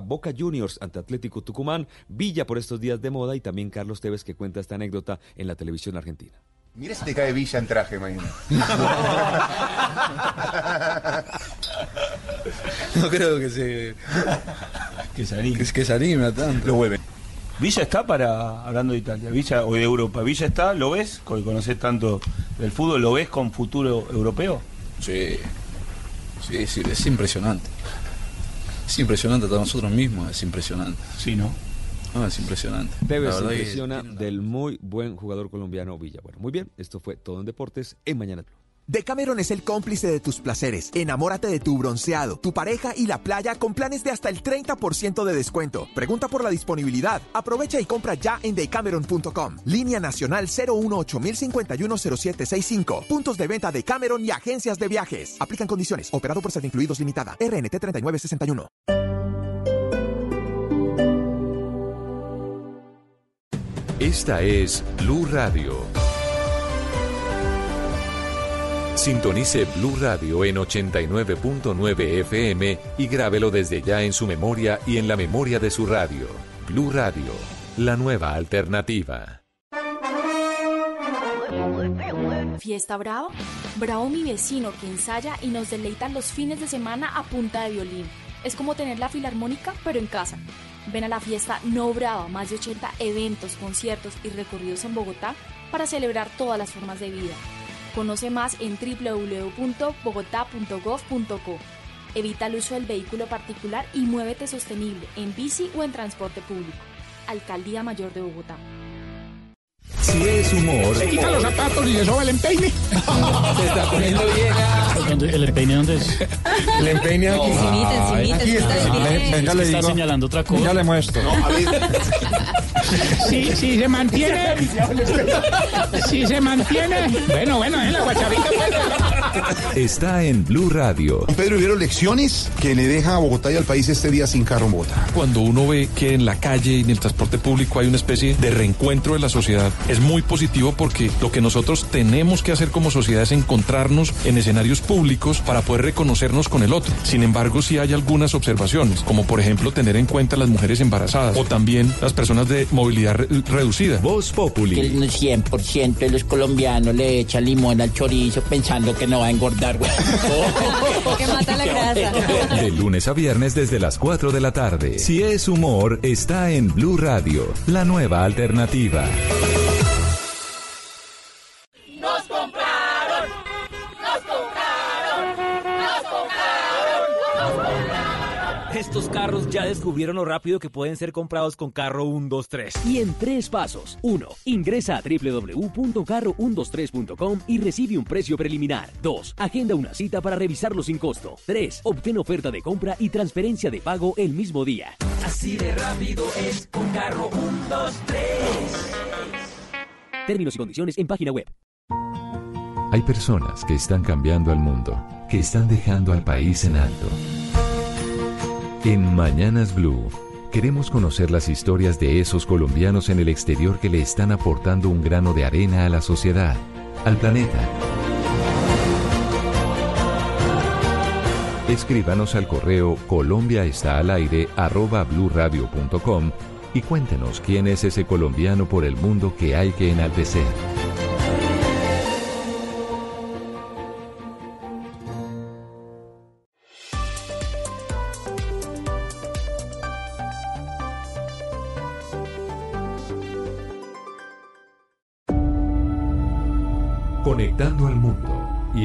Boca Juniors ante Atlético Tucumán, Villa por estos días de moda y también Carlos Tevez que cuenta esta anécdota en la televisión argentina. Mira si te cae Villa en traje mañana. no creo que se. que se anime. Que, se anime a tanto. Lo vuelve. Villa está para, hablando de Italia, Villa o de Europa, Villa está, ¿lo ves? Conoces tanto del fútbol, ¿lo ves con futuro europeo? Sí, sí, sí, es impresionante. Es impresionante hasta nosotros mismos, es impresionante. Sí, ¿no? Ah, es impresionante. Tevez impresiona del muy buen jugador colombiano Villa. Bueno, muy bien, esto fue todo en deportes en Mañana Decameron es el cómplice de tus placeres. Enamórate de tu bronceado, tu pareja y la playa con planes de hasta el 30% de descuento. Pregunta por la disponibilidad. Aprovecha y compra ya en decameron.com. Línea nacional 018-051-0765. Puntos de venta de Cameron y agencias de viajes. Aplican condiciones. Operado por ser incluidos limitada. RNT 3961. Esta es Blue Radio. Sintonice Blue Radio en 89.9 FM y grábelo desde ya en su memoria y en la memoria de su radio. Blue Radio, la nueva alternativa. ¿Fiesta Bravo? Bravo mi vecino que ensaya y nos deleitan los fines de semana a punta de violín. Es como tener la filarmónica, pero en casa. Ven a la fiesta No Brava, más de 80 eventos, conciertos y recorridos en Bogotá para celebrar todas las formas de vida. Conoce más en www.bogotá.gov.co. Evita el uso del vehículo particular y muévete sostenible en bici o en transporte público. Alcaldía Mayor de Bogotá. Si es humor. Se quita los zapatos y le soba el empeine. Se está poniendo bien. ¿El empeine dónde es? El empeine aquí. Aquí está. Venga, le está señalando otra cosa. Ya le muestro. Si, si se mantiene. Si se mantiene. Bueno, bueno, en la guacharita. Está en Blue Radio. Pedro, ¿vieron lecciones que le deja a Bogotá y al país este día sin carro en Bogotá? Cuando uno ve que en la calle y en el transporte público hay una especie de reencuentro de la sociedad, es muy positivo porque lo que nosotros tenemos que hacer como sociedad es encontrarnos en escenarios públicos para poder reconocernos con el otro. Sin embargo, sí hay algunas observaciones, como por ejemplo tener en cuenta las mujeres embarazadas o también las personas de movilidad re reducida. Voz Populi. Que el 100% de los colombianos le echan limón al chorizo pensando que no va a engordar, güey. que mata la grasa. De lunes a viernes desde las 4 de la tarde. Si es humor, está en Blue Radio, la nueva alternativa. Estos carros ya descubrieron lo rápido que pueden ser comprados con Carro 123. Y en tres pasos. 1. Ingresa a www.carro123.com y recibe un precio preliminar. 2. Agenda una cita para revisarlo sin costo. 3. Obtén oferta de compra y transferencia de pago el mismo día. Así de rápido es con Carro 123. Términos y condiciones en página web. Hay personas que están cambiando al mundo, que están dejando al país en alto. En Mañanas Blue, queremos conocer las historias de esos colombianos en el exterior que le están aportando un grano de arena a la sociedad, al planeta. Escríbanos al correo colombiaestalaire@bluradio.com y cuéntenos quién es ese colombiano por el mundo que hay que enaltecer.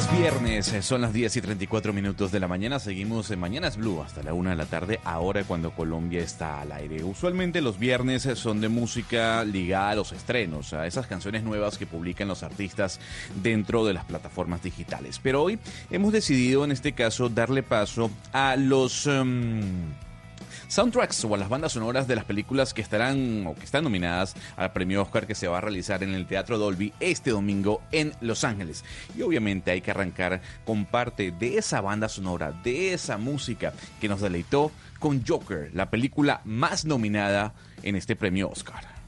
Es viernes, son las 10 y 34 minutos de la mañana. Seguimos en Mañanas Blue hasta la una de la tarde, ahora cuando Colombia está al aire. Usualmente los viernes son de música ligada a los estrenos, a esas canciones nuevas que publican los artistas dentro de las plataformas digitales. Pero hoy hemos decidido, en este caso, darle paso a los. Um, soundtracks o a las bandas sonoras de las películas que estarán o que están nominadas al premio Oscar que se va a realizar en el Teatro Dolby este domingo en Los Ángeles. Y obviamente hay que arrancar con parte de esa banda sonora, de esa música que nos deleitó con Joker, la película más nominada en este premio Oscar.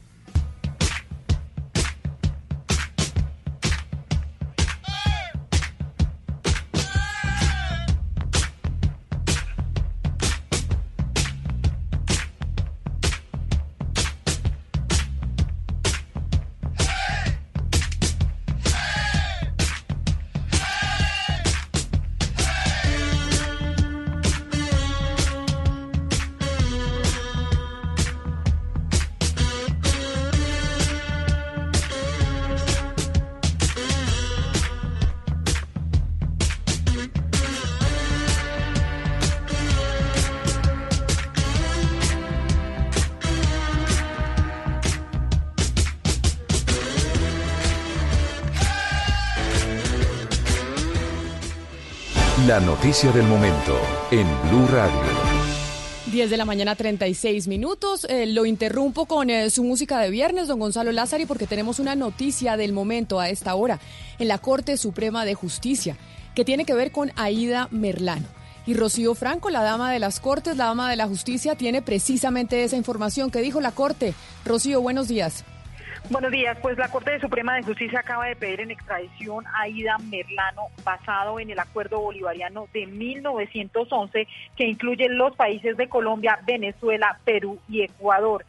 La noticia del momento en Blue Radio. 10 de la mañana, 36 minutos. Eh, lo interrumpo con eh, su música de viernes, don Gonzalo Lázari, porque tenemos una noticia del momento a esta hora en la Corte Suprema de Justicia, que tiene que ver con Aida Merlano. Y Rocío Franco, la dama de las Cortes, la dama de la Justicia, tiene precisamente esa información que dijo la Corte. Rocío, buenos días. Buenos días. Pues la Corte Suprema de Justicia acaba de pedir en extradición a Ida Merlano basado en el acuerdo bolivariano de 1911 que incluye los países de Colombia, Venezuela, Perú y Ecuador.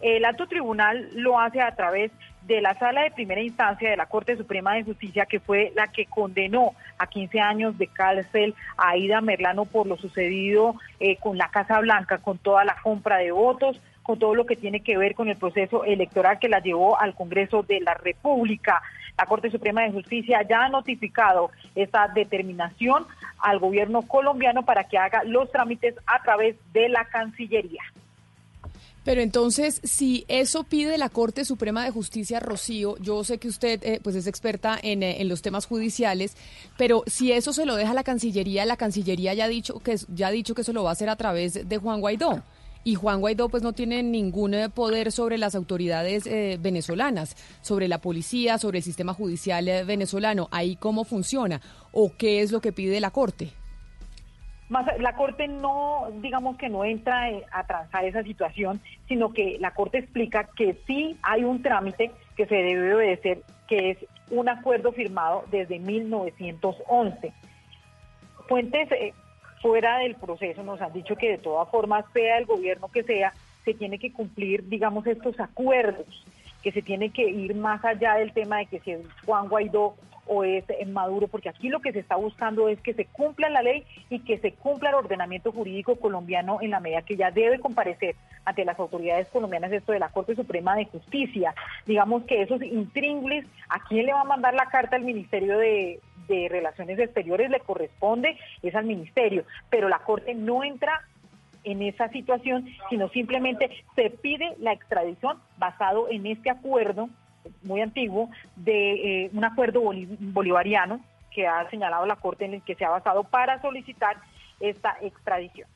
El alto tribunal lo hace a través de la sala de primera instancia de la Corte Suprema de Justicia, que fue la que condenó a 15 años de cárcel a Ida Merlano por lo sucedido eh, con la Casa Blanca, con toda la compra de votos, con todo lo que tiene que ver con el proceso electoral que la llevó al Congreso de la República. La Corte Suprema de Justicia ya ha notificado esta determinación al gobierno colombiano para que haga los trámites a través de la Cancillería. Pero entonces, si eso pide la Corte Suprema de Justicia, Rocío, yo sé que usted eh, pues es experta en, eh, en, los temas judiciales, pero si eso se lo deja a la Cancillería, la Cancillería ya ha dicho que ya ha dicho que eso lo va a hacer a través de Juan Guaidó y Juan Guaidó pues no tiene ningún eh, poder sobre las autoridades eh, venezolanas, sobre la policía, sobre el sistema judicial eh, venezolano. Ahí cómo funciona o qué es lo que pide la Corte. La Corte no, digamos que no entra a transar esa situación, sino que la Corte explica que sí hay un trámite que se debe obedecer, que es un acuerdo firmado desde 1911. Fuentes fuera del proceso nos han dicho que de todas formas, sea el gobierno que sea, se tiene que cumplir, digamos, estos acuerdos, que se tiene que ir más allá del tema de que si es Juan Guaidó o es Maduro, porque aquí lo que se está buscando es que se cumpla la ley y que se cumpla el ordenamiento jurídico colombiano en la medida que ya debe comparecer ante las autoridades colombianas esto de la Corte Suprema de Justicia. Digamos que esos intríngulis, ¿a quién le va a mandar la carta al Ministerio de, de Relaciones Exteriores? Le corresponde, es al Ministerio, pero la Corte no entra en esa situación, sino simplemente se pide la extradición basado en este acuerdo muy antiguo de eh, un acuerdo bolivariano que ha señalado la Corte en el que se ha basado para solicitar esta extradición.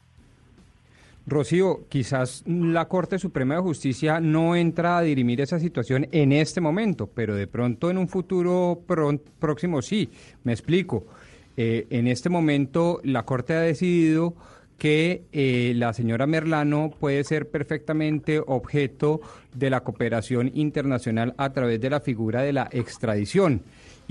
Rocío, quizás la Corte Suprema de Justicia no entra a dirimir esa situación en este momento, pero de pronto en un futuro próximo sí. Me explico. Eh, en este momento la Corte ha decidido que eh, la señora Merlano puede ser perfectamente objeto de la cooperación internacional a través de la figura de la extradición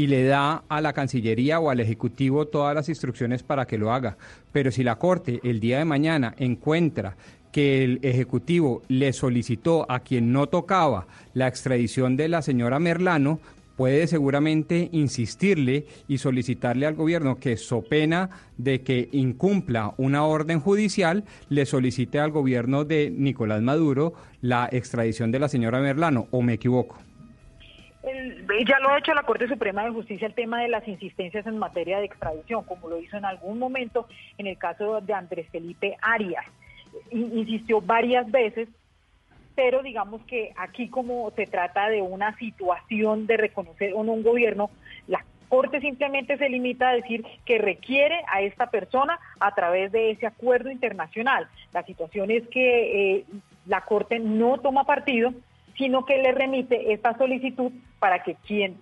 y le da a la Cancillería o al Ejecutivo todas las instrucciones para que lo haga. Pero si la Corte el día de mañana encuentra que el Ejecutivo le solicitó a quien no tocaba la extradición de la señora Merlano, puede seguramente insistirle y solicitarle al gobierno que, so pena de que incumpla una orden judicial, le solicite al gobierno de Nicolás Maduro la extradición de la señora Merlano, ¿o me equivoco? Ya lo ha hecho la Corte Suprema de Justicia el tema de las insistencias en materia de extradición, como lo hizo en algún momento en el caso de Andrés Felipe Arias. Insistió varias veces pero digamos que aquí como se trata de una situación de reconocer o no un gobierno, la Corte simplemente se limita a decir que requiere a esta persona a través de ese acuerdo internacional. La situación es que eh, la Corte no toma partido, sino que le remite esta solicitud para que quien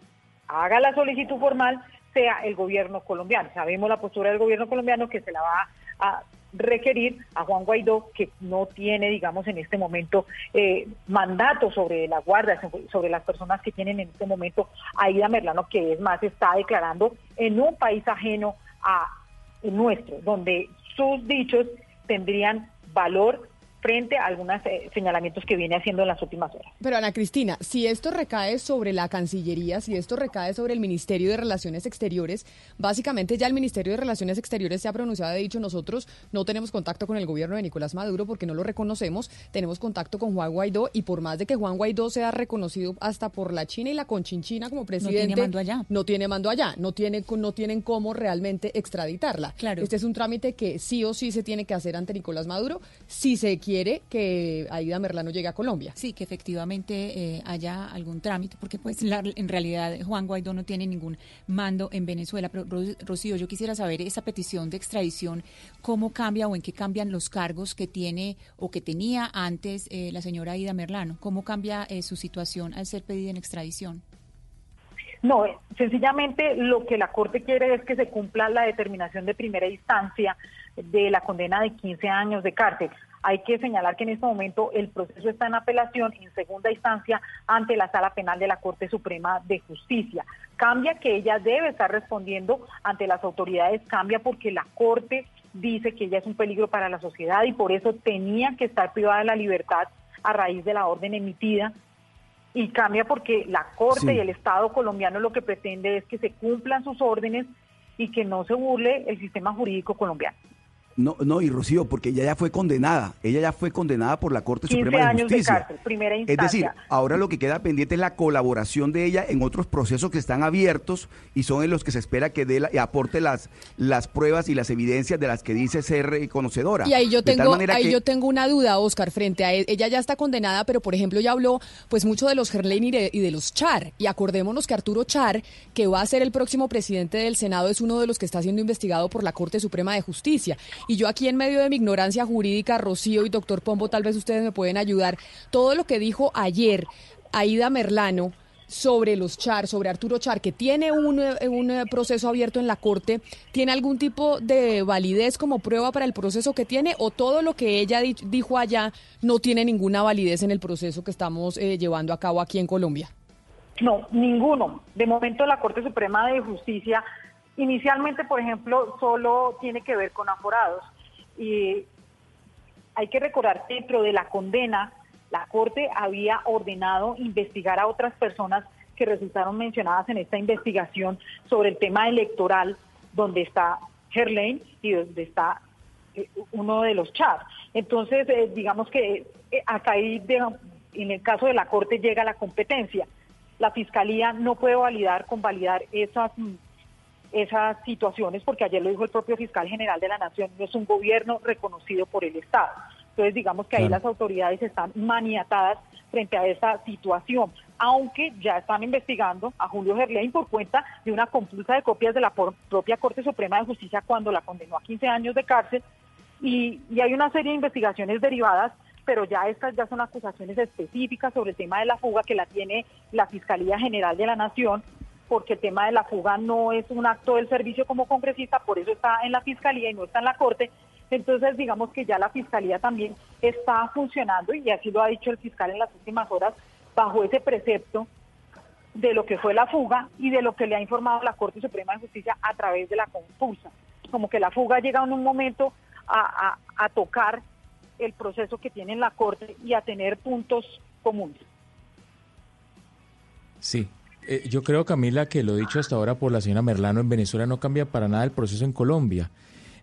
haga la solicitud formal sea el gobierno colombiano. Sabemos la postura del gobierno colombiano que se la va a requerir a Juan Guaidó, que no tiene, digamos, en este momento eh, mandato sobre la guardia, sobre las personas que tienen en este momento a Ida Merlano, que es más, está declarando en un país ajeno a nuestro, donde sus dichos tendrían valor frente a algunos eh, señalamientos que viene haciendo en las últimas horas. Pero Ana Cristina, si esto recae sobre la Cancillería, si esto recae sobre el Ministerio de Relaciones Exteriores, básicamente ya el Ministerio de Relaciones Exteriores se ha pronunciado y ha dicho nosotros no tenemos contacto con el gobierno de Nicolás Maduro porque no lo reconocemos, tenemos contacto con Juan Guaidó y por más de que Juan Guaidó sea reconocido hasta por la China y la Conchinchina como presidente, no tiene mando allá. No tiene mando allá, no, tiene, no tienen cómo realmente extraditarla. Claro. Este es un trámite que sí o sí se tiene que hacer ante Nicolás Maduro si se quiere que Aida Merlano llegue a Colombia. Sí, que efectivamente eh, haya algún trámite, porque pues la- en realidad Juan Guaidó no tiene ningún mando en Venezuela. Pero Ro- Rocío, yo quisiera saber esa petición de extradición, cómo cambia o en qué cambian los cargos que tiene o que tenía antes eh, la señora Aida Merlano. ¿Cómo cambia eh, su situación al ser pedida en extradición? No, eh, sencillamente lo que la Corte quiere es que se cumpla la determinación de primera instancia de la condena de 15 años de cárcel. Hay que señalar que en este momento el proceso está en apelación en segunda instancia ante la Sala Penal de la Corte Suprema de Justicia. Cambia que ella debe estar respondiendo ante las autoridades, cambia porque la Corte dice que ella es un peligro para la sociedad y por eso tenía que estar privada de la libertad a raíz de la orden emitida y cambia porque la Corte Sí. y el Estado colombiano lo que pretende es que se cumplan sus órdenes y que no se burle el sistema jurídico colombiano. No, no, y Rocío, porque ella ya fue condenada. Ella ya fue condenada por la Corte 15 Suprema de años de Justicia. cárcel, primera Es decir, instancia. ahora lo que queda pendiente es la colaboración de ella en otros procesos que están abiertos y son en los que se espera que dé la- y aporte las, las pruebas y las evidencias de las que dice ser eh, conocedora. Y ahí yo tengo, ahí que- yo tengo una duda, Oscar, frente a e- ella ya está condenada, pero por ejemplo ya habló pues mucho de los Gerlain y de, y de los Char. Y acordémonos que Arturo Char, que va a ser el próximo presidente del Senado, es uno de los que está siendo investigado por la Corte Suprema de Justicia. Y yo aquí en medio de mi ignorancia jurídica, Rocío y doctor Pombo, tal vez ustedes me pueden ayudar. Todo lo que dijo ayer Aida Merlano sobre los Char, sobre Arturo Char, que tiene un, eh, un eh, proceso abierto en la Corte, ¿tiene algún tipo de validez como prueba para el proceso que tiene o todo lo que ella di- dijo allá no tiene ninguna validez en el proceso que estamos eh, llevando a cabo aquí en Colombia? No, ninguno. De momento la Corte Suprema de Justicia, inicialmente, por ejemplo, solo tiene que ver con aforados. Y hay que recordar que dentro de la condena, la Corte había ordenado investigar a otras personas que resultaron mencionadas en esta investigación sobre el tema electoral, donde está Gerlain y donde está eh, uno de los chats. Entonces, eh, digamos que eh, acá ahí, de- en el caso de la Corte, llega la competencia. La Fiscalía no puede validar, convalidar esas, mm, esas situaciones, porque ayer lo dijo el propio fiscal general de la Nación, no es un gobierno reconocido por el Estado. Entonces, digamos que ahí Claro. las autoridades están maniatadas frente a esa situación, aunque ya están investigando a Julio Gerlain por cuenta de una compulsa de copias de la por- propia Corte Suprema de Justicia cuando la condenó a 15 años de cárcel y, y hay una serie de investigaciones derivadas, pero ya estas ya son acusaciones específicas sobre el tema de la fuga que la tiene la Fiscalía General de la Nación, porque el tema de la fuga no es un acto del servicio como congresista, por eso está en la Fiscalía y no está en la Corte. Entonces, digamos que ya la Fiscalía también está funcionando, y así lo ha dicho el fiscal en las últimas horas, bajo ese precepto de lo que fue la fuga y de lo que le ha informado la Corte Suprema de Justicia a través de la compulsa. Como que la fuga llega en un momento a, a- a tocar el proceso que tiene en la Corte y a tener puntos comunes. Sí. Eh, yo creo, Camila, que lo dicho hasta ahora por la señora Merlano en Venezuela no cambia para nada el proceso en Colombia,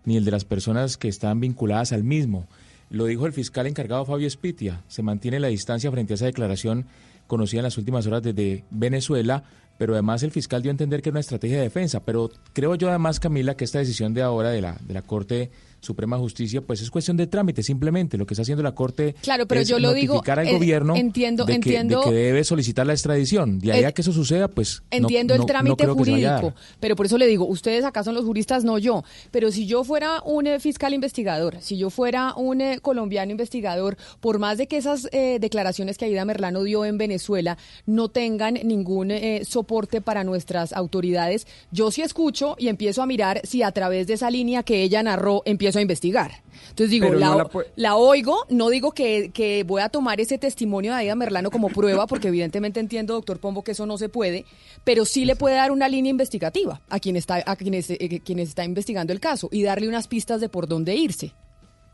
ni el de las personas que están vinculadas al mismo. Lo dijo el fiscal encargado Fabio Espitia. Se mantiene la distancia frente a esa declaración conocida en las últimas horas desde Venezuela, pero además el fiscal dio a entender que era una estrategia de defensa. Pero creo yo además, Camila, que esta decisión de ahora de la, de la Corte Suprema Justicia, pues es cuestión de trámite simplemente. Lo que está haciendo la Corte Claro, pero es yo lo digo, notificar al eh, gobierno entiendo- de, que, de entiendo- que debe solicitar la extradición. De ahí Eh, a que eso suceda, pues Entiendo no- el trámite jurídico, pero por eso le digo, ustedes acá son los juristas, no yo. Pero si yo fuera un eh, fiscal investigador, si yo fuera un colombiano investigador, por más de que esas declaraciones que Aida Merlano dio en Venezuela no tengan ningún soporte para nuestras autoridades, yo sí escucho y empiezo a mirar si a través de esa línea que ella narró empiezo a investigar. Entonces digo, la, no la la oigo, no digo que, que voy a tomar ese testimonio de Aida Merlano como prueba, porque evidentemente entiendo, doctor Pombo, que eso no se puede, pero sí le puede dar una línea investigativa a quien está, a quienes, eh, quienes está investigando el caso y darle unas pistas de por dónde irse.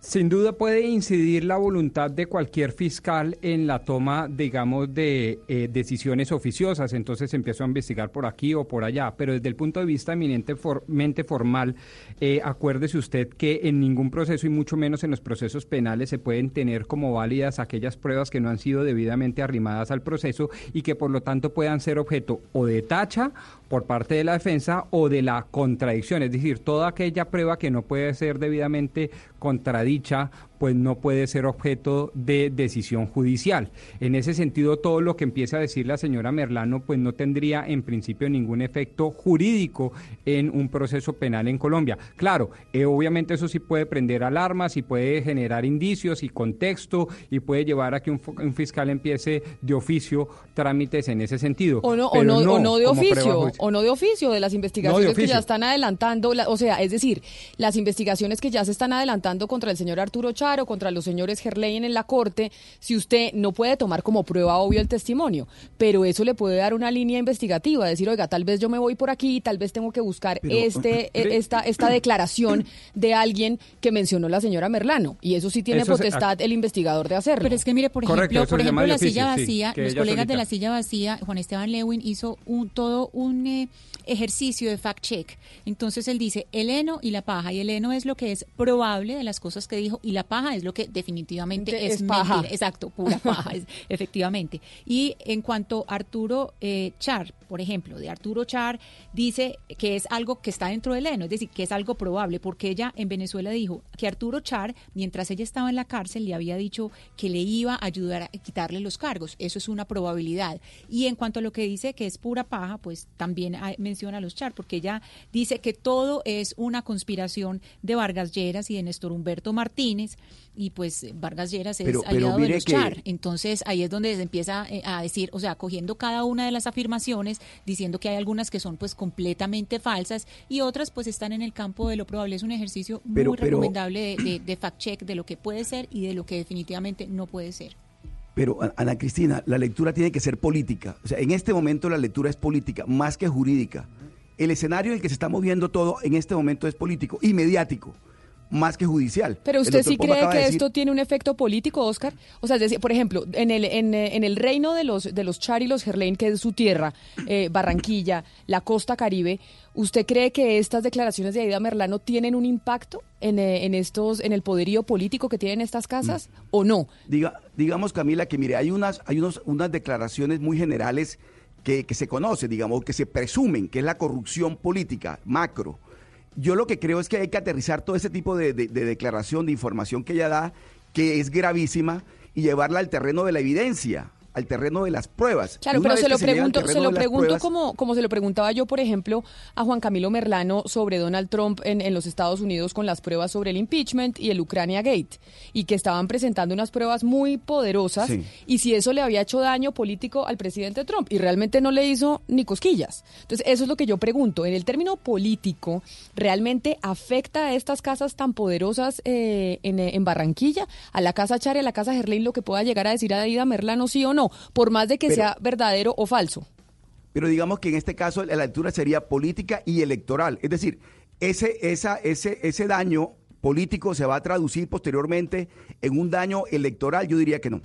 Sin duda puede incidir la voluntad de cualquier fiscal en la toma, digamos, de eh, decisiones oficiosas. Entonces empiezo a investigar por aquí o por allá. Pero desde el punto de vista eminentemente formal, eh, acuérdese usted que en ningún proceso y mucho menos en los procesos penales se pueden tener como válidas aquellas pruebas que no han sido debidamente arrimadas al proceso y que por lo tanto puedan ser objeto o de tacha por parte de la defensa o de la contradicción, es decir, toda aquella prueba que no puede ser debidamente contradicha, pues no puede ser objeto de decisión judicial. En ese sentido, todo lo que empieza a decir la señora Merlano, pues no tendría en principio ningún efecto jurídico en un proceso penal en Colombia. Claro, eh, obviamente eso sí puede prender alarmas y puede generar indicios y contexto y puede llevar a que un, un fiscal empiece de oficio trámites en ese sentido. O no, o no, o no de oficio, o no de oficio de las investigaciones que ya están adelantando, la- o sea, es decir, las investigaciones que ya se están adelantando contra el señor Arturo Charo, contra los señores Gerlein en la corte, si usted no puede tomar como prueba obvio el testimonio, pero eso le puede dar una línea investigativa, decir, oiga, tal vez yo me voy por aquí, tal vez tengo que buscar Pero, este, pero- eh, esta, esta declaración de alguien que mencionó la señora Merlano, y eso sí tiene Eso se- potestad el investigador de hacerlo. Pero es que mire, por Correcto, ejemplo, por ejemplo de la silla oficio, sí, vacía, que los colegas de solita. la silla vacía, Juan Esteban Lewin hizo un todo un eh, ejercicio de fact check. Entonces él dice el heno y la paja, y el heno es lo que es probable de las cosas que dijo, y la paja es lo que definitivamente De- es, es paja. mentira. Exacto, pura paja, es- efectivamente. Y en cuanto a Arturo eh, Char, por ejemplo, de Arturo Char, dice que es algo que está dentro del heno, es decir, que es algo probable, porque ella en Venezuela dijo que Arturo Char, mientras ella estaba en la cárcel, le había dicho que le iba a ayudar a quitarle los cargos. Eso es una probabilidad. Y en cuanto a lo que dice que es pura paja, pues también hay- menciona a los Char, porque ella dice que todo es una conspiración de Vargas Lleras y de Néstor Humberto Martínez, y pues Vargas Lleras es Pero- pero aliado de mire los que- Char. Entonces ahí es donde se empieza eh, a decir, o sea, cogiendo cada una de las afirmaciones, diciendo que hay algunas que son pues completamente falsas y otras pues están en el campo de lo probable. Es un ejercicio Pero- muy pero- recomendable de, de- de fact check de lo que puede ser y de lo que definitivamente no puede ser. Pero, Ana Cristina, la lectura tiene que ser política. O sea, en este momento la lectura es política, más que jurídica. El escenario en el que se está moviendo todo en este momento es político y mediático, más que judicial. Pero usted sí cree que decir- esto tiene un efecto político, Oscar? O sea, es decir, por ejemplo, en el, en, eh, en el reino de los, de los Char y los Gerlain, que es su tierra, eh, Barranquilla, la costa caribe, ¿usted cree que estas declaraciones de Aida Merlano tienen un impacto en, eh, en estos, en el poderío político que tienen estas casas Mm. o no? Diga, digamos, Camila, que mire, hay unas, hay unos, unas declaraciones muy generales que, que se conocen, digamos, que se presumen, que es la corrupción política, macro. Yo lo que creo es que hay que aterrizar todo ese tipo de, de- de declaración, de información que ella da, que es gravísima, y llevarla al terreno de la evidencia, al terreno de las pruebas. Claro, pero se lo pregunto, se lo pregunto pruebas- como, como se lo preguntaba yo, por ejemplo, a Juan Camilo Merlano sobre Donald Trump en, en los Estados Unidos con las pruebas sobre el impeachment y el Ucrania Gate, y que estaban presentando unas pruebas muy poderosas, Sí. y si eso le había hecho daño político al presidente Trump, y realmente no le hizo ni cosquillas. Entonces, eso es lo que yo pregunto. En el término político, ¿realmente afecta a estas casas tan poderosas eh, en, en Barranquilla, a la casa Char y a la casa Gerlain, lo que pueda llegar a decir a Aida Merlano, sí o no, por más de que Pero- sea verdadero o falso? Pero digamos que en este caso la lectura sería política y electoral. Es decir, ese, esa, ese, ese daño político se va a traducir posteriormente en un daño electoral. Yo diría que no.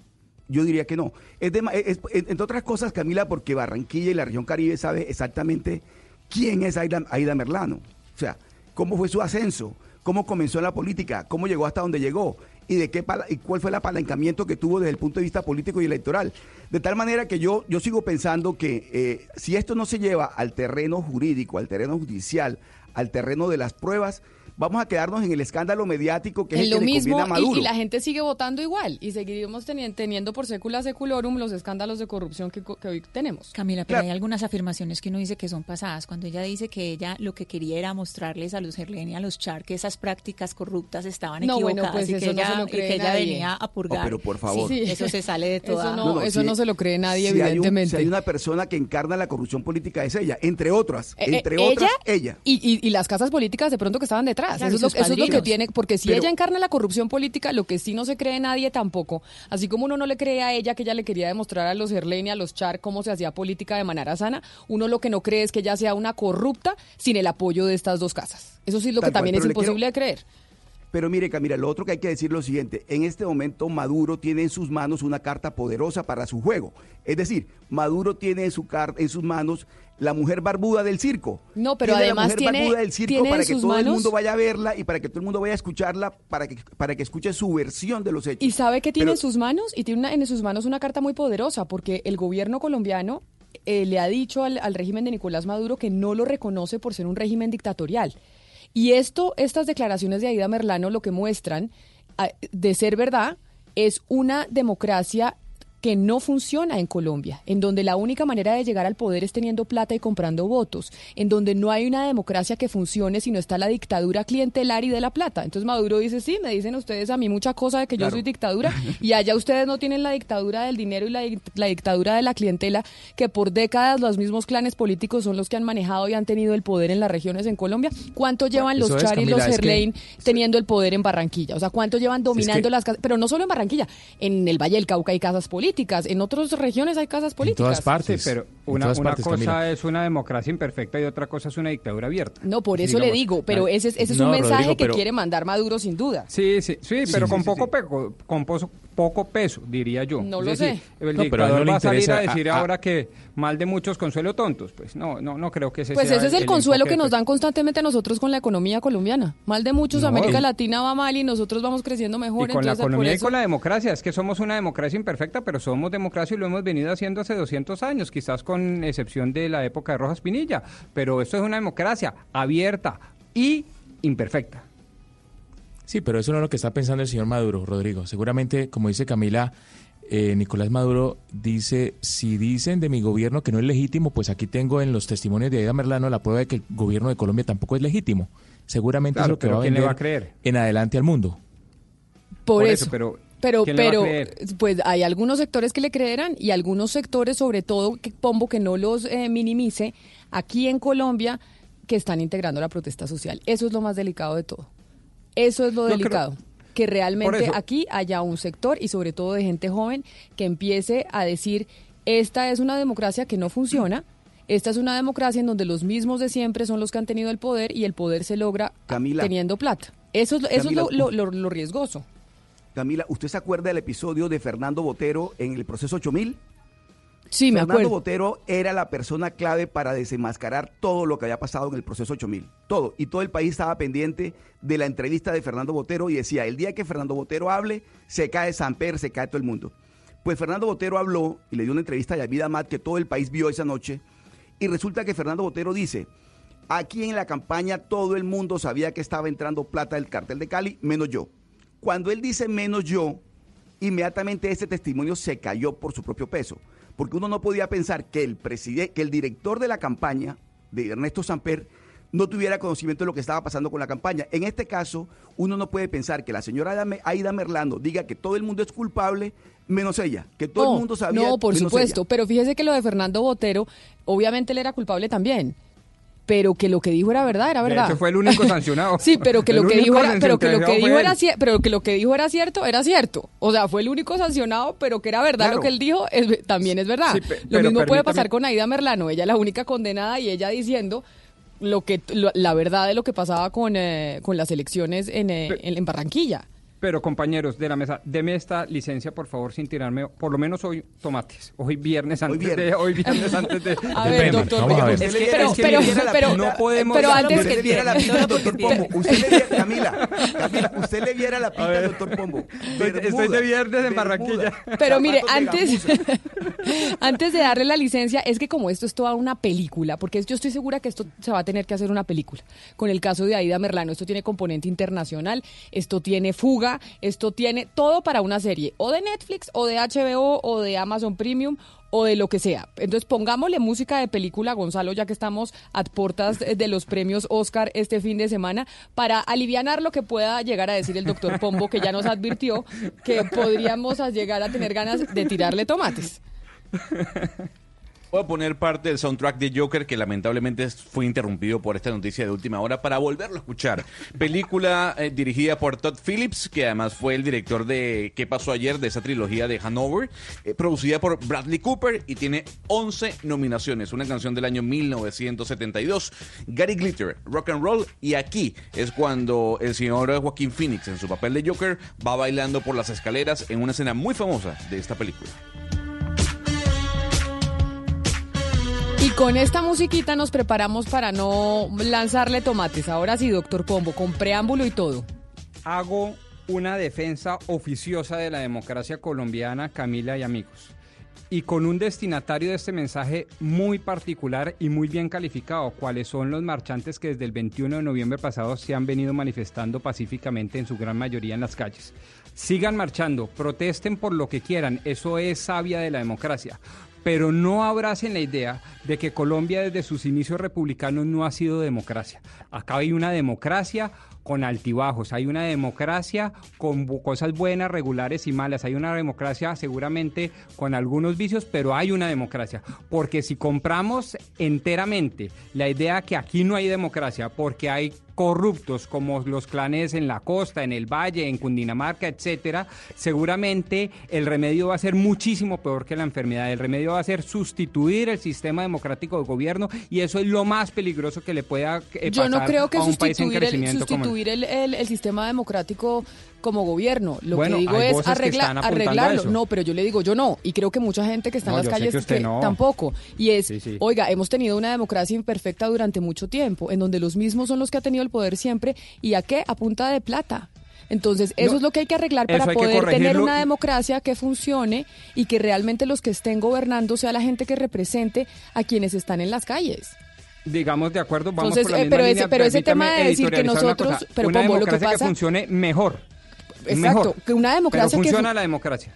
Yo diría que no. Es de es- entre otras cosas, Camila, porque Barranquilla y la región Caribe sabe exactamente quién es Aida, Aida Merlano. O sea, cómo fue su ascenso, cómo comenzó en la política, cómo llegó hasta donde llegó y de qué y cuál fue el apalancamiento que tuvo desde el punto de vista político y electoral. De tal manera que yo, yo sigo pensando que eh, si esto no se lleva al terreno jurídico, al terreno judicial, al terreno de las pruebas, vamos a quedarnos en el escándalo mediático que es en el lo que le mismo conviene a y, Maduro. y la gente sigue votando igual y seguiremos teni- teniendo por sécula seculorum los escándalos de corrupción que, hoy tenemos. Camila, pero hay algunas afirmaciones que uno dice que son pasadas. Cuando ella dice que ella lo que quería era mostrarles a los Herlén y a los Char que esas prácticas corruptas estaban No, bueno, equivocadas pues y eso que no ella, se lo y cree que ella venía a purgar. Oh, pero por favor. Sí, eso se sale de toda. Eso no, eso si- no se lo cree nadie, si hay un- evidentemente. si hay una persona que encarna la corrupción política es ella, entre otras, Eh, eh, entre otras, ella ella. Y, y- y las casas políticas de pronto que estaban detrás. Claro, eso, es lo, sus eso es lo que tiene, porque si Pero- ella encarna la corrupción política, lo que sí no se cree nadie tampoco. Así como uno no le cree a ella que ella le quería demostrar a los y a los Char cómo se hacía política de manera sana, uno lo que no cree es que ella sea una corrupta sin el apoyo de estas dos casas. Eso sí es lo que también cual, es quiero- imposible de creer. Pero mire, Camila, lo otro que hay que decir es lo siguiente. En este momento Maduro tiene en sus manos una carta poderosa para su juego. Es decir, Maduro tiene en, su car- en sus manos la mujer barbuda del circo. No, pero Tiene además la mujer tiene- barbuda del circo para que todo el mundo vaya a verla y para que todo el mundo vaya a escucharla, para que, para que escuche su versión de los hechos. Y sabe que tiene Pero- en sus manos, y tiene una, en sus manos una carta muy poderosa, porque el gobierno colombiano eh, le ha dicho al, al régimen de Nicolás Maduro que no lo reconoce por ser un régimen dictatorial. Y esto, estas declaraciones de Aida Merlano lo que muestran, ah, de ser verdad, es una democracia que no funciona en Colombia, en donde la única manera de llegar al poder es teniendo plata y comprando votos, en donde no hay una democracia que funcione sino está la dictadura clientelar y de la plata. Entonces Maduro dice, sí, me dicen ustedes a mí mucha cosa de que yo soy dictadura y allá ustedes no tienen la dictadura del dinero y la, dic- la dictadura de la clientela que por décadas los mismos clanes políticos son los que han manejado y han tenido el poder en las regiones en Colombia. ¿Cuánto llevan los eso Char y los que- Herlein teniendo el poder en Barranquilla? O sea, ¿cuánto llevan dominando las casas? Pero no solo en Barranquilla, en el Valle del Cauca hay casas políticas, en otras regiones hay casas políticas. todas partes. Sí, pero En una, todas una partes, cosa Camila. es una democracia imperfecta y otra cosa es una dictadura abierta. No, por Sí, eso le digamos, digo, pero ese, es- ese es No, un mensaje Rodrigo, que pero- quiere mandar Maduro sin duda. Sí, sí, sí, Sí, pero sí, con sí, poco, sí. peco- con pozo- poco peso, diría yo. No Es lo decir, sé. El No, pero a él no dictador le va a salir a decir a- a- ahora que mal de muchos consuelo tontos. Pues no, no, no creo que ese Pues sea ese es el, consuelo que nos dan constantemente a nosotros con la economía colombiana. Mal de muchos, No, América y- Latina va mal y nosotros vamos creciendo mejor. Y con la entonces, por economía y con la democracia, es que somos una democracia imperfecta, pero somos democracia y lo hemos venido haciendo hace 200 años, quizás con excepción de la época de Rojas Pinilla, pero esto es una democracia abierta y imperfecta. Sí, pero eso no es lo que está pensando el señor Maduro, Rodrigo. Seguramente, como dice Camila, eh, Nicolás Maduro dice, si dicen de mi gobierno que no es legítimo, pues aquí tengo en los testimonios de Aida Merlano la prueba de que el gobierno de Colombia tampoco es legítimo. Seguramente Claro, es lo que va a ¿quién le vender va a creer? en adelante al mundo. Por, Por eso, eso, pero pero, ¿quién le va a pero, pues hay algunos sectores que le creerán y algunos sectores, sobre todo, que Pombo, que no los eh, minimice, aquí en Colombia, que están integrando la protesta social. Eso es lo más delicado de todo. Eso es lo creo- delicado. Que realmente aquí haya un sector y sobre todo de gente joven que empiece a decir, esta es una democracia que no funciona, esta es una democracia en donde los mismos de siempre son los que han tenido el poder y el poder se logra Camila. teniendo plata. Eso es, lo- eso Camila, es lo, lo- lo- lo riesgoso. Camila, ¿usted se acuerda del episodio de Fernando Botero en el proceso 8000? Sí, me Fernando acuerdo. Botero era la persona clave para desenmascarar todo lo que había pasado en el proceso 8000. Todo. Y todo el país estaba pendiente de la entrevista de Fernando Botero y decía, el día que Fernando Botero hable, se cae Samper, se cae todo el mundo. Pues Fernando Botero habló y le dio una entrevista a David Amat que todo el país vio esa noche. Y resulta que Fernando Botero dice, aquí en la campaña todo el mundo sabía que estaba entrando plata del cartel de Cali, menos yo. Cuando él dice menos yo, inmediatamente ese testimonio se cayó por su propio peso, porque uno no podía pensar que el presidente, que el director de la campaña de Ernesto Samper no tuviera conocimiento de lo que estaba pasando con la campaña. En este caso, uno no puede pensar que la señora Aida Me- Aida Merlano diga que todo el mundo es culpable menos ella, que todo no, el mundo sabía No, por supuesto, ella. pero fíjese que lo de Fernando Botero, obviamente él era culpable también. Pero que lo que dijo era verdad, era verdad. hecho, fue el único sancionado. sí, pero que El lo que dijo era, pero que lo que dijo era pero que lo que dijo era cierto, era cierto. O sea, fue el único sancionado, pero que era verdad Claro. lo que él dijo, es- también es verdad. Sí, pe- lo mismo puede pasar con Aida Merlano, ella es la única condenada y ella diciendo lo que lo- la verdad de lo que pasaba con, eh, con las elecciones en, eh, en, en Barranquilla. Pero compañeros de la mesa, deme esta licencia, por favor, sin tirarme, por lo menos hoy tomates. Hoy viernes antes viernes. de hoy viernes antes de A ver, doctor, Vamos a ver. Usted le- Pero- es que pero- pero- no podemos pero antes Usted que le viera la pinta al doctor Pombo. Usted le viera, Camila, Camila, usted le viera la pinta al doctor Pombo. Estoy- estoy de viernes en Barranquilla. Pero mire, antes, antes de darle la licencia, es que como esto es toda una película, porque yo estoy segura que esto se va a tener que hacer una película. Con el caso de Aida Merlano, esto tiene componente internacional, esto tiene fuga, esto tiene todo para una serie, o de Netflix, o de HBO, o de Amazon Premium, o de lo que sea. Entonces pongámosle música de película, Gonzalo, ya que estamos a puertas de los premios Oscar este fin de semana, para alivianar lo que pueda llegar a decir el doctor Pombo, que ya nos advirtió que podríamos llegar a tener ganas de tirarle tomates. Voy a poner parte del soundtrack de Joker que lamentablemente fue interrumpido por esta noticia de última hora para volverlo a escuchar. Película eh, dirigida por Todd Phillips, que además fue el director de ¿Qué pasó ayer? de esa trilogía de Hanover, eh, producida por Bradley Cooper y tiene 11 nominaciones. Una canción del año 1972, Gary Glitter, Rock and Roll y aquí es cuando el señor Joaquín Phoenix en su papel de Joker va bailando por las escaleras en una escena muy famosa de esta película. Con esta musiquita nos preparamos para no lanzarle tomates. Ahora sí, doctor Pombo, con preámbulo y todo. Hago una defensa oficiosa de la democracia colombiana, Camila y amigos. Y con un destinatario de este mensaje muy particular y muy bien calificado, cuáles son los marchantes que desde el 21 de noviembre pasado se han venido manifestando pacíficamente en su gran mayoría en las calles. Sigan marchando, protesten por lo que quieran, eso es sabia de la democracia pero no abracen la idea de que Colombia desde sus inicios republicanos no ha sido democracia. Acá hay una democracia con altibajos, hay una democracia con cosas buenas, regulares y malas, hay una democracia seguramente con algunos vicios, pero hay una democracia. Porque si compramos enteramente la idea que aquí no hay democracia, porque hay corruptos como los clanes en la costa, en el valle, en Cundinamarca, etcétera, seguramente el remedio va a ser muchísimo peor que la enfermedad. El remedio va a ser sustituir el sistema democrático de gobierno y eso es lo más peligroso que le pueda eh, Yo no pasar creo que a un país en sustituir, el, crecimiento como el- sustituir el, el- el sistema democrático como gobierno. Lo Bueno, que digo es que arregla- a arreglarlo. No, pero yo le digo yo no. Y creo que mucha gente que está No, en las calles que no. tampoco. Y es, Sí, sí. oiga, hemos tenido una democracia imperfecta durante mucho tiempo, en donde los mismos son los que han tenido el poder siempre. ¿Y a qué? A punta de plata. Entonces, eso No, es lo que hay que arreglar para que poder tener una democracia que funcione y que realmente los que estén gobernando sea la gente que represente a quienes están en las calles. digamos de acuerdo, vamos Entonces, por la eh, misma pero ese- pero ese tema de decir que nosotros- pero una Pombo, lo que democracia pasa- funcione mejor. Exacto, mejor. que una democracia Pero que funciona fu- la democracia.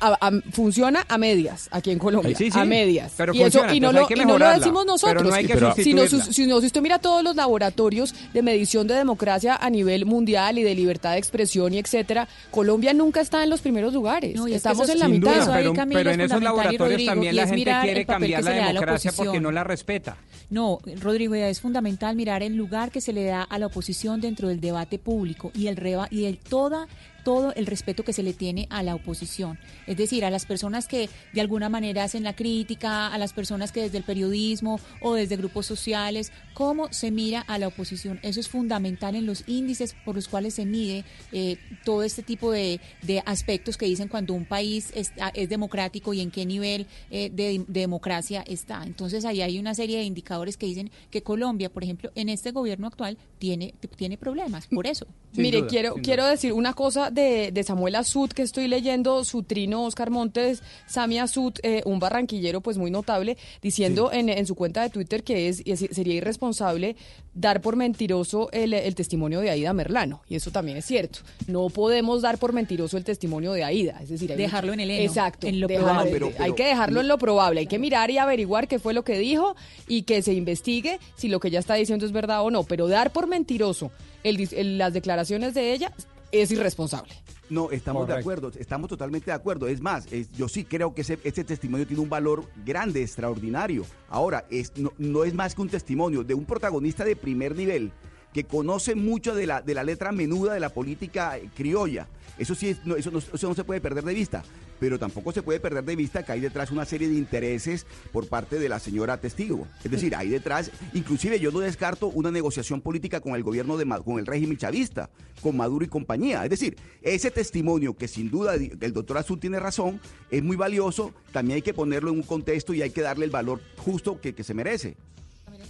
A- a- funciona a medias aquí en Colombia, Sí, sí, a medias. pero y eso y no, lo, y no decimos pero nosotros. no hay que si, no, si no, si usted mira todos los laboratorios de medición de democracia a nivel mundial y de libertad de expresión y etcétera, Colombia nunca está en los primeros lugares. No, Estamos eso en la mitad. duda, pero, pero es en esos laboratorios Rodrigo, también y la es gente mirar quiere el papel cambiar que la se le da a la democracia porque no la respeta. No, Rodrigo, es fundamental mirar el lugar que se le da a la oposición dentro del debate público y el reba y el toda todo el respeto que se le tiene a la oposición, es decir, a las personas que de alguna manera hacen la crítica, a las personas que desde el periodismo o desde grupos sociales, cómo se mira a la oposición. Eso es fundamental en los índices por los cuales se mide eh, todo este tipo de, de aspectos que dicen cuando un país es, es democrático y en qué nivel eh, de, de democracia está. Entonces ahí hay una serie de indicadores que dicen que Colombia, por ejemplo, en este gobierno actual tiene, tiene problemas por eso. Mire, quiero, quiero decir una cosa de, de Samuel Azud, que estoy leyendo su trino Oscar Montes, Sami Azud, eh, un barranquillero pues muy notable, diciendo en, en su cuenta de Twitter que es, sería irresponsable dar por mentiroso el, el testimonio de Aida Merlano. Y eso también es cierto. No podemos dar por mentiroso el testimonio de Aida. Es decir, hay Dejarlo mucho- en el heno, Exacto. en lo dejar- probable. pero- hay que dejarlo en lo probable. Hay que mirar y averiguar qué fue lo que dijo y que se investigue si lo que ella está diciendo es verdad o no. Pero dar por mentiroso el dis- el- las declaraciones de ella es irresponsable. No, estamos de acuerdo, estamos totalmente de acuerdo. Es más, es- yo sí creo que ese, ese testimonio tiene un valor grande, extraordinario. Ahora, es, no, no es más que un testimonio de un protagonista de primer nivel que conoce mucho de la, de la letra menuda de la política criolla. Eso sí, no, eso, no, eso no se puede perder de vista. Pero tampoco se puede perder de vista que hay detrás una serie de intereses por parte de la señora testigo. Es decir, hay detrás, inclusive yo no descarto una negociación política con el gobierno de con el régimen chavista, con Maduro y compañía. Es decir, ese testimonio que sin duda el doctor Azul tiene razón, es muy valioso, también hay que ponerlo en un contexto y hay que darle el valor justo que se merece.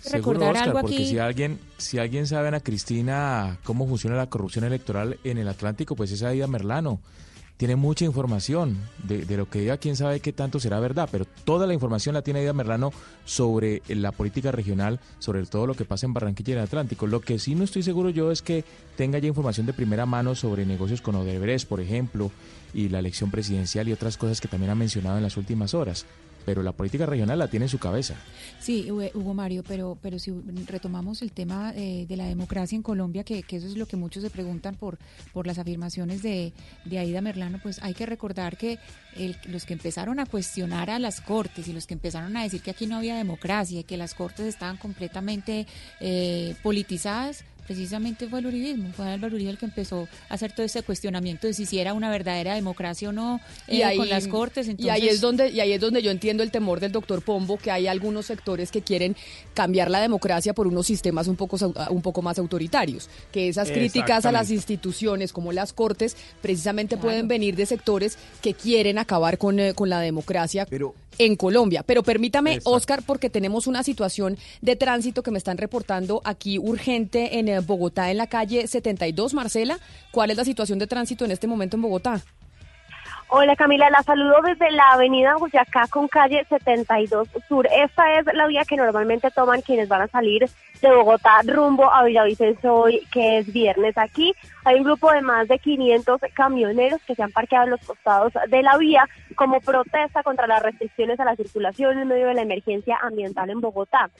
Seguro, recordar Oscar, algo porque si alguien, si alguien sabe, Ana Cristina, cómo funciona la corrupción electoral en el Atlántico, pues es Aida Merlano. Tiene mucha información de, de lo que diga, quién sabe qué tanto será verdad, pero toda la información la tiene Aida Merlano sobre la política regional, sobre todo lo que pasa en Barranquilla y en el Atlántico. Lo que sí no estoy seguro yo es que tenga ya información de primera mano sobre negocios con Odebrecht, por ejemplo, y la elección presidencial y otras cosas que también ha mencionado en las últimas horas. Pero la política regional la tiene en su cabeza. Sí, Hugo Mario, pero, pero si retomamos el tema eh, de la democracia en Colombia, que, eso es lo que muchos se preguntan por, por las afirmaciones de, de Aida Merlano, pues hay que recordar que los que empezaron a cuestionar a las cortes y los que empezaron a decir que aquí no había democracia y que las cortes estaban completamente eh, politizadas, precisamente fue el uribismo, fue Álvaro Uribe el que empezó a hacer todo ese cuestionamiento de si, si era una verdadera democracia o no eh, con las cortes. y Entonces, ahí es donde y ahí es donde yo entiendo el temor del doctor Pombo que hay algunos sectores que quieren cambiar la democracia por unos sistemas un poco un poco más autoritarios que esas críticas a las instituciones como las cortes precisamente pueden venir de sectores que quieren acabar con, eh, con la democracia en Colombia pero permítame Exacto. Oscar porque tenemos una situación de tránsito que me están reportando aquí urgente en Bogotá en la calle 72 Marcela ¿cuál es la situación de tránsito en este momento en Bogotá? Hola Camila, la saludo desde la avenida Boyacá con calle 72 Sur. Esta es la vía que normalmente toman quienes van a salir de Bogotá rumbo a Villavicencio hoy, que es viernes. Aquí hay un grupo de más de 500 camioneros que se han parqueado en los costados de la vía como protesta contra las restricciones a la circulación en medio de la emergencia ambiental en Bogotá.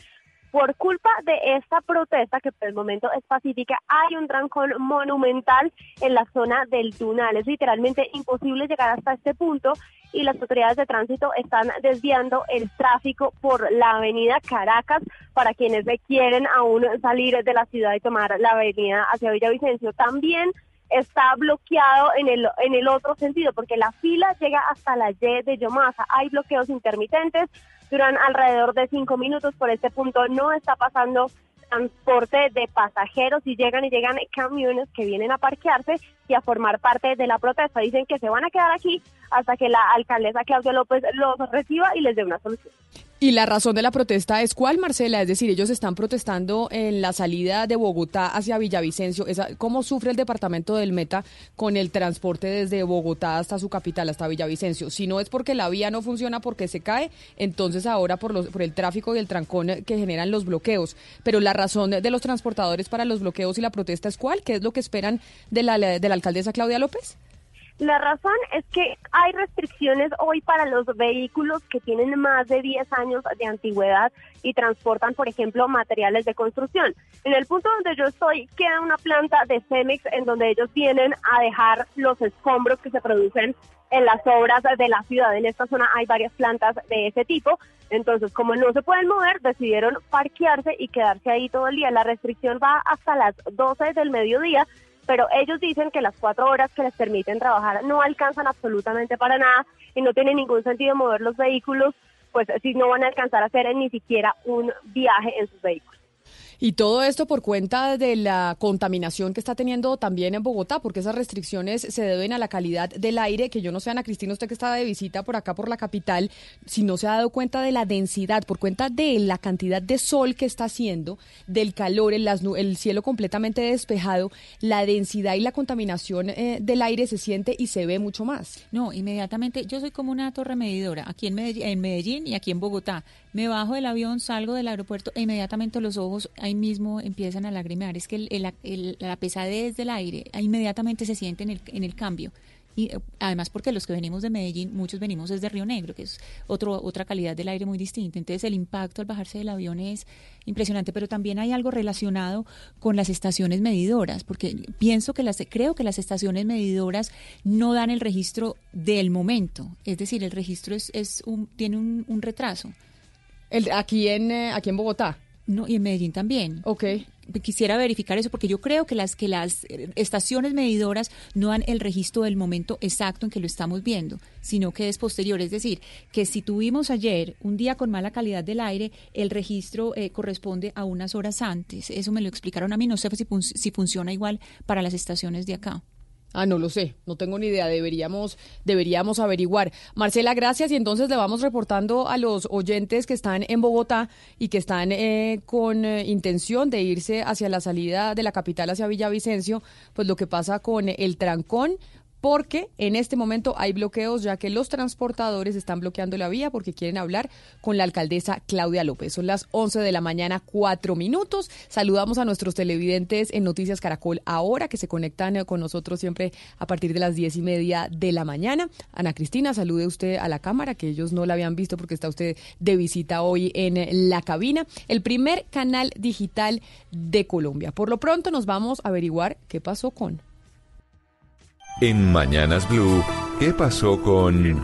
Por culpa de esta protesta, que por el momento es pacífica, hay un trancón monumental en la zona del Tunal. Es literalmente imposible llegar hasta este punto y las autoridades de tránsito están desviando el tráfico por la avenida Caracas para quienes quieren aún salir de la ciudad y tomar la avenida hacia Villavicencio. También está bloqueado en el, en el otro sentido, porque la fila llega hasta la Y de Yomasa. Hay bloqueos intermitentes, duran alrededor de cinco minutos. Por este punto no está pasando transporte de pasajeros y llegan y llegan camiones que vienen a parquearse y a formar parte de la protesta. Dicen que se van a quedar aquí hasta que la alcaldesa Claudia López los reciba y les dé una solución. ¿Y la razón de la protesta es cuál, Marcela? Es decir, ellos están protestando en la salida de Bogotá hacia Villavicencio. ¿Cómo sufre el departamento del Meta con el transporte desde Bogotá hasta su capital, hasta Villavicencio? Si no es porque la vía no funciona, porque se cae, entonces ahora por, los, por el tráfico y el trancón que generan los bloqueos. Pero la razón de los transportadores para los bloqueos y la protesta es cuál? ¿Qué es lo que esperan de la, de la alcaldesa Claudia López? La razón es que hay restricciones hoy para los vehículos que tienen más de 10 años de antigüedad y transportan, por ejemplo, materiales de construcción. En el punto donde yo estoy queda una planta de Cemex en donde ellos vienen a dejar los escombros que se producen en las obras de la ciudad. En esta zona hay varias plantas de ese tipo. Entonces, como no se pueden mover, decidieron parquearse y quedarse ahí todo el día. La restricción va hasta las 12 del mediodía pero ellos dicen que las cuatro horas que les permiten trabajar no alcanzan absolutamente para nada y no tiene ningún sentido mover los vehículos, pues si no van a alcanzar a hacer ni siquiera un viaje en sus vehículos. Y todo esto por cuenta de la contaminación que está teniendo también en Bogotá, porque esas restricciones se deben a la calidad del aire, que yo no sé, Ana Cristina, usted que estaba de visita por acá, por la capital, si no se ha dado cuenta de la densidad, por cuenta de la cantidad de sol que está haciendo, del calor, el, cielo completamente despejado, la densidad y la contaminación eh, del aire se siente y se ve mucho más. No, inmediatamente, yo soy como una torre medidora, aquí en Medellín, en Medellín y aquí en Bogotá. Me bajo del avión, salgo del aeropuerto e inmediatamente los ojos ahí mismo empiezan a lagrimear. Es que el- el- el- la pesadez del aire inmediatamente se siente en el, en el cambio. Y eh, además porque los que venimos de Medellín, muchos venimos desde Río Negro, que es otro, otra calidad del aire muy distinta. Entonces el impacto al bajarse del avión es impresionante, pero también hay algo relacionado con las estaciones medidoras, porque pienso que las, creo que las estaciones medidoras no dan el registro del momento, es decir, el registro es, es un, tiene un, un retraso. El, aquí, en, eh, aquí en Bogotá. No, y en Medellín también. Ok. quisiera verificar eso porque yo creo que las que las eh, estaciones medidoras no dan el registro del momento exacto en que lo estamos viendo, sino que es posterior. Es decir, que si tuvimos ayer un día con mala calidad del aire, el registro eh, corresponde a unas horas antes. Eso me lo explicaron a mí. No sé si, fun- si funciona igual para las estaciones de acá. Ah, no lo sé, no tengo ni idea, deberíamos, deberíamos averiguar. Marcela, gracias y entonces le vamos reportando a los oyentes que están en Bogotá y que están eh, con eh, intención de irse hacia la salida de la capital, hacia Villavicencio, pues lo que pasa con el trancón porque en este momento hay bloqueos ya que los transportadores están bloqueando la vía porque quieren hablar con la alcaldesa Claudia López. Son las 11 de la mañana, cuatro minutos. Saludamos a nuestros televidentes en Noticias Caracol ahora que se conectan eh, con nosotros siempre a partir de las diez y media de la mañana. Ana Cristina, salude usted a la cámara que ellos no la habían visto porque está usted de visita hoy en eh, la cabina. El primer canal digital de Colombia. Por lo pronto nos vamos a averiguar qué pasó con... En Mañanas Blue, ¿qué pasó con...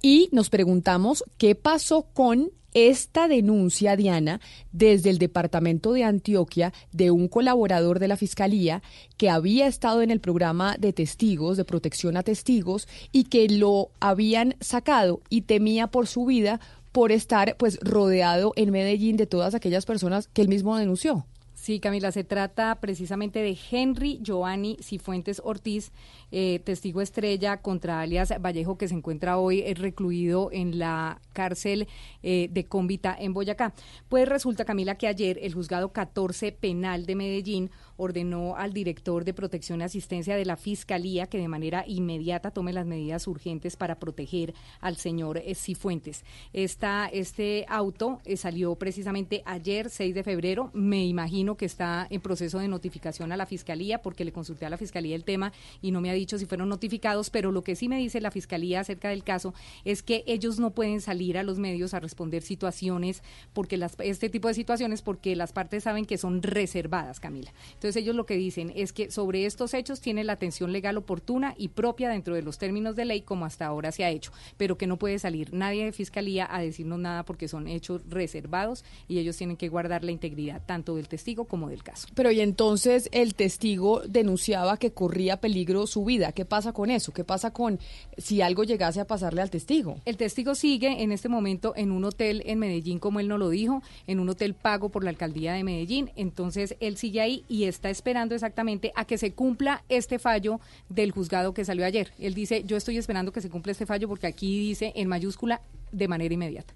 Y nos preguntamos qué pasó con esta denuncia, Diana, desde el departamento de Antioquia de un colaborador de la Fiscalía que había estado en el programa de testigos, de protección a testigos, y que lo habían sacado y temía por su vida por estar pues rodeado en Medellín de todas aquellas personas que él mismo denunció. Sí, Camila, se trata precisamente de Henry Giovanni Cifuentes Ortiz, eh, testigo estrella contra alias Vallejo, que se encuentra hoy eh, recluido en la cárcel eh, de Cómbita en Boyacá. Pues resulta, Camila, que ayer el juzgado 14 penal de Medellín ordenó al director de protección y asistencia de la Fiscalía que de manera inmediata tome las medidas urgentes para proteger al señor eh, Cifuentes. Esta, este auto eh, salió precisamente ayer, 6 de febrero. Me imagino que está en proceso de notificación a la Fiscalía porque le consulté a la Fiscalía el tema y no me ha dicho si fueron notificados, pero lo que sí me dice la Fiscalía acerca del caso es que ellos no pueden salir a los medios a responder situaciones porque las, este tipo de situaciones porque las partes saben que son reservadas, Camila. Ellos lo que dicen es que sobre estos hechos tiene la atención legal oportuna y propia dentro de los términos de ley como hasta ahora se ha hecho, pero que no puede salir nadie de Fiscalía a decirnos nada porque son hechos reservados y ellos tienen que guardar la integridad tanto del testigo como del caso. Pero y entonces el testigo denunciaba que corría peligro su vida. ¿Qué pasa con eso? ¿Qué pasa con si algo llegase a pasarle al testigo? El testigo sigue en este momento en un hotel en Medellín, como él no lo dijo, en un hotel pago por la alcaldía de Medellín. Entonces él sigue ahí y está esperando exactamente a que se cumpla este fallo del juzgado que salió ayer. Él dice, yo estoy esperando que se cumpla este fallo porque aquí dice en mayúscula de manera inmediata.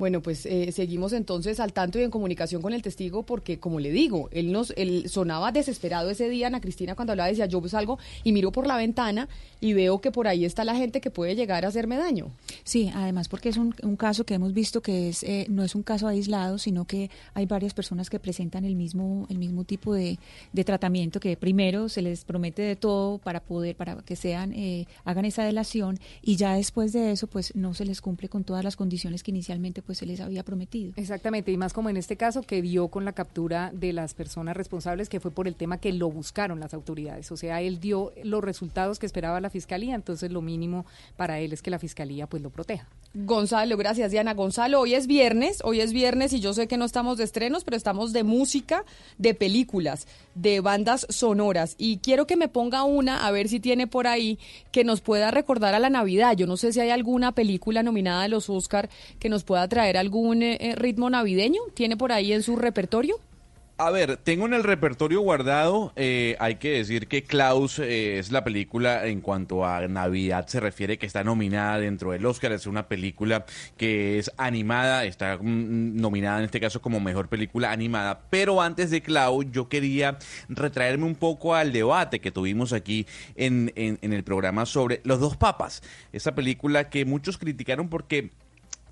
Bueno, pues eh, seguimos entonces al tanto y en comunicación con el testigo porque, como le digo, él nos él sonaba desesperado ese día, Ana Cristina, cuando hablaba, decía, yo salgo y miro por la ventana y veo que por ahí está la gente que puede llegar a hacerme daño. Sí, además porque es un, caso que hemos visto que es eh, no es un caso aislado, sino que hay varias personas que presentan el mismo el mismo tipo de, de tratamiento que primero se les promete de todo para poder para que sean eh, hagan esa delación y ya después de eso pues no se les cumple con todas las condiciones que inicialmente pues se les había prometido. Exactamente, y más como en este caso que dio con la captura de las personas responsables, que fue por el tema que lo buscaron las autoridades. O sea, él dio los resultados que esperaba la fiscalía, entonces lo mínimo para él es que la fiscalía pues lo proteja. Gonzalo, gracias Diana. Gonzalo, hoy es viernes, hoy es viernes y yo sé que no estamos de estrenos, pero estamos de música, de películas, de bandas sonoras. Y quiero que me ponga una, a ver si tiene por ahí, que nos pueda recordar a la Navidad. Yo no sé si hay alguna película nominada a los Oscar que nos pueda traer algún eh, ritmo navideño. ¿Tiene por ahí en su repertorio? A ver, tengo en el repertorio guardado, eh, hay que decir que Klaus eh, es la película en cuanto a Navidad se refiere que está nominada dentro del Oscar, es una película que es animada, está mm, nominada en este caso como mejor película animada, pero antes de Klaus yo quería retraerme un poco al debate que tuvimos aquí en el programa sobre Los dos papas, esa película que muchos criticaron porque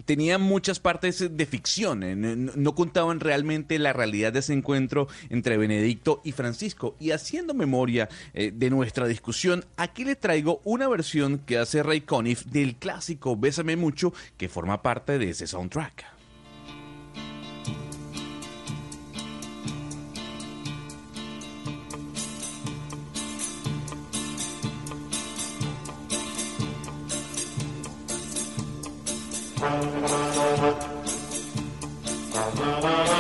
tenía muchas partes de ficción, eh, no, contaban realmente la realidad de ese encuentro entre Benedicto y Francisco. Y haciendo memoria eh, de nuestra discusión, aquí le traigo una versión que hace Ray Conniff del clásico Bésame Mucho, que forma parte de ese soundtrack. Thank you.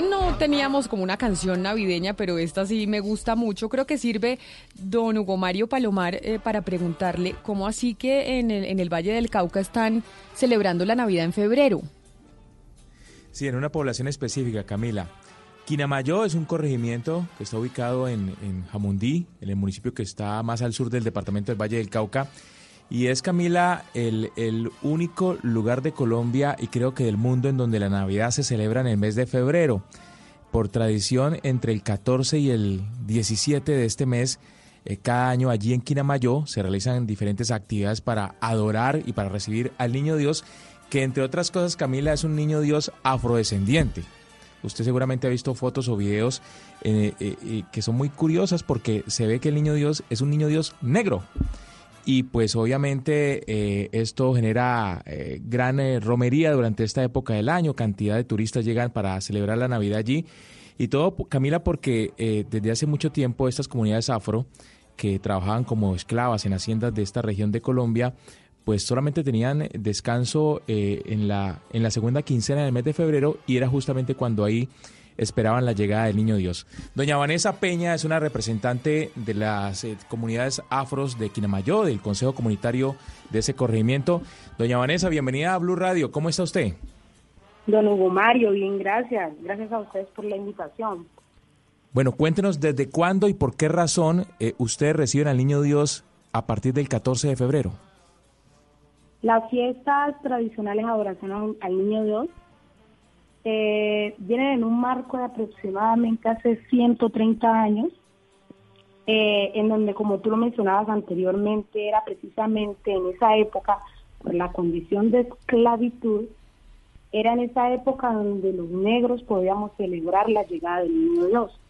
No teníamos como una canción navideña, pero esta sí me gusta mucho. Creo que sirve don Hugo Mario Palomar eh, para preguntarle cómo así que en el, en el Valle del Cauca están celebrando la Navidad en febrero. Sí, en una población específica, Camila. Quinamayo es un corregimiento que está ubicado en, en Jamundí, en el municipio que está más al sur del departamento del Valle del Cauca. Y es, Camila, el, el único lugar de Colombia y creo que del mundo en donde la Navidad se celebra en el mes de febrero. Por tradición, entre el 14 y el 17 de este mes, eh, cada año allí en Quinamayo se realizan diferentes actividades para adorar y para recibir al Niño Dios, que entre otras cosas, Camila, es un Niño Dios afrodescendiente. Usted seguramente ha visto fotos o videos eh, eh, que son muy curiosas porque se ve que el Niño Dios es un Niño Dios negro. Y pues obviamente eh, esto genera eh, gran eh, romería durante esta época del año, cantidad de turistas llegan para celebrar la Navidad allí. Y todo, Camila, porque desde hace mucho tiempo estas comunidades afro que trabajaban como esclavas en haciendas de esta región de Colombia, pues solamente tenían descanso en, la, en la segunda quincena del mes de febrero y era justamente cuando ahí esperaban la llegada del Niño Dios. Doña Vanessa Peña es una representante de las eh, comunidades afros de Quinamayo, del Consejo Comunitario de ese corregimiento. Doña Vanessa, bienvenida a Blue Radio. ¿Cómo está usted? Don Hugo Mario, bien, gracias. Gracias a ustedes por la invitación. Bueno, cuéntenos desde cuándo y por qué razón eh, ustedes reciben al Niño Dios a partir del 14 de febrero. Las fiestas tradicionales de adoración al- al Niño Dios eh, vienen en un marco de aproximadamente hace 130 años, eh, en donde, como tú lo mencionabas anteriormente, era precisamente en esa época, por la condición de esclavitud, era en esa época donde los negros podíamos celebrar la llegada del Niño Dios.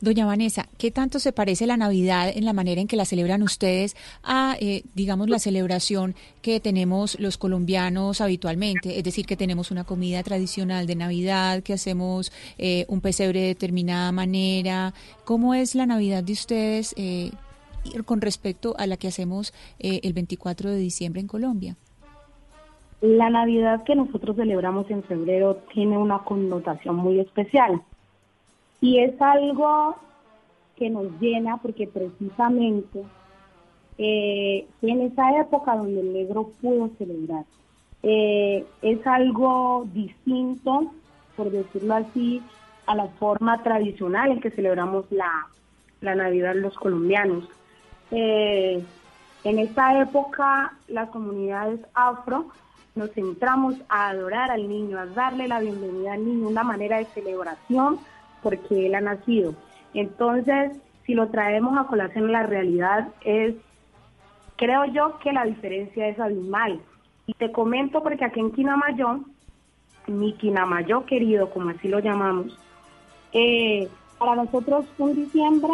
Doña Vanessa, ¿qué tanto se parece la Navidad en la manera en que la celebran ustedes a, eh, digamos, la celebración que tenemos los colombianos habitualmente? Es decir, que tenemos una comida tradicional de Navidad, que hacemos eh, un pesebre de determinada manera. ¿Cómo es la Navidad de ustedes eh, con respecto a la que hacemos eh, el 24 de diciembre en Colombia? La Navidad que nosotros celebramos en febrero tiene una connotación muy especial y es algo que nos llena porque precisamente eh, en esa época donde el negro pudo celebrar. Eh, es algo distinto, por decirlo así, a la forma tradicional en que celebramos la, la Navidad los colombianos. Eh, en esta época las comunidades afro nos centramos a adorar al niño, a darle la bienvenida al niño, una manera de celebración porque él ha nacido. Entonces, si lo traemos a colación, la realidad es, creo yo que la diferencia es abismal. Y te comento porque aquí en Quinamayo, mi Quinamayo querido, como así lo llamamos, eh, para nosotros un diciembre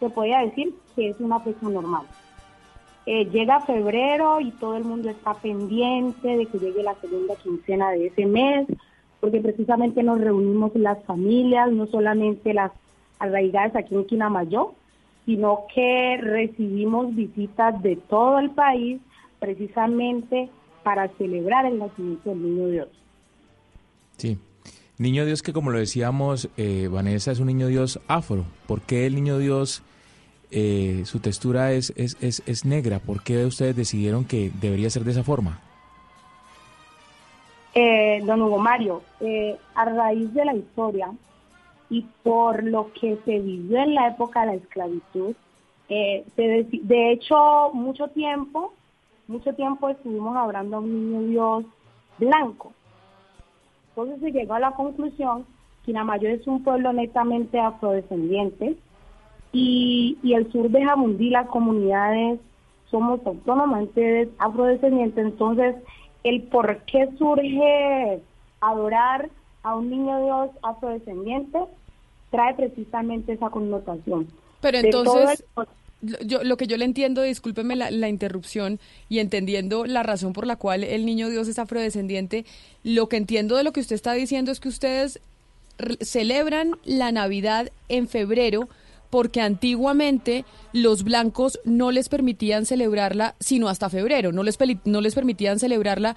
se podría decir que es una fecha normal. Eh, llega febrero y todo el mundo está pendiente de que llegue la segunda quincena de ese mes, porque precisamente nos reunimos las familias, no solamente las arraigadas aquí en Quinamayo, sino que recibimos visitas de todo el país precisamente para celebrar el nacimiento del Niño Dios. Sí. Niño Dios que como lo decíamos, eh, Vanessa es un niño Dios afro. ¿Por qué el niño Dios, eh, su textura es, es, es, es negra? ¿Por qué ustedes decidieron que debería ser de esa forma? Eh, don Hugo Mario, eh, a raíz de la historia y por lo que se vivió en la época de la esclavitud, eh, de hecho, mucho tiempo, mucho tiempo estuvimos hablando a un niño Dios blanco. Entonces se llegó a la conclusión que Namayo es un pueblo netamente afrodescendiente y, y el sur de Jamundí, las comunidades somos autónomamente afrodescendientes, entonces el por qué surge adorar a un niño Dios afrodescendiente trae precisamente esa connotación. Pero entonces, el- yo, lo que yo le entiendo, discúlpeme la, la interrupción, y entendiendo la razón por la cual el niño Dios es afrodescendiente, lo que entiendo de lo que usted está diciendo es que ustedes celebran la Navidad en febrero porque antiguamente los blancos no les permitían celebrarla sino hasta febrero, no les, no les permitían celebrarla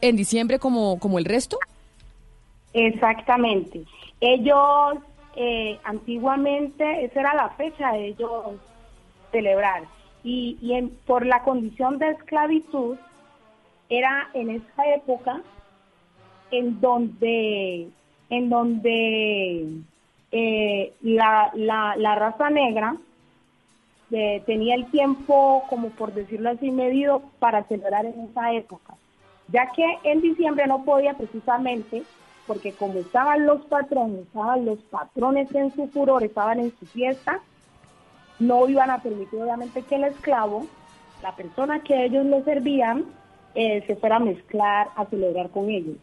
en diciembre como, como el resto. Exactamente. Ellos, eh, antiguamente, esa era la fecha de ellos celebrar. Y, y en- por la condición de esclavitud, era en esa época en donde, en donde eh, la, la, la raza negra eh, tenía el tiempo, como por decirlo así, medido para celebrar en esa época. Ya que en diciembre no podía precisamente, porque como estaban los patrones, estaban los patrones en su furor, estaban en su fiesta, no iban a permitir obviamente que el esclavo, la persona que ellos le servían, eh, se fuera a mezclar, a celebrar con ellos.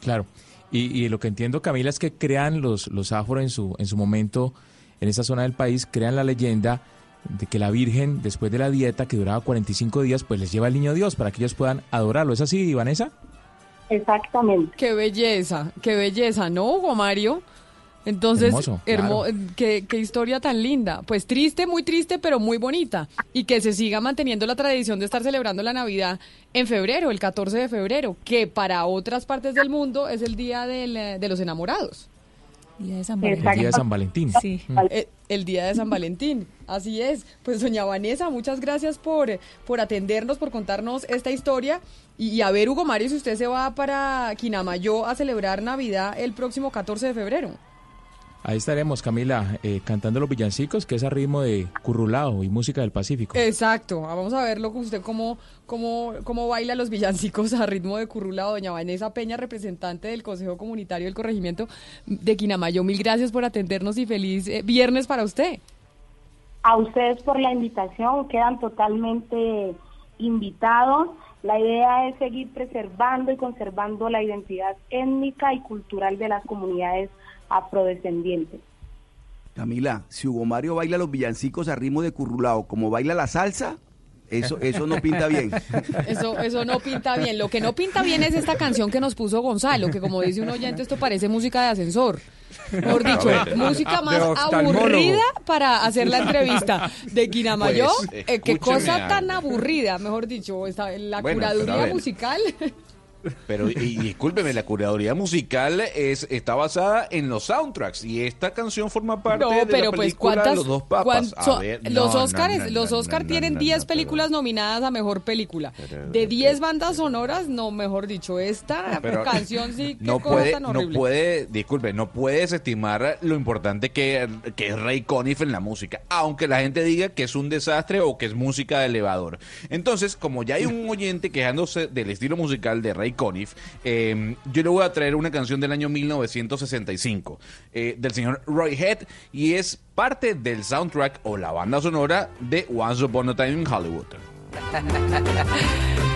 Claro. Y, y lo que entiendo, Camila, es que crean los, los afro en su, en su momento, en esa zona del país, crean la leyenda de que la Virgen, después de la dieta que duraba 45 días, pues les lleva al niño Dios para que ellos puedan adorarlo. ¿Es así, Vanessa? Exactamente. Qué belleza, qué belleza, ¿no, Hugo Mario? Entonces, Hermoso, hermo- claro. qué, qué historia tan linda. Pues triste, muy triste, pero muy bonita. Y que se siga manteniendo la tradición de estar celebrando la Navidad en febrero, el 14 de febrero, que para otras partes del mundo es el día del, eh, de los enamorados. Día de San El día de San Valentín. Sí. El, el día de San Valentín, así es. Pues doña Vanessa, muchas gracias por, por atendernos, por contarnos esta historia. Y, y a ver, Hugo Mario, si usted se va para Quinamayo a celebrar Navidad el próximo 14 de febrero. Ahí estaremos, Camila, eh, cantando los villancicos, que es a ritmo de currulao y música del Pacífico. Exacto, vamos a verlo con usted cómo, cómo, cómo baila los villancicos a ritmo de currulado. Doña Vanessa Peña, representante del Consejo Comunitario del Corregimiento de Quinamayo. Mil gracias por atendernos y feliz eh, viernes para usted. A ustedes por la invitación, quedan totalmente invitados. La idea es seguir preservando y conservando la identidad étnica y cultural de las comunidades afrodescendientes. Camila, si Hugo Mario baila los villancicos a ritmo de currulao, como baila la salsa, eso, eso no pinta bien. Eso, eso no pinta bien. Lo que no pinta bien es esta canción que nos puso Gonzalo, que como dice un oyente, esto parece música de ascensor. Mejor dicho, ver. música más aburrida para hacer la entrevista de Quinamayo. Pues, Eh, qué cosa tan aburrida, mejor dicho, esta- la Bueno, curaduría musical. Pero, y, discúlpeme, la curaduría musical es, está basada en los soundtracks y esta canción forma parte No, de pero la pues película cuántas Los Dos Papas. so- ver, los no, no, Oscars, no, los Oscar tienen no, 10 no, películas nominadas a mejor película. De 10 bandas sonoras, no, mejor dicho, esta Pero canción sí qué no puede, tan no puede, disculpe, no puede desestimar lo importante que, que es Ray Conniff en la música, aunque la gente diga que es un desastre o que es música de elevador. Entonces, como ya hay un oyente quejándose del estilo musical de Ray Conniff, eh, yo le voy a traer una canción del año 1965 eh, del señor Roy Head y es parte del soundtrack o la banda sonora de Once Upon a Time in Hollywood.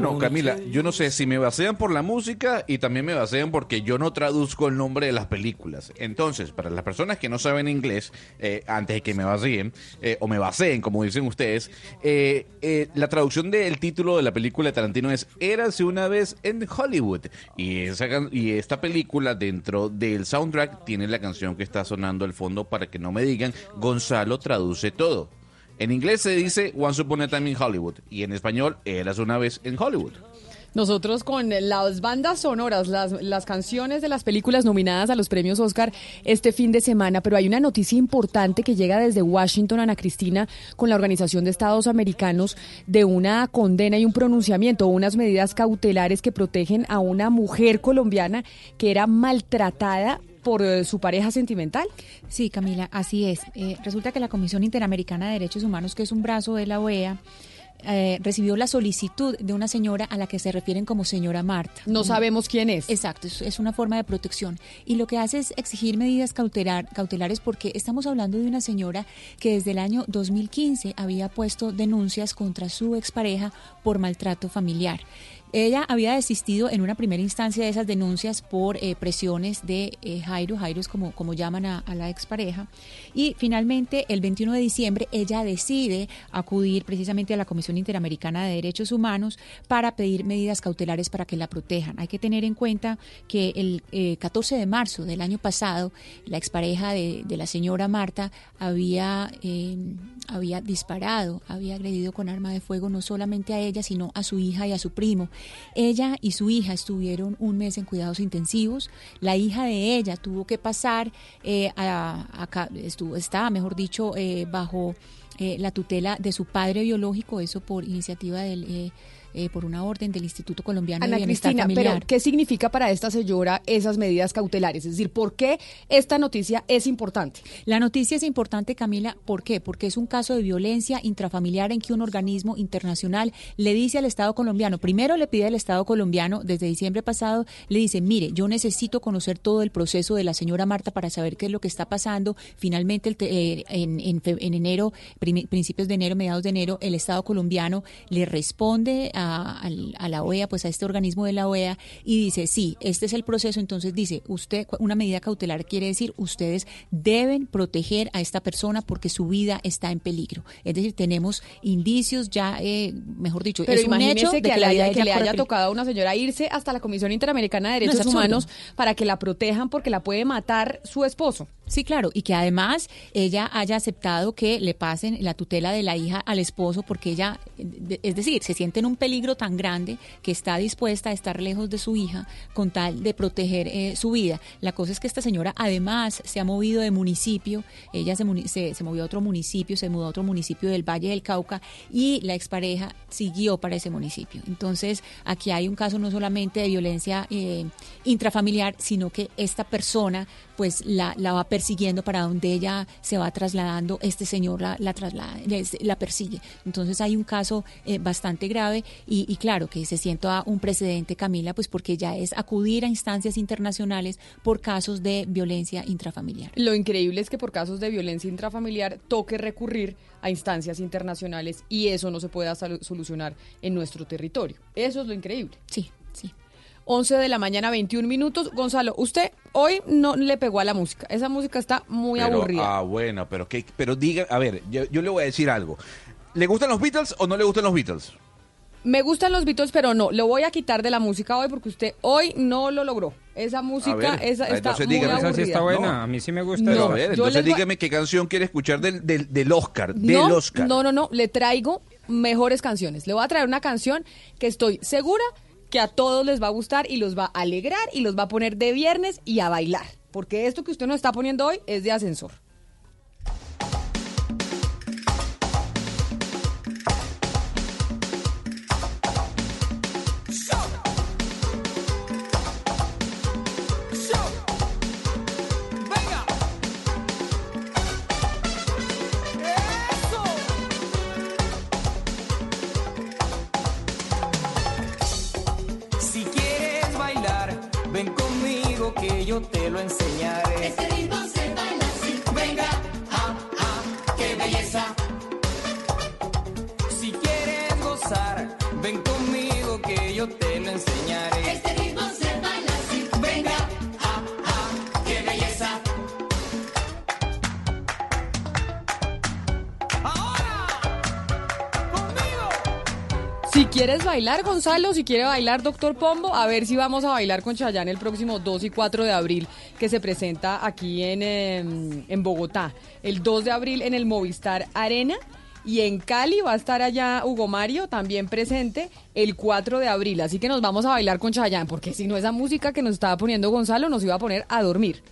Bueno, Camila, yo no sé si me basean por la música y también me basean porque yo no traduzco el nombre de las películas. Entonces, para las personas que no saben inglés, eh, antes de que me baseen, eh, o me baseen, como dicen ustedes, eh, eh, la traducción del título de la película de Tarantino es Érase una vez en Hollywood. Y, esa, y esta película, dentro del soundtrack, tiene la canción que está sonando al fondo para que no me digan, Gonzalo traduce todo. En inglés se dice Once Upon a Time in Hollywood y en español Eras una vez en Hollywood. Nosotros con las bandas sonoras, las, las canciones de las películas nominadas a los premios Oscar este fin de semana, pero hay una noticia importante que llega desde Washington, Ana Cristina, con la Organización de Estados Americanos de una condena y un pronunciamiento, unas medidas cautelares que protegen a una mujer colombiana que era maltratada por eh, su pareja sentimental. Sí, Camila, así es. Eh, resulta que la Comisión Interamericana de Derechos Humanos, que es un brazo de la OEA, eh, recibió la solicitud de una señora a la que se refieren como señora Marta. No sabemos quién es. Exacto, es, es una forma de protección. Y lo que hace es exigir medidas cautelar, cautelares porque estamos hablando de una señora que desde el año 2015 había puesto denuncias contra su expareja por maltrato familiar. Ella había desistido en una primera instancia de esas denuncias por eh, presiones de eh, Jairo, Jairo es como, como llaman a, a la expareja, y finalmente el 21 de diciembre ella decide acudir precisamente a la Comisión Interamericana de Derechos Humanos para pedir medidas cautelares para que la protejan. Hay que tener en cuenta que el eh, 14 de marzo del año pasado, la expareja de, de la señora Marta había, eh, había disparado, había agredido con arma de fuego no solamente a ella, sino a su hija y a su primo. Ella y su hija estuvieron un mes en cuidados intensivos. La hija de ella tuvo que pasar, eh, a, a- estuvo, está, mejor dicho, eh, bajo eh, la tutela de su padre biológico, eso por iniciativa del... eh, por una orden del Instituto Colombiano Ana de Bienestar Cristina, Familiar. pero ¿qué significa para esta señora esas medidas cautelares? Es decir, ¿por qué esta noticia es importante? La noticia es importante, Camila, ¿por qué? Porque es un caso de violencia intrafamiliar en que un organismo internacional le dice al Estado colombiano, primero le pide al Estado colombiano, desde diciembre pasado, le dice, mire, yo necesito conocer todo el proceso de la señora Marta para saber qué es lo que está pasando. Finalmente, el te- eh, en, en fe- en enero, primi- principios de enero, mediados de enero, el Estado colombiano le responde a, a la OEA, pues a este organismo de la OEA, y dice, sí, este es el proceso, entonces dice, usted, una medida cautelar quiere decir, ustedes deben proteger a esta persona porque su vida está en peligro. Es decir, tenemos indicios ya, eh, mejor dicho, Pero es un hecho de que, que, le la haya, de que ella le corre haya peligro. tocado a una señora irse hasta la Comisión Interamericana de Derechos. Humanos para que la protejan porque la puede matar su esposo. Sí, claro, y que además ella haya aceptado que le pasen la tutela de la hija al esposo porque ella, es decir, se siente en un peligro tan grande que está dispuesta a estar lejos de su hija con tal de proteger eh, su vida. La cosa es que esta señora además se ha movido de municipio, ella se, se, se movió a otro municipio, se mudó a otro municipio del Valle del Cauca y la expareja siguió para ese municipio. Entonces, aquí hay un caso no solamente de violencia eh, intrafamiliar, sino que esta persona pues la, la va persiguiendo para donde ella se va trasladando, este señor la, la traslada, la persigue. Entonces hay un caso eh, bastante grave y, y claro que se sienta un precedente, Camila, pues porque ya es acudir a instancias internacionales por casos de violencia intrafamiliar. Lo increíble es que por casos de violencia intrafamiliar toque recurrir a instancias internacionales y eso no se pueda solu- solucionar en nuestro territorio. Eso es lo increíble. Sí, sí. 11 de la mañana, 21 minutos. Gonzalo, usted hoy no le pegó a la música. Esa música está muy Pero, aburrida. Ah, bueno, pero qué, pero diga, a ver, yo, yo le voy a decir algo. ¿Le gustan los Beatles o no le gustan los Beatles? Me gustan los Beatles, pero no, lo voy a quitar de la música hoy porque usted hoy no lo logró. Esa música ver, esa está entonces muy dígame. aburrida. Esa sí está buena, a mí sí me gusta. Pero esa. a ver, entonces dígame qué canción quiere escuchar del, del, del Oscar, del no, Oscar. No, no, no, le traigo mejores canciones. Le voy a traer una canción que estoy segura que a todos les va a gustar y los va a alegrar y los va a poner de viernes y a bailar. Porque esto que usted nos está poniendo hoy es de ascensor. Te lo enseñaré. Bailar, Gonzalo, si quiere bailar, doctor Pombo, a ver si vamos a bailar con Chayanne el próximo 2 y 4 de abril, que se presenta aquí en, em, en Bogotá. El 2 de abril en el Movistar Arena. Y en Cali va a estar allá Hugo Mario, también presente, el 4 de abril. Así que nos vamos a bailar con Chayanne, porque si no esa música que nos estaba poniendo Gonzalo nos iba a poner a dormir.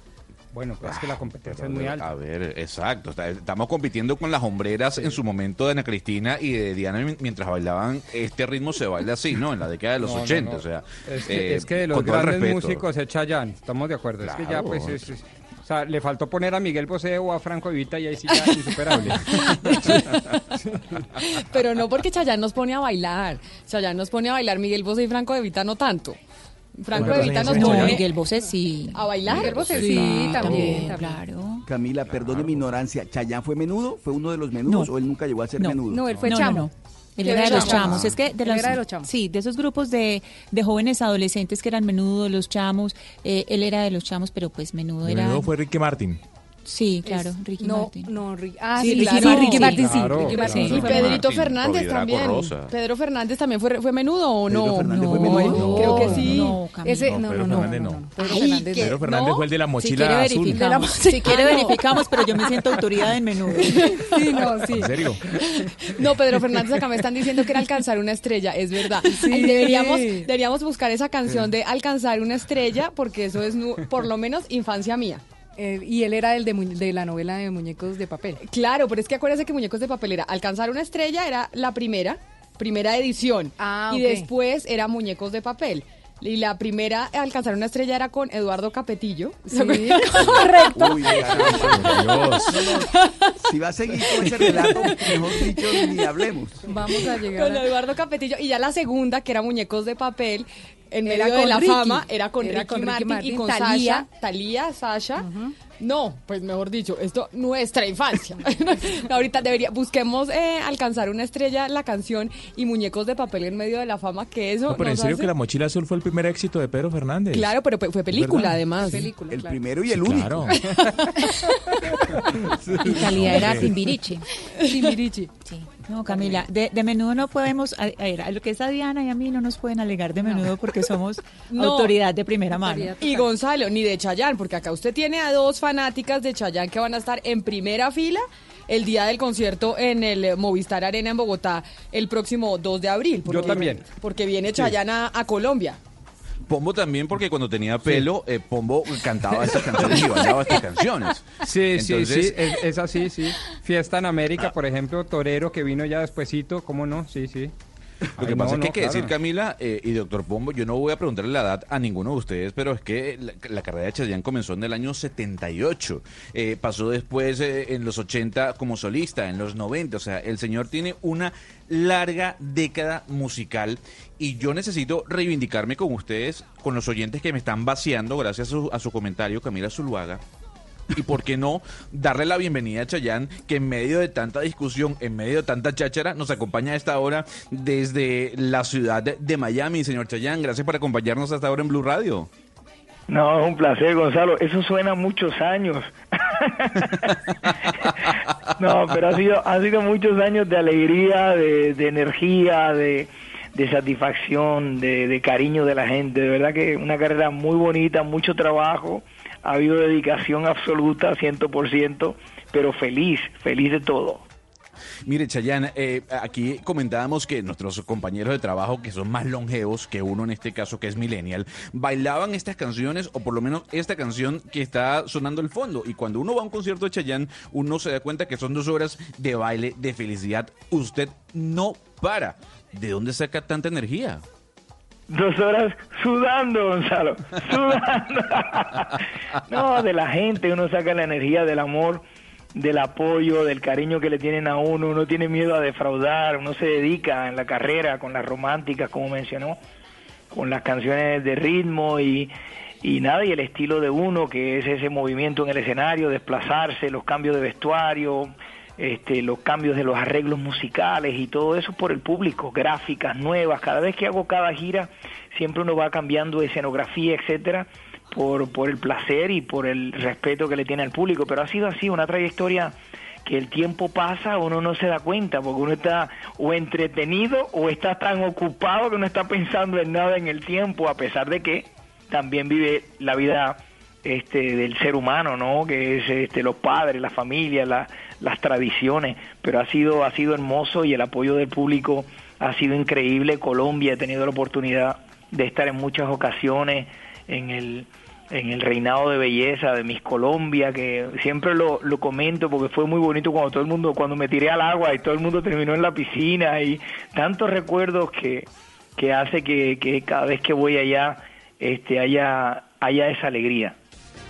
Bueno, pues es que la competencia es muy alta. A ver, exacto. Estamos compitiendo con las hombreras en su momento de Ana Cristina y de Diana mi- mientras bailaban. Este ritmo se baila así, ¿no? En la década de los No, no, 80, no. o sea. Es que, eh, es que de los grandes músicos es Chayanne, estamos de acuerdo. Es que ya pues es, es- o sea, le faltó poner a Miguel Bosé o a Franco Evita y ahí sí ya insuperable. Pero no porque Chayanne nos pone a bailar. Chayanne nos pone a bailar, Miguel Bosé y Franco de Vita no tanto. Franco de Vita nos No, pone Miguel Bosé sí. a bailar. Miguel Bosé, Sí, sí, también. también. Claro. Camila, perdone mi ignorancia. ¿Chayán fue menudo? ¿Fue uno de los menudos No. o él nunca llegó a ser No. menudo? No, él fue chamo. no. Él ¿Qué era de los chamos? Es que de los, era de los chamos. Sí, de esos grupos de, de jóvenes adolescentes que eran menudo, los chamos. eh, él era de los chamos, pero pues menudo era. menudo fue Ricky Martin. Sí, claro, Ricky no, Martin. No, ah, Sí, sí, Ricky claro. Martin, Ricky sí. Martin, sí. Claro, Ricky Martin, claro. sí, Y fue Pedrito Martin. Fernández también. Rosa. Pedro Fernández también fue, fue menudo o no. Pedro Fernández fue No, menudo. Creo que sí. No. Ese, No, no, Pedro no, no, Fernández no, no. no. Pedro Fernández. ¿qué? Pedro Fernández ¿No? fue el de la Si mochila quiere azul. verificamos, si quiere no. verificamos, pero yo me siento autoridad en menudo. Sí, no, sí. ¿En serio? No, Pedro Fernández acá me están diciendo que era alcanzar una estrella, es verdad. Sí. Ay, deberíamos, deberíamos buscar esa canción de alcanzar una estrella porque eso es por lo menos infancia mía. Eh, y él era el de, mu- de la novela de Muñecos de Papel. Claro, pero es que acuérdense que Muñecos de Papel era alcanzar una estrella era la primera, primera edición. Ah, y después era Muñecos de Papel. Y la primera alcanzar una estrella era con Eduardo Capetillo. Sí, correcto. Uy, ya, Dios. Si va a seguir con ese relato, mejor dicho, ni hablemos. Vamos a llegar Con a... Eduardo Capetillo. Y ya la segunda, que era Muñecos de Papel, en Era medio de con la Ricky. fama, era con Era Ricky con Ricky Martin, y con Thalía. Sasha, Talía, Sasha. No, pues mejor dicho, esto nuestra infancia. Ahorita debería, busquemos eh, alcanzar una estrella, la canción y muñecos de papel en medio de la fama, que eso No, pero en serio hace- que la mochila azul fue el primer éxito de Pedro Fernández. Claro, pero fue película ¿Verdad? además. Película, El claro. primero y Sí, el único. claro. Y calidad era Timbiriche. Timbiriche. Sí. No, Camila, de, de menudo no podemos, a, a ver, a lo que es a Diana y a mí no nos pueden alegar de menudo porque somos No. autoridad de primera mano. Y Gonzalo, ni de Chayán, porque acá usted tiene a dos fanáticas de Chayán que van a estar en primera fila el día del concierto en el Movistar Arena en Bogotá el próximo 2 de abril. Yo también. Porque viene Chayán a, a Colombia. Pombo también, porque cuando tenía pelo, eh, Pombo cantaba estas canciones y bailaba estas canciones. Sí, sí, Entonces- sí, es, es así, sí. Fiesta en América, por ejemplo, Torero, que vino ya despuesito, ¿cómo no? Sí, sí. Lo que Ay, pasa no, es que hay que claro. decir, Camila eh, y doctor Pombo, yo no voy a preguntarle la edad a ninguno de ustedes, pero es que la, la carrera de Chayanne comenzó en el año 78. Eh, pasó después eh, en los 80 como solista, en los 90. O sea, el señor tiene una larga década musical y yo necesito reivindicarme con ustedes, con los oyentes que me están vaciando, gracias a su, a su comentario, Camila Zuluaga. Y por qué no darle la bienvenida a Chayanne, que en medio de tanta discusión, en medio de tanta cháchara, nos acompaña a esta hora desde la ciudad de, Miami. Señor Chayanne, gracias por acompañarnos hasta ahora en Blue Radio. No, es un placer, Gonzalo. Eso suena muchos años. no, pero ha sido, ha sido muchos años de alegría, de, energía, de, de satisfacción, de, de cariño de la gente. De verdad que una carrera muy bonita, mucho trabajo. Ha habido dedicación absoluta, 100%, pero feliz, feliz de todo. Mire, Chayanne, eh, aquí comentábamos que nuestros compañeros de trabajo, que son más longevos que uno en este caso, que es Millennial, bailaban estas canciones, o por lo menos esta canción que está sonando el fondo. Y cuando uno va a un concierto de Chayanne, uno se da cuenta que son dos horas de baile, de felicidad. Usted no para. ¿De dónde saca tanta energía? Dos horas sudando, Gonzalo, sudando. no, de la gente uno saca la energía del amor, del apoyo, del cariño que le tienen a uno. Uno tiene miedo a defraudar, uno se dedica en la carrera con las románticas, como mencionó, con las canciones de ritmo y, y nada, y el estilo de uno, que es ese movimiento en el escenario, desplazarse, los cambios de vestuario, este, los cambios de los arreglos musicales y todo eso por el público, gráficas nuevas. Cada vez que hago cada gira, siempre uno va cambiando escenografía, etcétera, por, por el placer y por el respeto que le tiene al público. Pero ha sido así, una trayectoria que el tiempo pasa, uno no se da cuenta, porque uno está o entretenido o está tan ocupado que no está pensando en nada en el tiempo, a pesar de que también vive la vida este del ser humano, ¿no? Que es este los padres, la familia, la- las tradiciones, pero ha sido ha sido hermoso y el apoyo del público ha sido increíble. Colombia he tenido la oportunidad de estar en muchas ocasiones en el en el reinado de belleza de Miss Colombia, que siempre lo, lo comento porque fue muy bonito cuando todo el mundo, cuando me tiré al agua y todo el mundo terminó en la piscina y tantos recuerdos que, que hace que, que cada vez que voy allá este haya, haya esa alegría.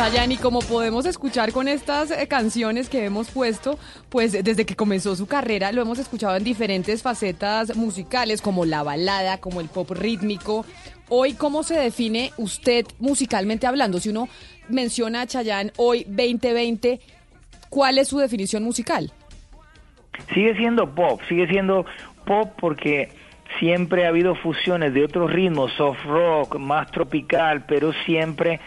Chayanne, y como podemos escuchar con estas eh, canciones que hemos puesto, pues desde que comenzó su carrera lo hemos escuchado en diferentes facetas musicales, como la balada, como el pop rítmico. Hoy, ¿cómo se define usted musicalmente hablando? Si uno menciona a Chayanne hoy 2020, ¿cuál es su definición musical? Sigue siendo pop, sigue siendo pop porque siempre ha habido fusiones de otros ritmos, soft rock, más tropical, pero siempre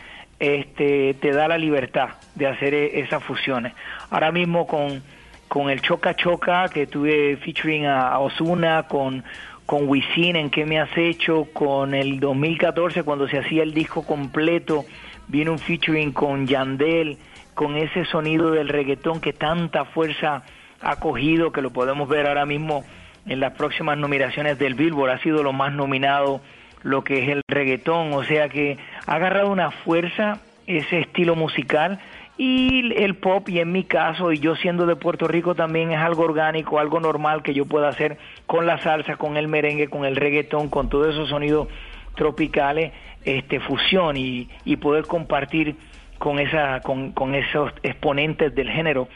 este, te da la libertad de hacer e- esas fusiones. Ahora mismo con, con el Choca Choca que tuve featuring a, Osuna, con, con Wisin en ¿Qué me has hecho? Con el 2014 cuando se hacía el disco completo, viene un featuring con Yandel, con ese sonido del reggaetón que tanta fuerza ha cogido, que lo podemos ver ahora mismo en las próximas nominaciones del Billboard, ha sido lo más nominado lo que es el reggaetón, o sea que ha agarrado una fuerza ese estilo musical y el pop y en mi caso y yo siendo de Puerto Rico también es algo orgánico, algo normal que yo pueda hacer con la salsa, con el merengue, con el reggaetón, con todos esos sonidos tropicales, este fusión y, poder compartir con esa con, con esos exponentes del género.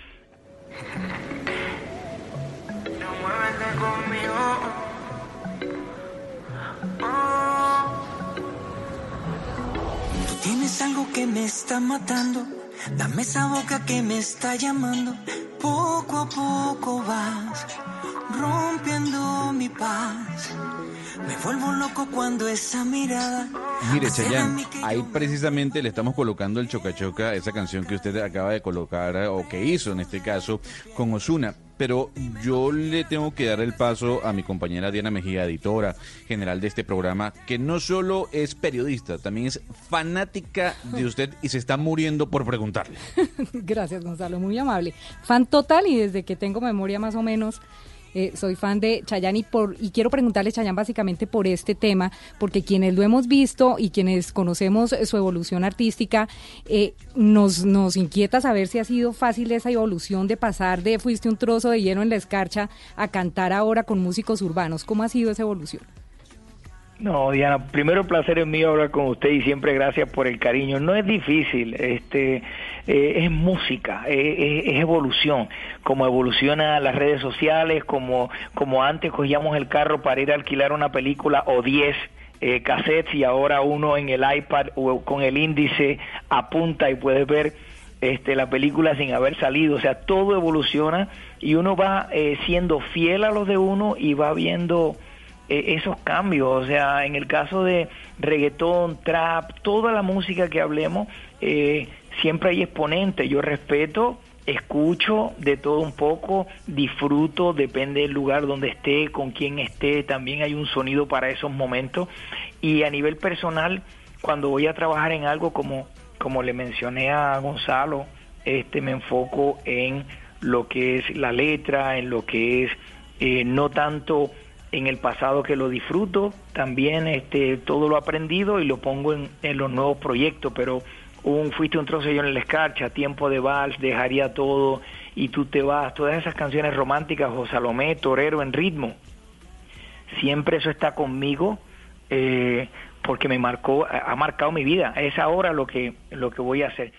Tú tienes algo que me está matando. Dame esa boca que me está llamando. Poco a poco vas rompiendo mi paz. Me vuelvo loco cuando esa mirada. Mire, Chayanne, ahí precisamente le estamos colocando el Choca Choca, esa canción que usted acaba de colocar, eh, o que hizo en este caso, con Osuna. Pero yo le tengo que dar el paso a mi compañera Diana Mejía, editora general de este programa, que no solo es periodista, también es fanática de usted y se está muriendo por preguntarle. Gracias, Gonzalo, muy amable. Fan total y desde que tengo memoria más o menos. Eh, soy fan de Chayanne y, por, y quiero preguntarle, Chayanne, básicamente por este tema, porque quienes lo hemos visto y quienes conocemos su evolución artística, eh, nos, nos inquieta saber si ha sido fácil esa evolución de pasar de fuiste un trozo de hielo en la escarcha a cantar ahora con músicos urbanos. ¿Cómo ha sido esa evolución? No, Diana, primero placer es mío hablar con usted y siempre gracias por el cariño. No es difícil, este, eh, es música, eh, es, es evolución, como evoluciona las redes sociales, como, como antes cogíamos el carro para ir a alquilar una película o 10 eh, cassettes y ahora uno en el iPad o con el índice apunta y puedes ver este, la película sin haber salido, o sea, todo evoluciona y uno va eh, siendo fiel a los de uno y va viendo eh, esos cambios, o sea, en el caso de reggaetón, trap, toda la música que hablemos, eh, siempre hay exponentes, yo respeto, escucho de todo un poco, disfruto, depende del lugar donde esté, con quién esté, también hay un sonido para esos momentos. Y a nivel personal, cuando voy a trabajar en algo como, como le mencioné a Gonzalo, este me enfoco en lo que es la letra, en lo que es eh, no tanto en el pasado que lo disfruto, también este todo lo aprendido y lo pongo en, los nuevos proyectos, pero un fuiste un trozo yo en la escarcha, tiempo de vals, dejaría todo y tú te vas, todas esas canciones románticas o Salomé, Torero en ritmo, siempre eso está conmigo eh, porque me marcó, ha marcado mi vida, es ahora lo que lo que voy a hacer.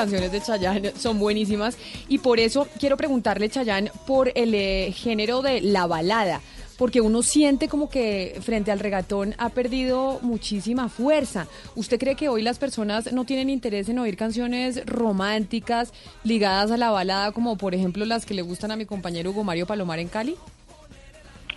Canciones de Chayanne son buenísimas y por eso quiero preguntarle, Chayanne, por el eh, género de la balada. Porque uno siente como que frente al regatón ha perdido muchísima fuerza. ¿Usted cree que hoy las personas no tienen interés en oír canciones románticas ligadas a la balada, como por ejemplo las que le gustan a mi compañero Hugo Mario Palomar en Cali?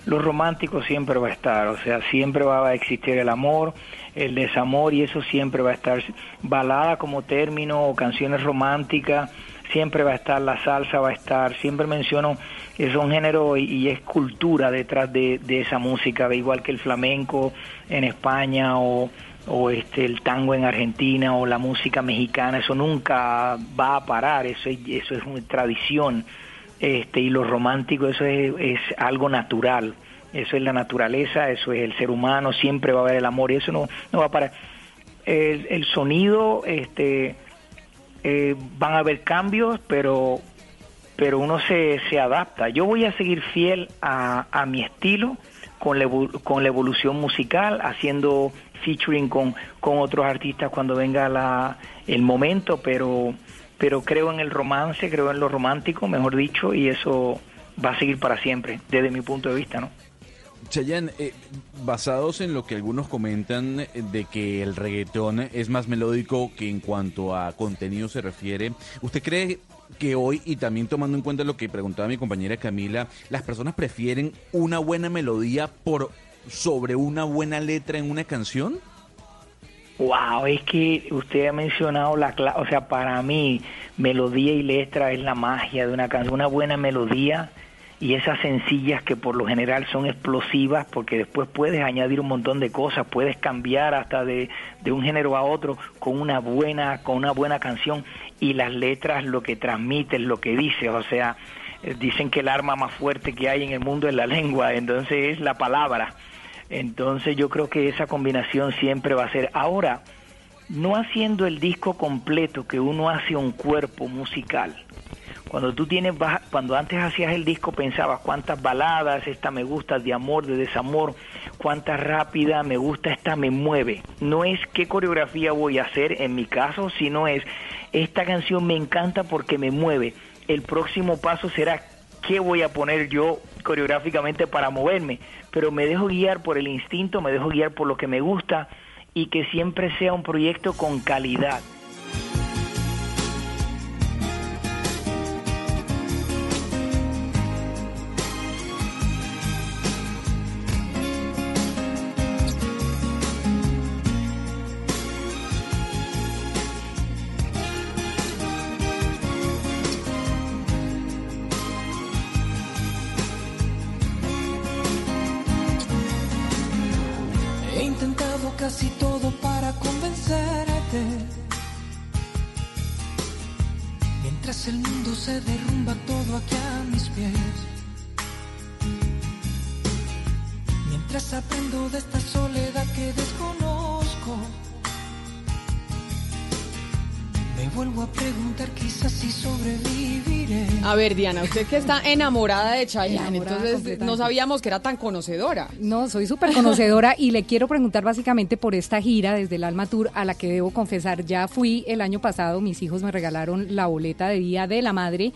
Lo romántico siempre va a estar, o sea, siempre va a existir el amor, el desamor y eso siempre va a estar. Balada como término o canciones románticas, siempre va a estar, la salsa va a estar, siempre menciono es un género y, y es cultura detrás de, de esa música, igual que el flamenco en España o, o este el tango en Argentina o la música mexicana, eso nunca va a parar, eso es, eso es una tradición. Este, y lo romántico eso es, algo natural, eso es la naturaleza, eso es el ser humano, siempre va a haber el amor y eso no, no va a parar. El, sonido, este, eh, van a haber cambios, pero pero uno se, se adapta. Yo voy a seguir fiel a, a mi estilo con la, con la evolución musical, haciendo featuring con, con otros artistas cuando venga la, el momento, pero, pero creo en el romance, creo en lo romántico, mejor dicho, y eso va a seguir para siempre, desde mi punto de vista, ¿no? Chayanne, eh, basados en lo que algunos comentan eh, de que el reggaetón es más melódico que en cuanto a contenido se refiere, ¿usted cree que hoy, y también tomando en cuenta lo que preguntaba mi compañera Camila, las personas prefieren una buena melodía por sobre una buena letra en una canción? Wow, es que usted ha mencionado la clave, o sea, para mí melodía y letra es la magia de una canción, una buena melodía y esas sencillas que por lo general son explosivas porque después puedes añadir un montón de cosas, puedes cambiar hasta de, de un género a otro con una buena con una buena canción y las letras lo que transmiten, lo que dice, o sea, eh, dicen que el arma más fuerte que hay en el mundo es la lengua, entonces es la palabra. Entonces yo creo que esa combinación siempre va a ser. Ahora, no haciendo el disco completo, que uno hace un cuerpo musical. Cuando tú tienes, cuando antes hacías el disco pensabas cuántas baladas, esta me gusta de amor, de desamor, cuánta rápida, me gusta, esta me mueve. No es qué coreografía voy a hacer en mi caso, sino es esta canción me encanta porque me mueve. El próximo paso será qué voy a poner yo coreográficamente para moverme, pero me dejo guiar por el instinto, me dejo guiar por lo que me gusta y que siempre sea un proyecto con calidad. Ver, Diana, usted que está enamorada de Chayanne, Enamorada entonces no sabíamos que era tan conocedora. No, soy súper conocedora y le quiero preguntar básicamente por esta gira desde el Alma Tour a la que debo confesar, ya fui el año pasado, mis hijos me regalaron la boleta de Día de la Madre.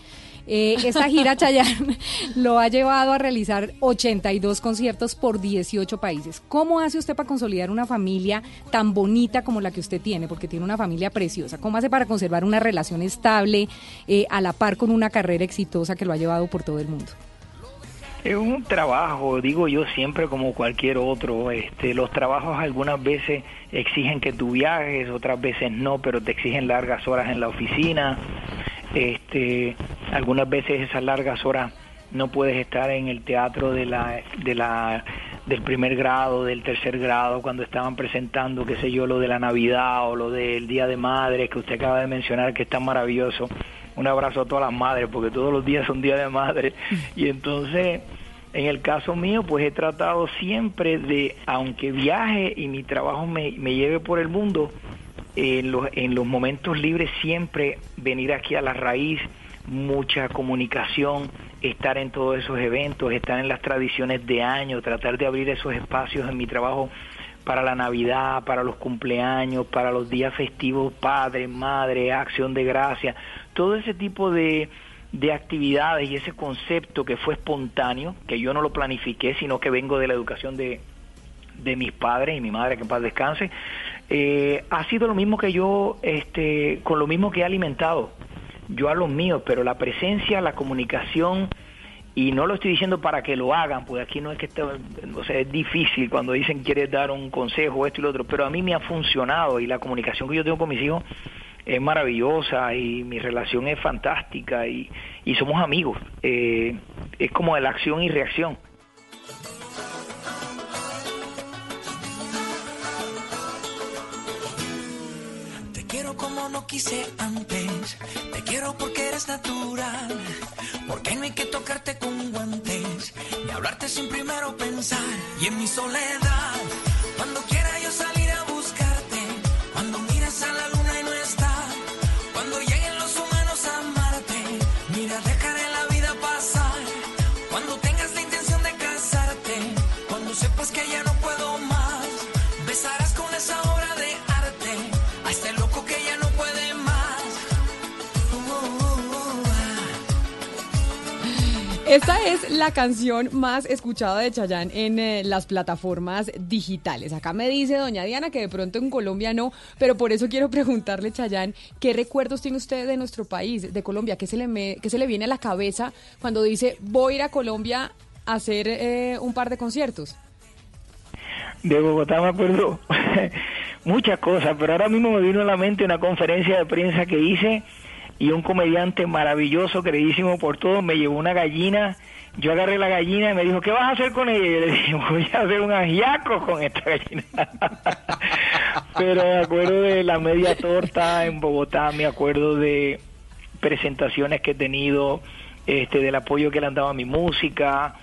Eh, esta gira Chayanne lo ha llevado a realizar 82 conciertos por 18 países. ¿Cómo hace usted para consolidar una familia tan bonita como la que usted tiene? Porque tiene una familia preciosa. ¿Cómo hace para conservar una relación estable eh, a la par con una carrera exitosa que lo ha llevado por todo el mundo? Es un trabajo, digo yo siempre como cualquier otro. Este, los trabajos algunas veces exigen que tú viajes, otras veces no, pero te exigen largas horas en la oficina. Este, algunas veces esas largas horas no puedes estar en el teatro de la, de la, del primer grado, del tercer grado, cuando estaban presentando, qué sé yo, lo de la Navidad o lo del Día de Madres que usted acaba de mencionar, que es tan maravilloso. Un abrazo a todas las madres, porque todos los días son Día de Madre. Y entonces, en el caso mío, pues he tratado siempre de, aunque viaje y mi trabajo me, me lleve por el mundo, en los, en los momentos libres siempre venir aquí a la raíz, mucha comunicación, estar en todos esos eventos, estar en las tradiciones de año, tratar de abrir esos espacios en mi trabajo para la Navidad, para los cumpleaños, para los días festivos, padre, madre, acción de gracia, todo ese tipo de, de actividades y ese concepto que fue espontáneo, que yo no lo planifiqué, sino que vengo de la educación de, de mis padres y mi madre, que en paz descanse, eh, ha sido lo mismo que yo, este, con lo mismo que he alimentado yo a los míos, pero la presencia, la comunicación, y no lo estoy diciendo para que lo hagan, pues aquí no es que esté, o sea, es difícil cuando dicen quieres dar un consejo, esto y lo otro, pero a mí me ha funcionado y la comunicación que yo tengo con mis hijos es maravillosa y mi relación es fantástica y, y somos amigos. Eh, es como de la acción y reacción. Quise antes. Te quiero porque eres natural. Porque no hay que tocarte con guantes. Ni hablarte sin primero pensar. Y en mi soledad, cuando quiera Esta es la canción más escuchada de Chayanne en eh, las plataformas digitales. Acá me dice doña Diana que de pronto en Colombia no, pero por eso quiero preguntarle, Chayanne, ¿qué recuerdos tiene usted de nuestro país, de Colombia? ¿Qué se le, me- qué se le viene a la cabeza cuando dice voy a ir a Colombia a hacer eh, un par de conciertos? de Bogotá me acuerdo muchas cosas, pero ahora mismo me vino a la mente una conferencia de prensa que hice y un comediante maravilloso, queridísimo por todos, me llevó una gallina. Yo agarré la gallina y me dijo, ¿qué vas a hacer con ella? Y yo le dije, voy a hacer un ajiaco con esta gallina. Pero me acuerdo de la media torta en Bogotá, me acuerdo de presentaciones que he tenido, este, del apoyo que le han dado a mi música.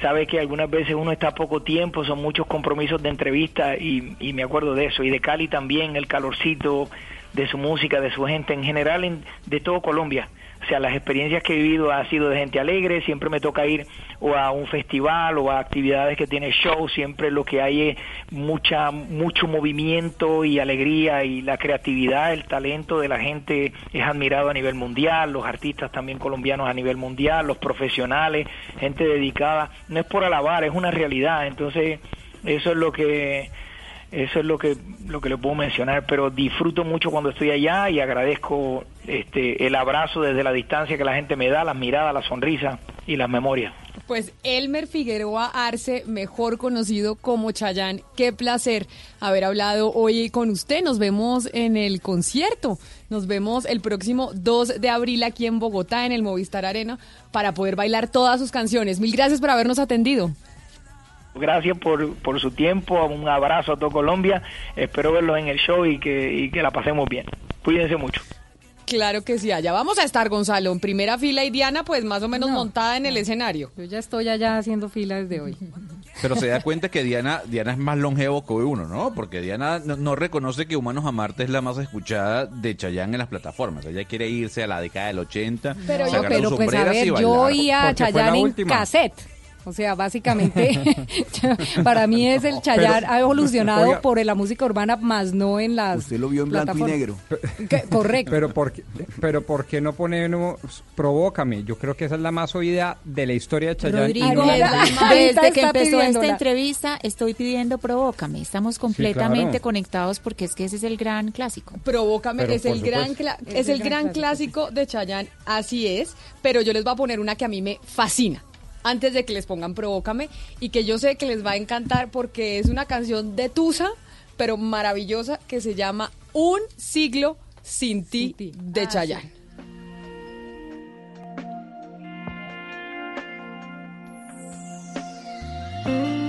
Sabe que algunas veces uno está poco tiempo, son muchos compromisos de entrevista y me acuerdo de eso. Y de Cali también, el calorcito de su música, de su gente, en general en, de todo Colombia. O sea, las experiencias que he vivido ha sido de gente alegre, siempre me toca ir o a un festival o a actividades que tiene show, siempre lo que hay es mucha mucho movimiento y alegría y la creatividad, el talento de la gente es admirado a nivel mundial, los artistas también colombianos a nivel mundial, los profesionales, gente dedicada, no es por alabar, es una realidad, entonces eso es lo que eso es lo que lo que le puedo mencionar, pero disfruto mucho cuando estoy allá y agradezco este el abrazo desde la distancia que la gente me da, las miradas, la sonrisa y las memorias. Pues Elmer Figueroa Arce, mejor conocido como Chayán, qué placer haber hablado hoy con usted. Nos vemos en el concierto. Nos vemos el próximo 2 de abril aquí en Bogotá, en el Movistar Arena, para poder bailar todas sus canciones. Mil gracias por habernos atendido. Gracias por, por su tiempo, un abrazo a todo Colombia, espero verlos en el show y que, y que la pasemos bien. Cuídense mucho. Claro que sí, allá vamos a estar, Gonzalo, en primera fila y Diana, pues más o menos montada en el escenario. Yo ya estoy allá haciendo fila desde hoy. Pero se da cuenta que Diana, Diana es más longevo que uno, ¿no? Porque Diana no, no reconoce que Humanos a Marte es la más escuchada de Chayanne en las plataformas. Ella quiere irse a la década del 80, Pero, yo, pero sus pues a ver, yo oía a Chayanne en cassette. O sea, básicamente, para mí es el Chayanne ha evolucionado Oiga. por la música urbana, más no en las Usted lo vio en blanco y negro. Que- correcto. Pero ¿por, qué, pero ¿por qué no ponemos Provócame? Yo creo que esa es la más oída de la historia de Chayanne. Rodrigo, no- desde que empezó esta entrevista, estoy pidiendo Provócame. Estamos completamente claro. conectados porque es que ese es el gran clásico. Provócame, Pero es el, gran cla- es el gran clásico de Chayanne, así es, pero yo les voy a poner una que a mí me fascina. Antes de que les pongan Provócame y que yo sé que les va a encantar porque es una canción de Tusa, pero maravillosa que se llama Un siglo sin ti de Chayanne. Mil y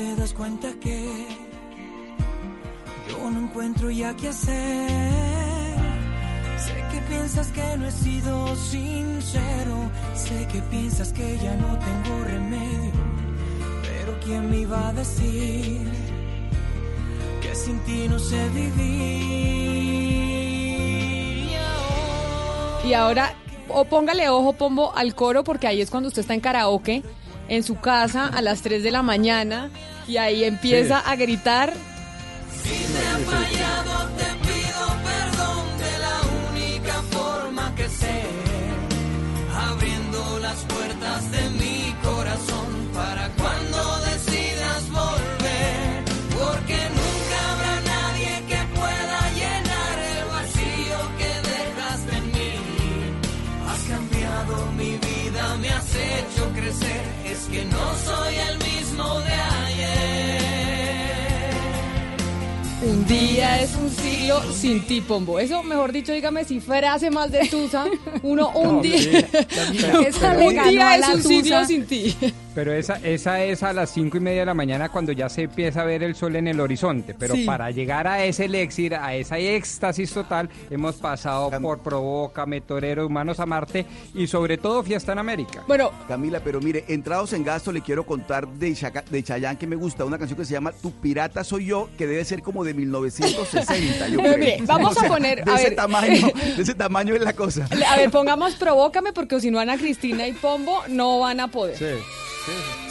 te das cuenta que yo no encuentro ya qué hacer. Sé que piensas que no he sido sincero. Sé que piensas que ya no tengo remedio. Pero ¿quién me iba a decir que sin ti no sé vivir? Y ahora, o póngale ojo, Pombo, al coro, porque ahí es cuando usted está en karaoke, en su casa, a las 3 de la mañana, y ahí empieza a gritar. fallado, te pido perdón de la única forma que sé, abriendo las puertas de día es un siglo sin ti, Pombo. Eso, mejor dicho, dígame si frase más de Tusa. Uno, un No, día. un día es un siglo sin ti. Pero esa, esa es a las cinco y media de la mañana cuando ya se empieza a ver el sol en el horizonte. Pero Sí. para llegar a ese elixir, a esa éxtasis total, hemos pasado por Provócame, Torero, Humanos a Marte y sobre todo Fiesta en América. Bueno, Camila, pero mire, entrados en gasto, le quiero contar de, Chaca- de Chayanne que me gusta, una canción que se llama Tu pirata soy yo, que debe ser como de 1960. Yo creo. mire, vamos a poner- De a ese ver. tamaño, de ese tamaño es la cosa. A ver, pongamos provócame porque si no Ana Cristina y Pombo no van a poder. certeza.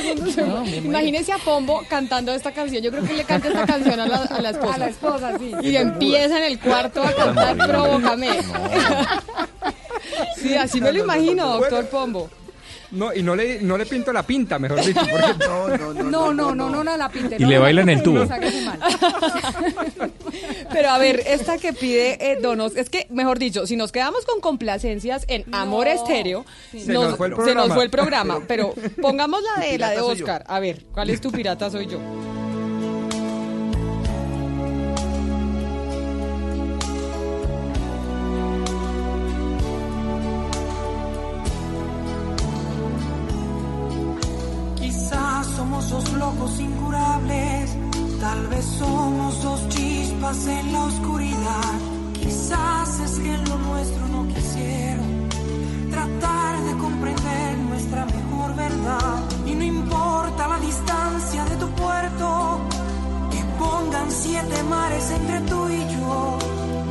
El mundo se No, muere. me muero. Imagínese a Pombo cantando esta canción. Yo creo que él le canta esta canción a la, a la esposa. A la esposa, sí. Y empieza en el cuarto a cantar Provócame. Sí, así me lo imagino, doctor Pombo. No, y no le, no le pinto la pinta, mejor dicho. Porque... No, no, no. No, no, no, no, no, la pinte. Y no, le bailan no, el no, tubo. Pero a ver, esta que pide eh, Donos, es que, mejor dicho, si nos quedamos con complacencias en Amor Estéreo, Sí. Se nos fue el se nos programa. fue el programa. Pero pongamos la de, la de. Oscar. A ver, ¿cuál es tu pirata soy yo? Quizás somos dos locos incurables, tal vez somos dos chispas en la oscuridad. Quizás es que lo nuestro no quisieron tratar de comprender nuestra mejor verdad. Y no importa la distancia de tu puerto, que pongan siete mares entre tú y yo.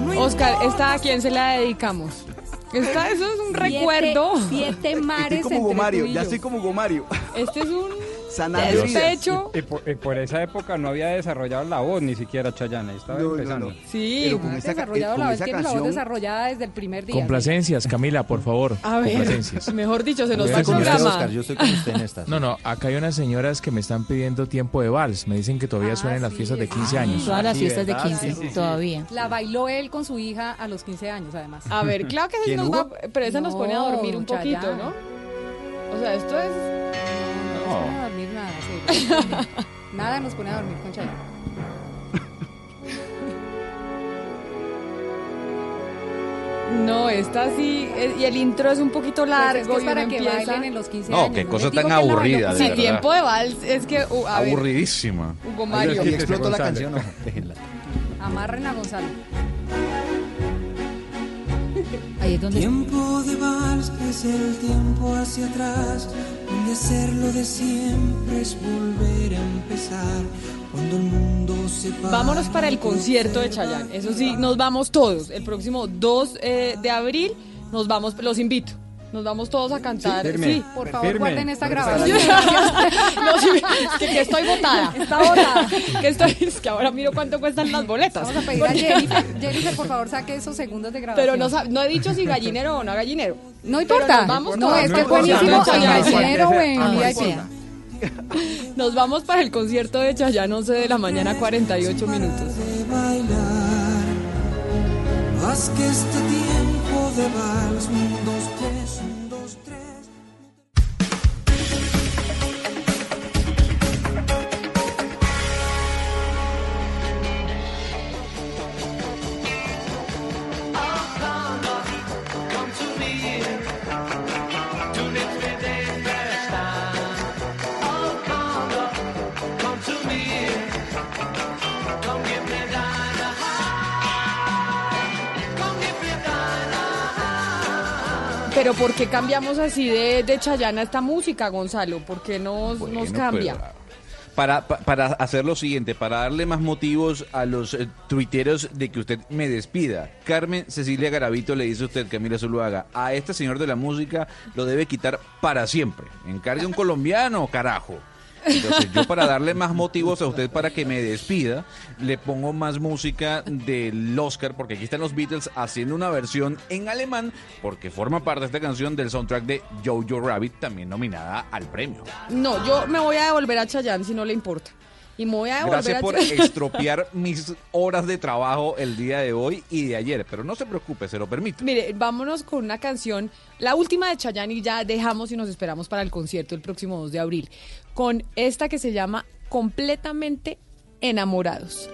No Oscar, ¿esta a quién se la dedicamos? Esta, eso es un Siete- recuerdo. Siete Estoy mares como entre Gomario, tú y ya yo. estoy como Gomario. Este es un Despecho. Y por, y por esa época no había desarrollado la voz ni siquiera Chayanne, estaba No, empezando. no. Sí, Pero con desarrollado eh, la esa tiene la voz desarrollada desde el primer día. Complacencias, Camila, por favor. a ver, Complacencias. mejor dicho, se nos va el programa. Oscar, yo estoy con usted en esta. No, no, acá hay unas señoras que me están pidiendo tiempo de vals. Me dicen que todavía Ah, suenan en las fiestas de es- 15 años. Todas las fiestas de ¿verdad? 15, Sí, sí, sí. todavía. La bailó él con su hija a los 15 años, además. A ver, claro que sí ¿Quién, nos va, pero esa nos pone a dormir un poquito. ¿no? O sea, esto es... No nos pone a dormir nada, sí. Nada nos pone a dormir con Chayanne. No, esta sí, eh, y el intro es un poquito Pues largo es que es y para uno que empieza... bailen en los 15 No, años. qué ¿no? cosa Les digo tan aburrida, de Sí, verdad. tiempo de vals, es que, uh, a ver, Aburridísima. Hugo Mario. Y explotó la canción, no, déjenla. Amarren a Gonzalo. Ahí es donde Tiempo de vals es el tiempo hacia atrás, donde hacerlo de siempre es volver a empezar. Cuando el mundo se para Vámonos para el concierto de Chayanne. Eso sí, nos vamos todos. El próximo 2 eh, de abril nos vamos, los invito. Nos vamos todos a cantar. Sí, Sí. Por favor, Firme. guarden esta grabación. No, sí, es que, que estoy botada. Está botada. Que estoy, es que ahora miro cuánto cuestan las boletas. Vamos a pedir a Jennifer. Jennifer, por favor, saque esos segundos de grabación. Pero no, no he dicho si gallinero o no gallinero. No importa. nos vamos no, es No que es buenísimo No en importa. gallinero o en Ah, VIP. Nos vamos para el concierto de Chayanne 11 de la mañana, 48 minutos. Haz que este tiempo de vals, Pero ¿por qué cambiamos así de, de Chayana esta música, Gonzalo? ¿Por qué nos, nos Bueno, cambia? pero, para, pa- para hacer lo siguiente, para darle más motivos a los eh, tuiteros de que usted me despida. Carmen Cecilia Garavito le dice a usted, Camila Zuluaga, a este señor de la música lo debe quitar para siempre. Encargue un colombiano, carajo. Entonces yo para darle más motivos a usted para que me despida, le pongo más música del Oscar, porque aquí están los Beatles haciendo una versión en alemán, porque forma parte de esta canción del soundtrack de Jojo Rabbit, también nominada al premio. No, yo me voy a devolver a Chayanne si no le importa. Y me voy a devolver Gracias por estropear mis horas de trabajo el día de hoy y de ayer, pero no se preocupe, se lo permito. Mire, vámonos con una canción, la última de Chayanne y ya dejamos y nos esperamos para el concierto el próximo 2 de abril, con esta que se llama Completamente Enamorados.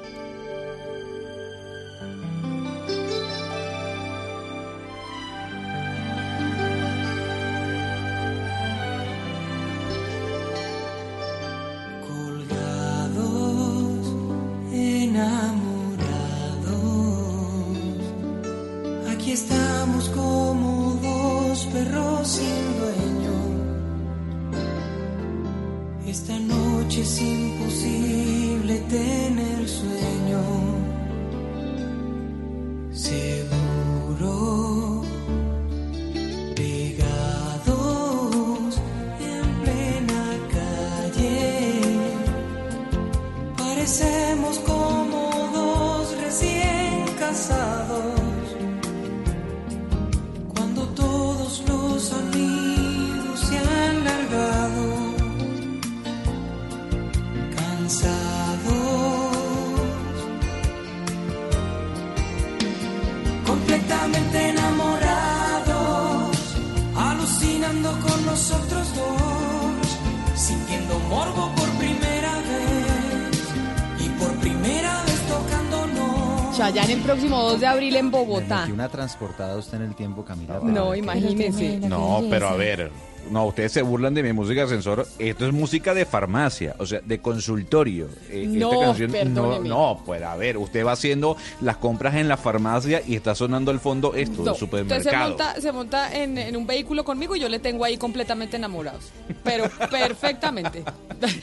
2 de abril en Bogotá. Y una transportada usted en el tiempo, Camila. No, imagínese. No, pero a ver, no, ustedes se burlan de mi música ascensor. Esto es música de farmacia, o sea, de consultorio. No, esta canción, no, no, pues a ver, usted va haciendo las compras en la farmacia y está sonando al fondo esto No, del usted se supermercado. monta, se monta en, en un vehículo conmigo y yo le tengo ahí completamente enamorados. Pero perfectamente.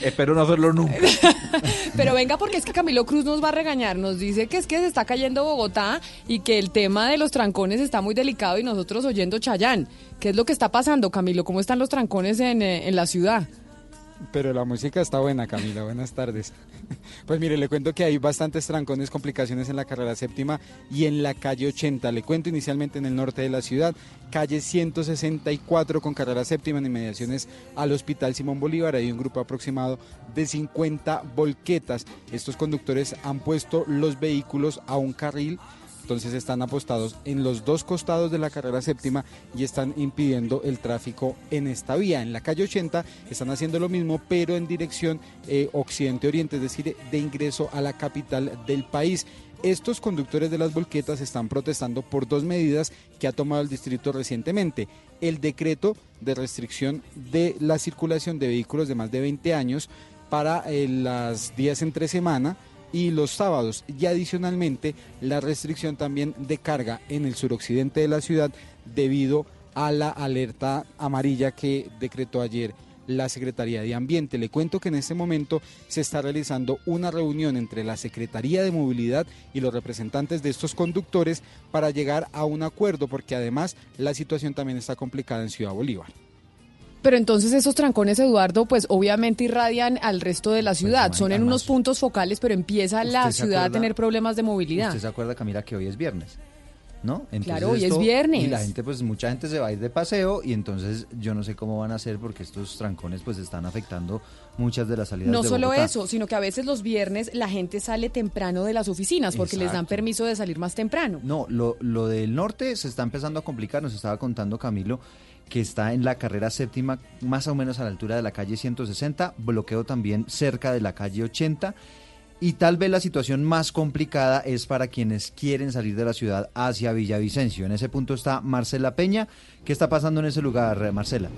Espero no hacerlo nunca. Pero venga, porque es que Camilo Cruz nos va a regañar. Nos dice que es que se está cayendo Bogotá y que el tema de los trancones está muy delicado y nosotros oyendo Chayán. ¿Qué es lo que está pasando, Camilo? ¿Cómo están los trancones en, eh, en la ciudad? Pero la música está buena, Camila. Buenas tardes. Pues mire, le cuento que hay bastantes trancones, complicaciones en la carrera séptima y en la calle 80. Le cuento inicialmente en el norte de la ciudad, calle 164 con carrera séptima en inmediaciones al Hospital Simón Bolívar. Hay un grupo aproximado de 50 volquetas. Estos conductores han puesto los vehículos a un carril entonces están apostados en los dos costados de la carrera séptima y están impidiendo el tráfico en esta vía. En la calle 80 están haciendo lo mismo, pero en dirección eh, occidente-oriente, es decir, de ingreso a la capital del país. Estos conductores de las volquetas están protestando por dos medidas que ha tomado el distrito recientemente. El decreto de restricción de la circulación de vehículos de más de 20 años para eh, las días entre semana y los sábados y adicionalmente la restricción también de carga en el suroccidente de la ciudad debido a la alerta amarilla que decretó ayer la Secretaría de Ambiente. Le cuento que en este momento se está realizando una reunión entre la Secretaría de Movilidad y los representantes de estos conductores para llegar a un acuerdo porque además la situación también está complicada en Ciudad Bolívar. Pero entonces esos trancones, Eduardo, pues obviamente irradian al resto de la ciudad. Son en unos puntos focales, pero empieza la ¿Usted se ciudad a tener problemas de movilidad. ¿Usted se acuerda, Camila, que hoy es viernes? ¿No? Claro, hoy es viernes. Y la gente, pues mucha gente se va a ir de paseo y entonces yo no sé cómo van a hacer porque estos trancones pues están afectando muchas de las salidas No de solo eso, sino que a veces los viernes la gente sale temprano de las oficinas porque les dan permiso de salir más temprano. No, lo, lo del norte se está empezando a complicar, nos estaba contando Camilo que está en la carrera séptima, más o menos a la altura de la calle 160, bloqueo también cerca de la calle 80. Y tal vez la situación más complicada es para quienes quieren salir de la ciudad hacia Villavicencio. En ese punto está Marcela Peña. ¿Qué está pasando en ese lugar, Marcela?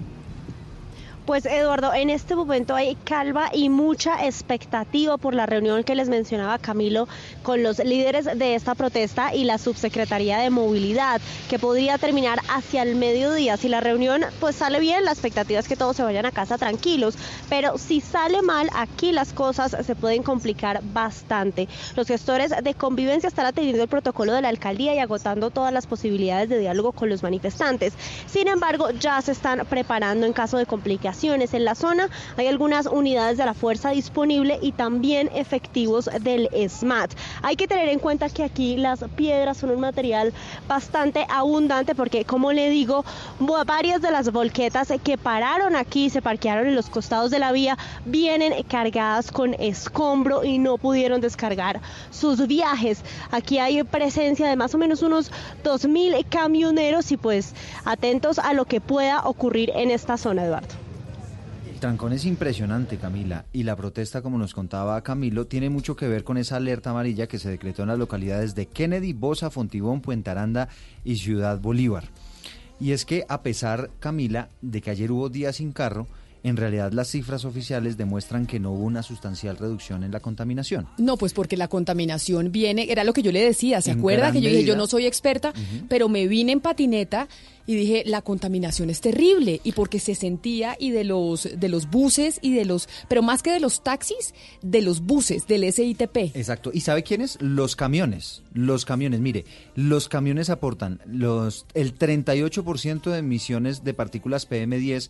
Pues Eduardo, en este momento hay calva y mucha expectativa por la reunión que les mencionaba Camilo con los líderes de esta protesta y la subsecretaría de movilidad, que podría terminar hacia el mediodía. Si la reunión pues sale bien, la expectativa es que todos se vayan a casa tranquilos, pero si sale mal, aquí las cosas se pueden complicar bastante. Los gestores de convivencia están atendiendo el protocolo de la alcaldía y agotando todas las posibilidades de diálogo con los manifestantes. Sin embargo, ya se están preparando en caso de complicaciones en la zona. Hay algunas unidades de la fuerza disponible y también efectivos del SMAT. Hay que tener en cuenta que aquí las piedras son un material bastante abundante porque, como le digo, varias de las volquetas que pararon aquí, se parquearon en los costados de la vía, vienen cargadas con escombro y no pudieron descargar sus viajes. Aquí hay presencia de más o menos unos 2.000 camioneros y pues atentos a lo que pueda ocurrir en esta zona, Eduardo. Trancón es impresionante, Camila, y la protesta, como nos contaba Camilo, tiene mucho que ver con esa alerta amarilla que se decretó en las localidades de Kennedy, Bosa, Fontibón, Puente Aranda y Ciudad Bolívar. Y es que a pesar, Camila, de que ayer hubo días sin carro, en realidad las cifras oficiales demuestran que no hubo una sustancial reducción en la contaminación. No, pues porque la contaminación viene, era lo que yo le decía, ¿se En acuerda que yo dije, yo no soy experta, pero me vine en patineta y dije, la contaminación es terrible y porque se sentía y de los de los buses y de los, pero más que de los taxis, de los buses del SITP. Exacto. ¿Y sabe quiénes? Los camiones. Los camiones. Mire, los camiones aportan los, el 38% de emisiones de partículas PM10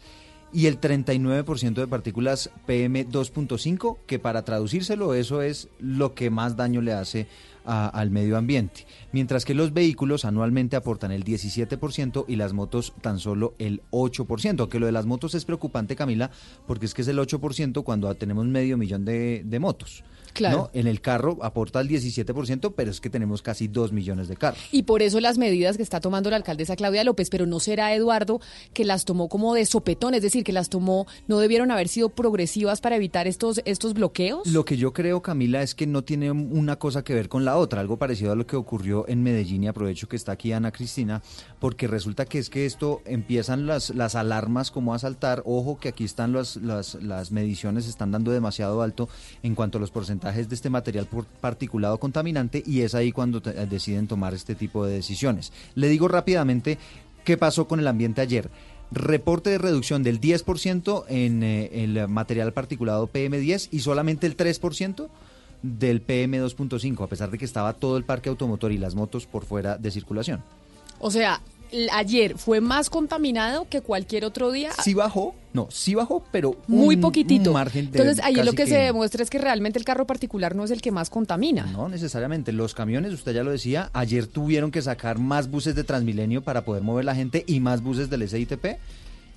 y el 39% de partículas PM2.5, que para traducírselo eso es lo que más daño le hace al medio ambiente. Mientras que los vehículos anualmente aportan el 17% y las motos tan solo el 8%. Que lo de las motos es preocupante, Camila, porque es que es el 8% cuando tenemos medio millón de, de motos. Claro. ¿no? En el carro aporta el 17%, pero es que tenemos casi 2 millones de carros. Y por eso las medidas que está tomando la alcaldesa Claudia López, pero no será Eduardo que las tomó como de sopetón, es decir, que las tomó, no debieron haber sido progresivas para evitar estos, estos bloqueos. Lo que yo creo, Camila, es que no tiene una cosa que ver con la otra, algo parecido a lo que ocurrió en Medellín y aprovecho que está aquí Ana Cristina, porque resulta que es que esto empiezan las, las alarmas como a saltar, ojo que aquí están las, las, las mediciones, están dando demasiado alto en cuanto a los porcentajes de este material por- particulado contaminante y es ahí cuando eh, deciden tomar este tipo de decisiones. Le digo rápidamente qué pasó con el ambiente ayer. Reporte de reducción del 10% en eh, el material particulado PM10 y solamente el 3% del PM2.5, a pesar de que estaba todo el parque automotor y las motos por fuera de circulación. O sea, ayer fue más contaminado que cualquier otro día. Sí bajó, no, sí bajó, pero Muy un- poquitito. un margen de Entonces, ahí lo casi que, se demuestra es que realmente el carro particular no es el que más contamina. No necesariamente. Los camiones, usted ya lo decía, ayer tuvieron que sacar más buses de Transmilenio para poder mover la gente y más buses del SITP.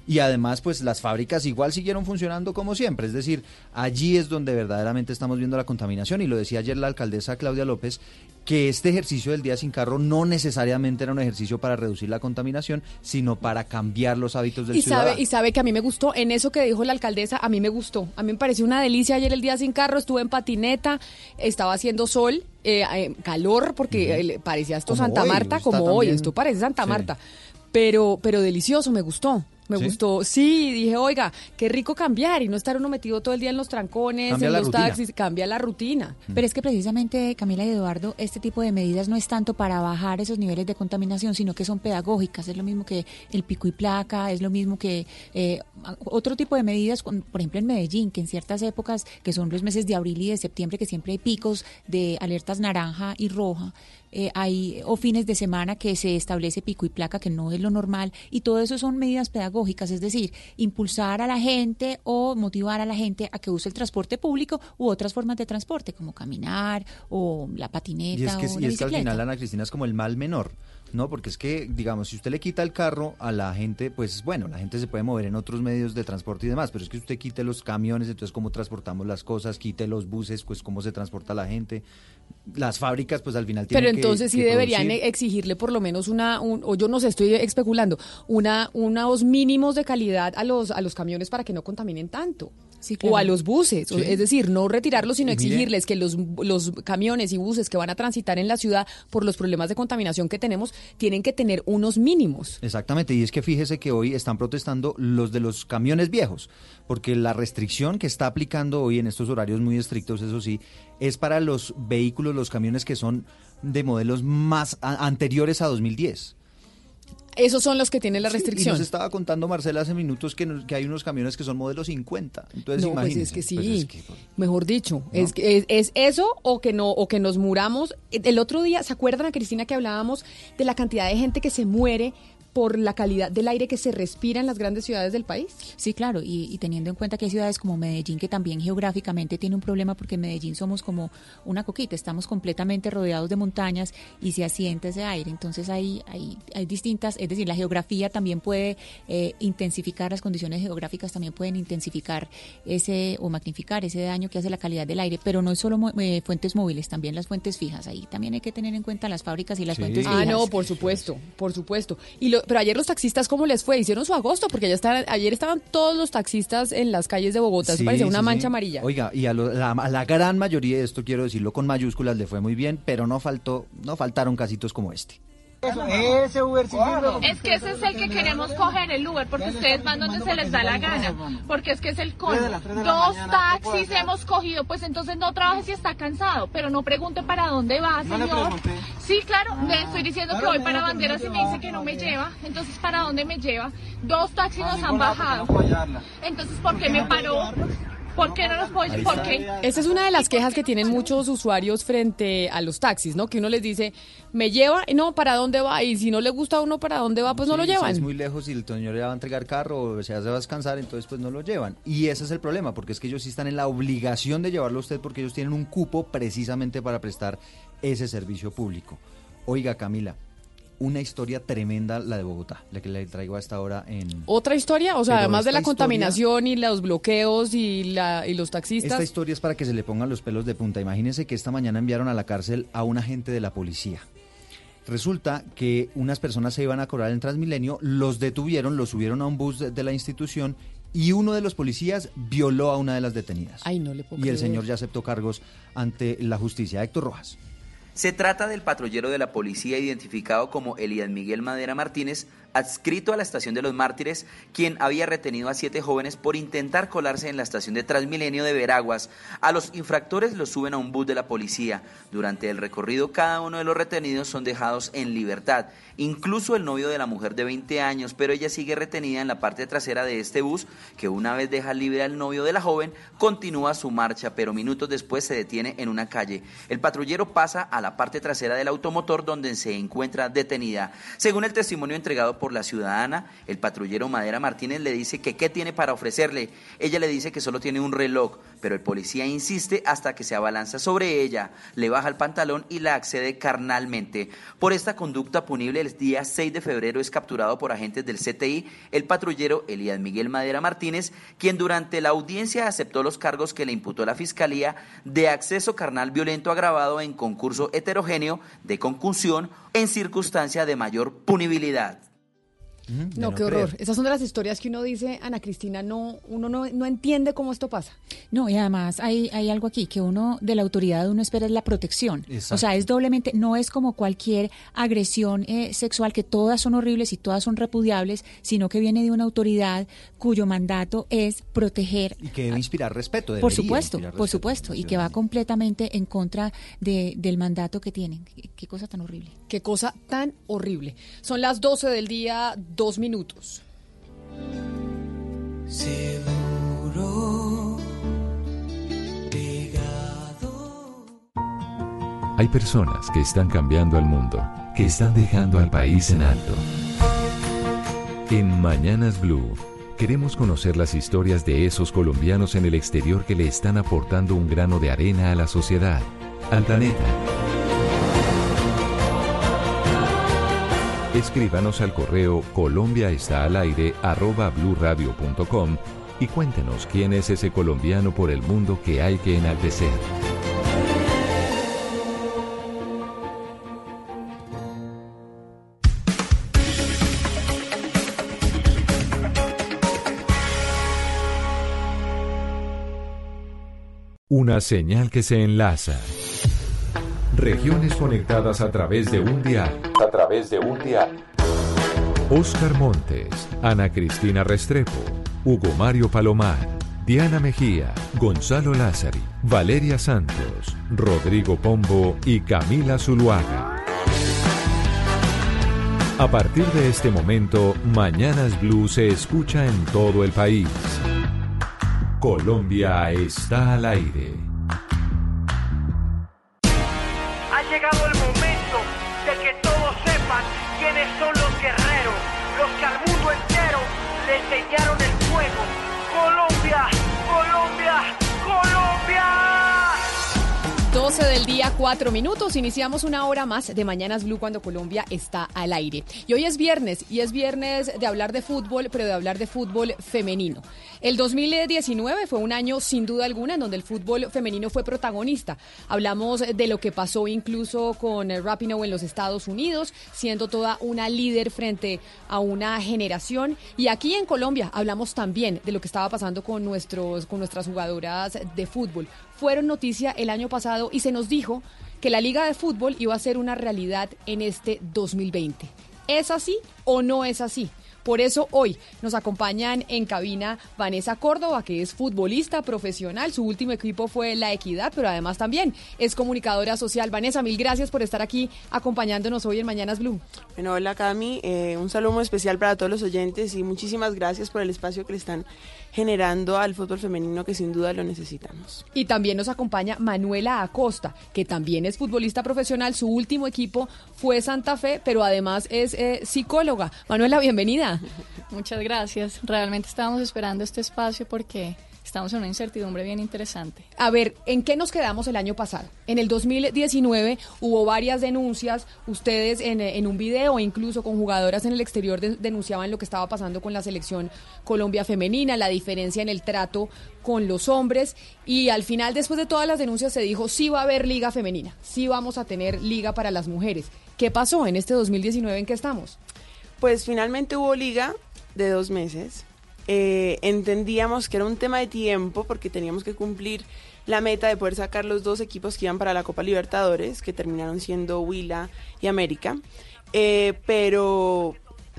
Y además, pues las fábricas igual siguieron funcionando como siempre. Es decir, allí es donde verdaderamente estamos viendo la contaminación. Y lo decía ayer la alcaldesa Claudia López, que este ejercicio del día sin carro no necesariamente era un ejercicio para reducir la contaminación, sino para cambiar los hábitos del Y ciudadano. sabe, y sabe que a mí me gustó, en eso que dijo la alcaldesa, a mí me gustó. A mí me pareció una delicia ayer el día sin carro, estuve en patineta, estaba haciendo sol, eh, eh, calor, porque parecía esto Como Santa hoy, Marta, como hoy, esto parece Santa Sí. Marta. Pero, pero delicioso, me gustó. Me ¿Sí? gustó, sí, dije, oiga, qué rico cambiar y no estar uno metido todo el día en los trancones, Cambia en los rutina. taxis, cambia la rutina. Pero es que precisamente, Camila y Eduardo, este tipo de medidas no es tanto para bajar esos niveles de contaminación, sino que son pedagógicas. Es lo mismo que el pico y placa, es lo mismo que eh, otro tipo de medidas, con- por ejemplo en Medellín, que en ciertas épocas, que son los meses de abril y de septiembre, que siempre hay picos de alertas naranja y roja, eh, hay o fines de semana que se establece pico y placa, que no es lo normal, y todo eso son medidas pedagógicas, es decir, impulsar a la gente o motivar a la gente a que use el transporte público u otras formas de transporte, como caminar o la patineta Y es que, o y que al final, Ana Cristina, es como el mal menor, ¿no? Porque es que, digamos, si usted le quita el carro a la gente, pues bueno, la gente se puede mover en otros medios de transporte y demás, pero es que usted quite los camiones, entonces cómo transportamos las cosas, quite los buses, pues cómo se transporta la gente. Las fábricas, pues al final tienen Pero que- entonces sí que deberían producir. exigirle por lo menos una, un- o yo no sé, estoy especulando, una, unos mínimos de calidad a los, a los camiones para que no contaminen tanto. O a los buses. Sí. Es decir, no retirarlos, sino exigirles que los, los camiones y buses que van a transitar en la ciudad por los problemas de contaminación que tenemos tienen que tener unos mínimos. Exactamente, y es que fíjese que hoy están protestando los de los camiones viejos, porque la restricción que está aplicando hoy en estos horarios muy estrictos, eso sí, es para los vehículos, los camiones que son de modelos más a- anteriores a 2010. Esos son los que tienen la Sí, restricción. y nos estaba contando Marcela hace minutos que, nos- que hay unos camiones que son modelo 50. Entonces, no, pues es que sí, pues es que- mejor dicho, es, que- es, es eso o que no o que nos muramos. El otro día, ¿se acuerdan a Cristina que hablábamos de la cantidad de gente que se muere por la calidad del aire que se respira en las grandes ciudades del país? Sí, claro, y, y teniendo en cuenta que hay ciudades como Medellín que también geográficamente tiene un problema porque en Medellín somos como una coquita, estamos completamente rodeados de montañas y se asienta ese aire, entonces hay, hay, hay distintas, es decir, la geografía también puede eh, intensificar, las condiciones geográficas también pueden intensificar ese o magnificar ese daño que hace la calidad del aire, pero no es solo mo- eh, fuentes móviles, también las fuentes fijas, ahí también hay que tener en cuenta las fábricas y las fuentes Ah, fijas. no, por supuesto, por supuesto. Y lo- pero ayer los taxistas, ¿cómo les fue? Hicieron su agosto, porque ya estaban, ayer estaban todos los taxistas en las calles de Bogotá. Eso Sí, parecía una sí, mancha sí. amarilla. Oiga, y a, lo- la, a la gran mayoría de esto quiero decirlo con mayúsculas le fue muy bien, pero no faltó, no faltaron casitos como este. Ese Uber Es que ese es el que queremos coger, el Uber, porque ustedes van donde se les da la gana. Porque es que es el colmo. Dos taxis hemos cogido, pues entonces no trabaje si está cansado, pero no pregunte para dónde va, señor. Sí, claro, le estoy diciendo que voy para banderas y me dice que no me lleva. Entonces, ¿para dónde me lleva? Dos taxis nos han bajado. Entonces, ¿por qué me paró? ¿Por qué no nos puedo ¿Por qué? Esa es una de las quejas que tienen muchos usuarios frente a los taxis, ¿no? Que uno les dice, me lleva, y no, ¿para dónde va? Y si no le gusta a uno para dónde va, pues no lo si llevan. es muy lejos y el señor le va a entregar carro o se hace va a descansar, entonces pues no lo llevan. Y ese es el problema, porque es que ellos sí están en la obligación de llevarlo a usted porque ellos tienen un cupo precisamente para prestar ese servicio público. Oiga, Camila, una historia tremenda la de Bogotá, la que le traigo a esta hora en... Otra historia, o sea, Pero además de la contaminación y los bloqueos y, la, y los taxistas. Esta historia es para que se le pongan los pelos de punta. Imagínense que esta mañana enviaron a la cárcel a un agente de la policía. Resulta que unas personas se iban a cobrar en Transmilenio, los detuvieron, los subieron a un bus de, de la institución y uno de los policías violó a una de las detenidas. Ay, no le puedo y el señor ya aceptó cargos ante la justicia. Héctor Rojas. Se trata del patrullero de la policía identificado como Elías Miguel Madera Martínez, adscrito a la estación de los mártires, quien había retenido a siete jóvenes por intentar colarse en la estación de Transmilenio de Veraguas. A los infractores los suben a un bus de la policía. Durante el recorrido cada uno de los retenidos son dejados en libertad, incluso el novio de la mujer de 20 años, pero ella sigue retenida en la parte trasera de este bus, que una vez deja libre al novio de la joven, continúa su marcha, pero minutos después se detiene en una calle. El patrullero pasa a la parte trasera del automotor donde se encuentra detenida. Según el testimonio entregado por la ciudadana, el patrullero Madera Martínez le dice que qué tiene para ofrecerle. Ella le dice que solo tiene un reloj, pero el policía insiste hasta que se abalanza sobre ella, le baja el pantalón y la accede carnalmente. Por esta conducta punible, el día 6 de febrero es capturado por agentes del CTI el patrullero Elías Miguel Madera Martínez, quien durante la audiencia aceptó los cargos que le imputó la Fiscalía de acceso carnal violento agravado en concurso heterogéneo, de concusión, en circunstancia de mayor punibilidad. No, qué horror. Esas son de las historias que uno dice, Ana Cristina, no, uno no, no entiende cómo esto pasa. No, y además hay, hay algo aquí que uno de la autoridad uno espera es la protección. Exacto. O sea, es doblemente, no es como cualquier agresión eh, sexual que todas son horribles y todas son repudiables, sino que viene de una autoridad cuyo mandato es proteger Y que debe inspirar respeto. por supuesto, inspirar por respeto. supuesto, y que va completamente en contra de, del mandato que tienen. Qué, qué cosa tan horrible. Qué cosa tan horrible. Son las 12 del día, dos minutos. Seguro Hay personas que están cambiando al mundo, que están dejando al país en alto. En Mañanas Blue, queremos conocer las historias de esos colombianos en el exterior que le están aportando un grano de arena a la sociedad, al planeta. Escríbanos al correo Colombia está al aire arroba bluradio.com y cuéntenos quién es ese colombiano por el mundo que hay que enaltecer. Una señal que se enlaza. Regiones conectadas a través de un dial. A través de un dial. Oscar Montes, Ana Cristina Restrepo, Hugo Mario Palomar, Diana Mejía, Gonzalo Lázari, Valeria Santos, Rodrigo Pombo y Camila Zuluaga. A partir de este momento, Mañanas Blue se escucha en todo el país. Colombia está al aire. 4 minutos. Iniciamos una hora más de Mañanas Blue cuando Colombia está al aire. Y hoy es viernes, y es viernes de hablar de fútbol, pero de hablar de fútbol femenino. El 2019 fue un año sin duda alguna en donde el fútbol femenino fue protagonista. Hablamos de lo que pasó incluso con Rapinoe en los Estados Unidos, siendo toda una líder frente a una generación. Y aquí en Colombia hablamos también de lo que estaba pasando con, nuestros, con nuestras jugadoras de fútbol. Fueron noticia el año pasado y se nos dijo que la liga de fútbol iba a ser una realidad en este 2020. ¿Es así o no es así? Por eso hoy nos acompañan en cabina Vanessa Córdoba, que es futbolista profesional. Su último equipo fue La Equidad, pero además también es comunicadora social. Vanessa, mil gracias por estar aquí acompañándonos hoy en Mañanas Blue. Bueno, hola Cami, eh, un saludo muy especial para todos los oyentes y muchísimas gracias por el espacio que le están generando al fútbol femenino que sin duda lo necesitamos. Y también nos acompaña Manuela Acosta, que también es futbolista profesional. Su último equipo fue Santa Fe, pero además es eh, psicóloga. Manuela, bienvenida. Muchas gracias. Realmente estábamos esperando este espacio porque estamos en una incertidumbre bien interesante. A ver, ¿en qué nos quedamos el año pasado? En el 2019 hubo varias denuncias. Ustedes en, en un video, incluso con jugadoras en el exterior, de, denunciaban lo que estaba pasando con la selección Colombia femenina, la diferencia en el trato con los hombres. Y al final, después de todas las denuncias, se dijo, sí va a haber liga femenina, sí vamos a tener liga para las mujeres. ¿Qué pasó en este 2019? ¿En qué estamos? Pues finalmente hubo liga de dos meses. Eh, entendíamos que era un tema de tiempo porque teníamos que cumplir la meta de poder sacar los dos equipos que iban para la Copa Libertadores, que terminaron siendo Huila y América. Eh, pero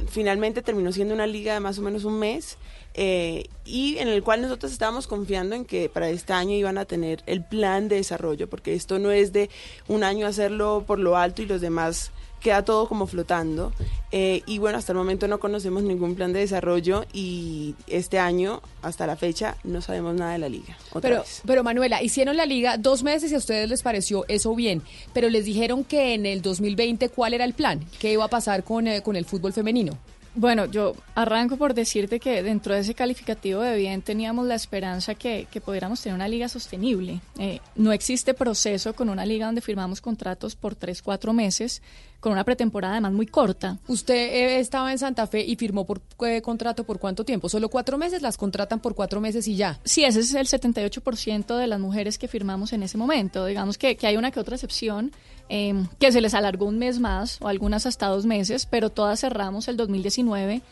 finalmente terminó siendo una liga de más o menos un mes eh, y en el cual nosotros estábamos confiando en que para este año iban a tener el plan de desarrollo, porque esto no es de un año hacerlo por lo alto y los demás queda todo como flotando. Eh, y bueno, hasta el momento no conocemos ningún plan de desarrollo y este año, hasta la fecha, no sabemos nada de la liga. Otra Pero, vez. pero Manuela, hicieron la liga dos meses y a ustedes les pareció eso bien, pero les dijeron que en el 2020 cuál era el plan, qué iba a pasar con, eh, con el fútbol femenino. Bueno, yo arranco por decirte que dentro de ese calificativo de bien teníamos la esperanza que, que pudiéramos tener una liga sostenible. Eh, no existe proceso con una liga donde firmamos contratos por tres, cuatro meses, con una pretemporada además muy corta. Usted eh, estaba en Santa Fe y firmó por eh, contrato por cuánto tiempo? Solo cuatro meses, las contratan por cuatro meses y ya. Sí, ese es el 78% de las mujeres que firmamos en ese momento. Digamos que, que hay una que otra excepción eh, que se les alargó un mes más o algunas hasta dos meses, pero todas cerramos el 2019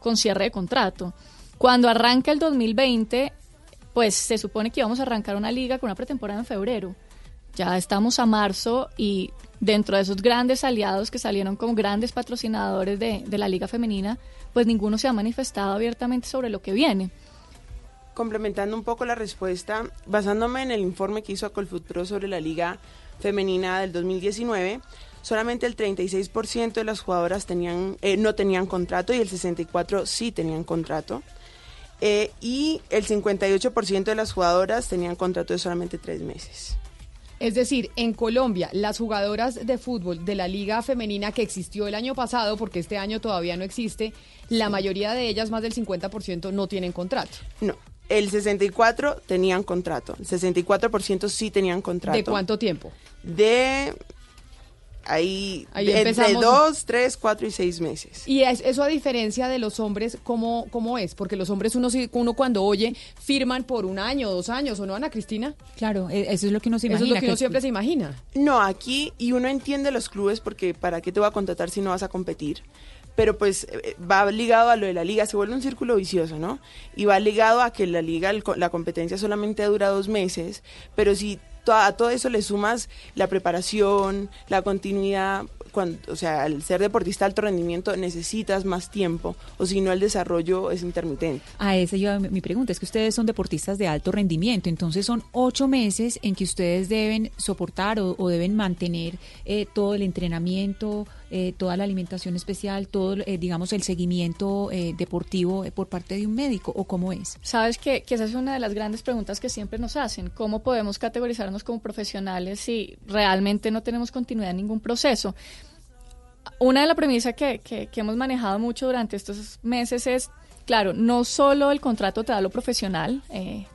con cierre de contrato. Cuando arranca el 2020, pues se supone que íbamos a arrancar una liga con una pretemporada en febrero. Ya estamos a marzo y dentro de esos grandes aliados que salieron como grandes patrocinadores de, la liga femenina, pues ninguno se ha manifestado abiertamente sobre lo que viene. Complementando un poco la respuesta, basándome en el informe que hizo Colfoot Pro sobre la liga femenina del 2019, solamente el 36% de las jugadoras tenían, eh, no tenían contrato y el 64% sí tenían contrato. Eh, y el 58% de las jugadoras tenían contrato de solamente tres meses. Es decir, en Colombia, las jugadoras de fútbol de la liga femenina que existió el año pasado, porque este año todavía no existe, la mayoría de ellas, más del 50%, no tienen contrato. No, el 64 tenían contrato, el 64% sí tenían contrato. ¿De cuánto tiempo? De Ahí, Ahí entre dos, tres, cuatro y seis meses. Y es- eso a diferencia de los hombres, ¿cómo, cómo es? Porque los hombres uno, sí- uno cuando oye firman por un año, dos años, ¿o no, Ana Cristina? Claro, e- eso es lo que uno se Eso es lo imagina, que uno siempre se imagina. No, aquí, y uno entiende los clubes porque ¿para qué te va a contratar si no vas a competir? Pero pues eh, va ligado a lo de la liga, se vuelve un círculo vicioso, ¿no? Y va ligado a que la liga, la competencia solamente dura dos meses, pero si a todo eso le sumas la preparación, la continuidad, cuando, o sea, al ser deportista de alto rendimiento necesitas más tiempo, o si no el desarrollo es intermitente. A esa iba mi pregunta, es que ustedes son deportistas de alto rendimiento, entonces son ocho meses en que ustedes deben soportar o, o deben mantener eh, todo el entrenamiento, eh, toda la alimentación especial, todo, eh, digamos, el seguimiento eh, deportivo por parte de un médico, ¿o cómo es? Sabes que, esa es una de las grandes preguntas que siempre nos hacen. ¿Cómo podemos categorizarnos como profesionales si realmente no tenemos continuidad en ningún proceso? Una de las premisas que, que- hemos manejado mucho durante estos meses es, claro, no solo el contrato te da lo profesional,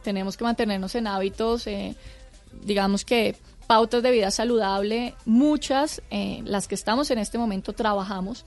tenemos que mantenernos en hábitos, digamos que pautas de vida saludable, muchas, eh, las que estamos en este momento trabajamos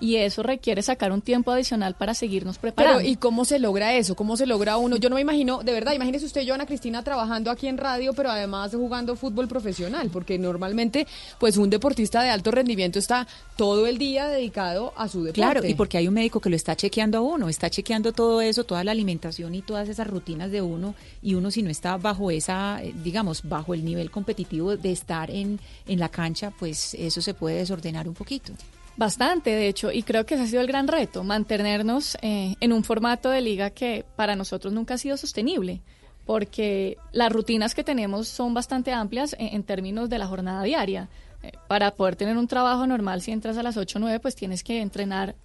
y eso requiere sacar un tiempo adicional para seguirnos preparando. Pero, ¿y cómo se logra eso? ¿Cómo se logra uno? Yo no me imagino, de verdad, imagínese usted, yo, Ana Cristina, trabajando aquí en radio, pero además jugando fútbol profesional, porque normalmente, pues, un deportista de alto rendimiento está todo el día dedicado a su deporte. Claro, y porque hay un médico que lo está chequeando a uno, está chequeando todo eso, toda la alimentación y todas esas rutinas de uno, y uno si no está bajo esa, eh, digamos, bajo el nivel competitivo de estar en, en la cancha, pues eso se puede desordenar un poquito. Bastante, de hecho, y creo que ese ha sido el gran reto, mantenernos eh, en un formato de liga que para nosotros nunca ha sido sostenible, porque las rutinas que tenemos son bastante amplias en, en términos de la jornada diaria. Eh, para poder tener un trabajo normal, si entras a las 8 o 9, pues tienes que entrenar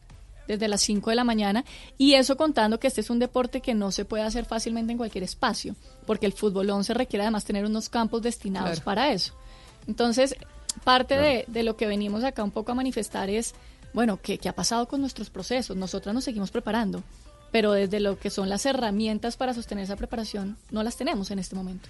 desde las 5 de la mañana, y eso contando que este es un deporte que no se puede hacer fácilmente en cualquier espacio, porque el fútbol 11 requiere además tener unos campos destinados Claro. para eso. Entonces, parte de, de lo que venimos acá un poco a manifestar es, bueno, ¿qué, qué ha pasado con nuestros procesos? Nosotras nos seguimos preparando, pero desde lo que son las herramientas para sostener esa preparación, no las tenemos en este momento.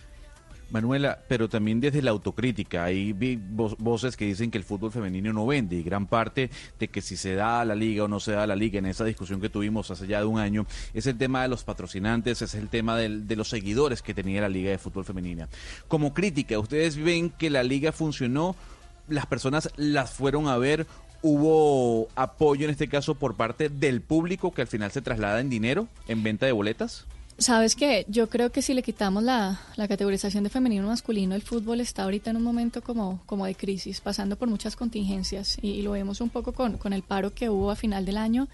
Manuela, pero también desde la autocrítica, hay voces que dicen que el fútbol femenino no vende y gran parte de que si se da a la liga o no se da a la liga en esa discusión que tuvimos hace ya de un año es el tema de los patrocinantes, es el tema del- de los seguidores que tenía la liga de fútbol femenina. Como crítica, ¿ustedes ven que la liga funcionó? ¿Las personas las fueron a ver? ¿Hubo apoyo en este caso por parte del público que al final se traslada en dinero, en venta de boletas? Sabes que yo creo que si le quitamos la, la categorización de femenino masculino, el fútbol está ahorita en un momento como, como de crisis, pasando por muchas contingencias y, lo vemos un poco con, con el paro que hubo a final del año.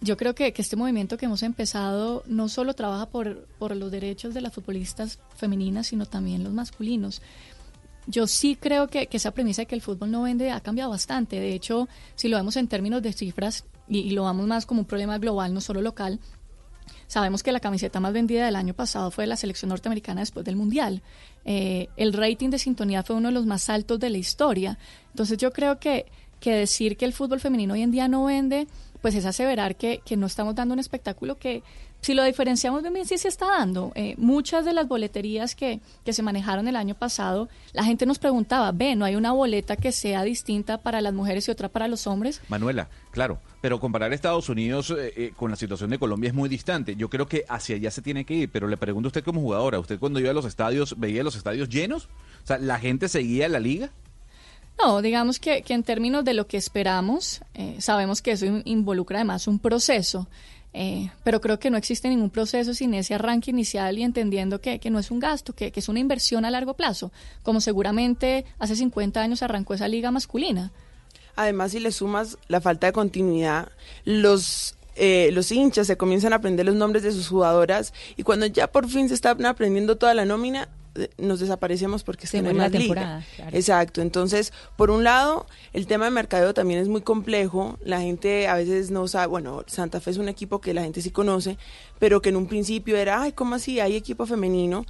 Yo creo que, que este movimiento que hemos empezado no solo trabaja por, por los derechos de las futbolistas femeninas, sino también los masculinos. Yo sí creo que, esa premisa de que el fútbol no vende ha cambiado bastante. De hecho, si lo vemos en términos de cifras y, y lo vamos más como un problema global, no solo local, Sabemos que la camiseta más vendida del año pasado fue de la selección norteamericana después del Mundial. Eh, el rating de sintonía fue uno de los más altos de la historia. Entonces yo creo que, que decir que el fútbol femenino hoy en día no vende, pues es aseverar que, que no estamos dando un espectáculo que, si lo diferenciamos bien, bien sí se está dando. Eh, muchas de las boleterías que, que se manejaron el año pasado, la gente nos preguntaba, ve, ¿no hay una boleta que sea distinta para las mujeres y otra para los hombres? Manuela, claro, pero comparar Estados Unidos eh, eh, con la situación de Colombia es muy distante. Yo creo que hacia allá se tiene que ir, pero le pregunto a usted como jugadora, ¿usted cuando iba a los estadios veía los estadios llenos? O sea, ¿la gente seguía la liga? No, digamos que, que en términos de lo que esperamos, eh, sabemos que eso in- involucra además un proceso, eh, pero creo que no existe ningún proceso sin ese arranque inicial y entendiendo que, que no es un gasto, que, que es una inversión a largo plazo, como seguramente hace 50 años arrancó esa liga masculina. Además, si le sumas la falta de continuidad, los eh, los hinchas se comienzan a aprender los nombres de sus jugadoras y cuando ya por fin se están aprendiendo toda la nómina, nos desaparecemos porque Se en la temporada, claro. Exacto. Entonces, por un lado, el tema de mercadeo también es muy complejo. La gente a veces no sabe, bueno, Santa Fe es un equipo que la gente sí conoce, pero que en un principio era, ay, ¿cómo así? Hay equipo femenino.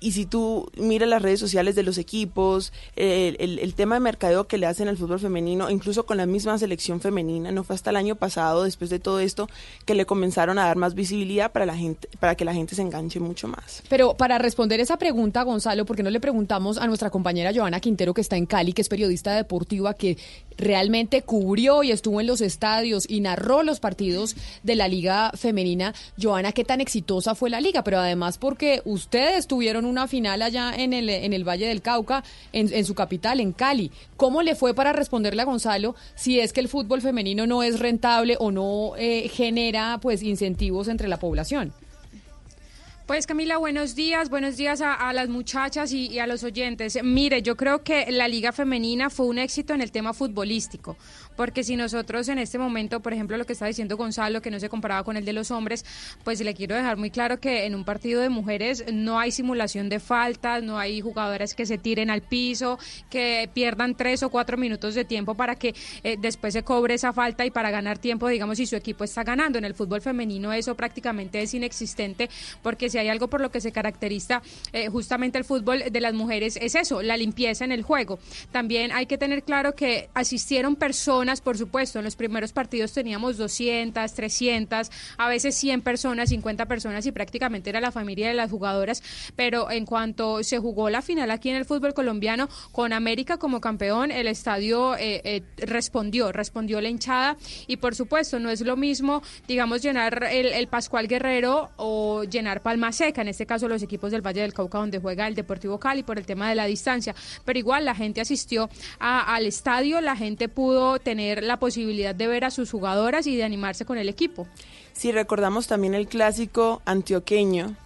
Y si tú miras las redes sociales de los equipos, el, tema de mercadeo que le hacen al fútbol femenino, incluso con la misma selección femenina, no fue hasta el año pasado, después de todo esto, que le comenzaron a dar más visibilidad para la gente, para que la gente se enganche mucho más. Pero para responder esa pregunta, Gonzalo, ¿por qué no le preguntamos a nuestra compañera Joana Quintero, que está en Cali, que es periodista deportiva, que realmente cubrió y estuvo en los estadios y narró los partidos de la Liga Femenina? Joana, ¿qué tan exitosa fue la liga? Pero además porque ustedes tuvieron una final allá en el, en el Valle del Cauca, en, su capital, en Cali. ¿Cómo le fue para responderle a Gonzalo si es que el fútbol femenino no es rentable o no eh, genera pues incentivos entre la población? Pues Camila, buenos días, buenos días a, las muchachas y, y, a los oyentes. Mire, yo creo que la liga femenina fue un éxito en el tema futbolístico, porque si nosotros en este momento, por ejemplo, lo que está diciendo Gonzalo, que no se comparaba con el de los hombres, pues le quiero dejar muy claro que en un partido de mujeres no hay simulación de faltas, no hay jugadoras que se tiren al piso, que pierdan tres o cuatro minutos de tiempo para que eh, después se cobre esa falta y para ganar tiempo, digamos, si su equipo está ganando. En el fútbol femenino eso prácticamente es inexistente, porque se hay algo por lo que se caracteriza eh, justamente el fútbol de las mujeres es eso, la limpieza en el juego. También hay que tener claro que asistieron personas, por supuesto, en los primeros partidos teníamos 200, 300, a veces 100 personas, 50 personas y prácticamente era la familia de las jugadoras, pero en cuanto se jugó la final aquí en el fútbol colombiano con América como campeón, el estadio eh, eh, respondió, respondió la hinchada y por supuesto no es lo mismo, digamos, llenar el, Pascual Guerrero o llenar Palma Seca, en este caso los equipos del Valle del Cauca donde juega el Deportivo Cali por el tema de la distancia, pero igual la gente asistió a, al estadio, la gente pudo tener la posibilidad de ver a sus jugadoras y de animarse con el equipo. Si recordamos también el clásico antioqueño,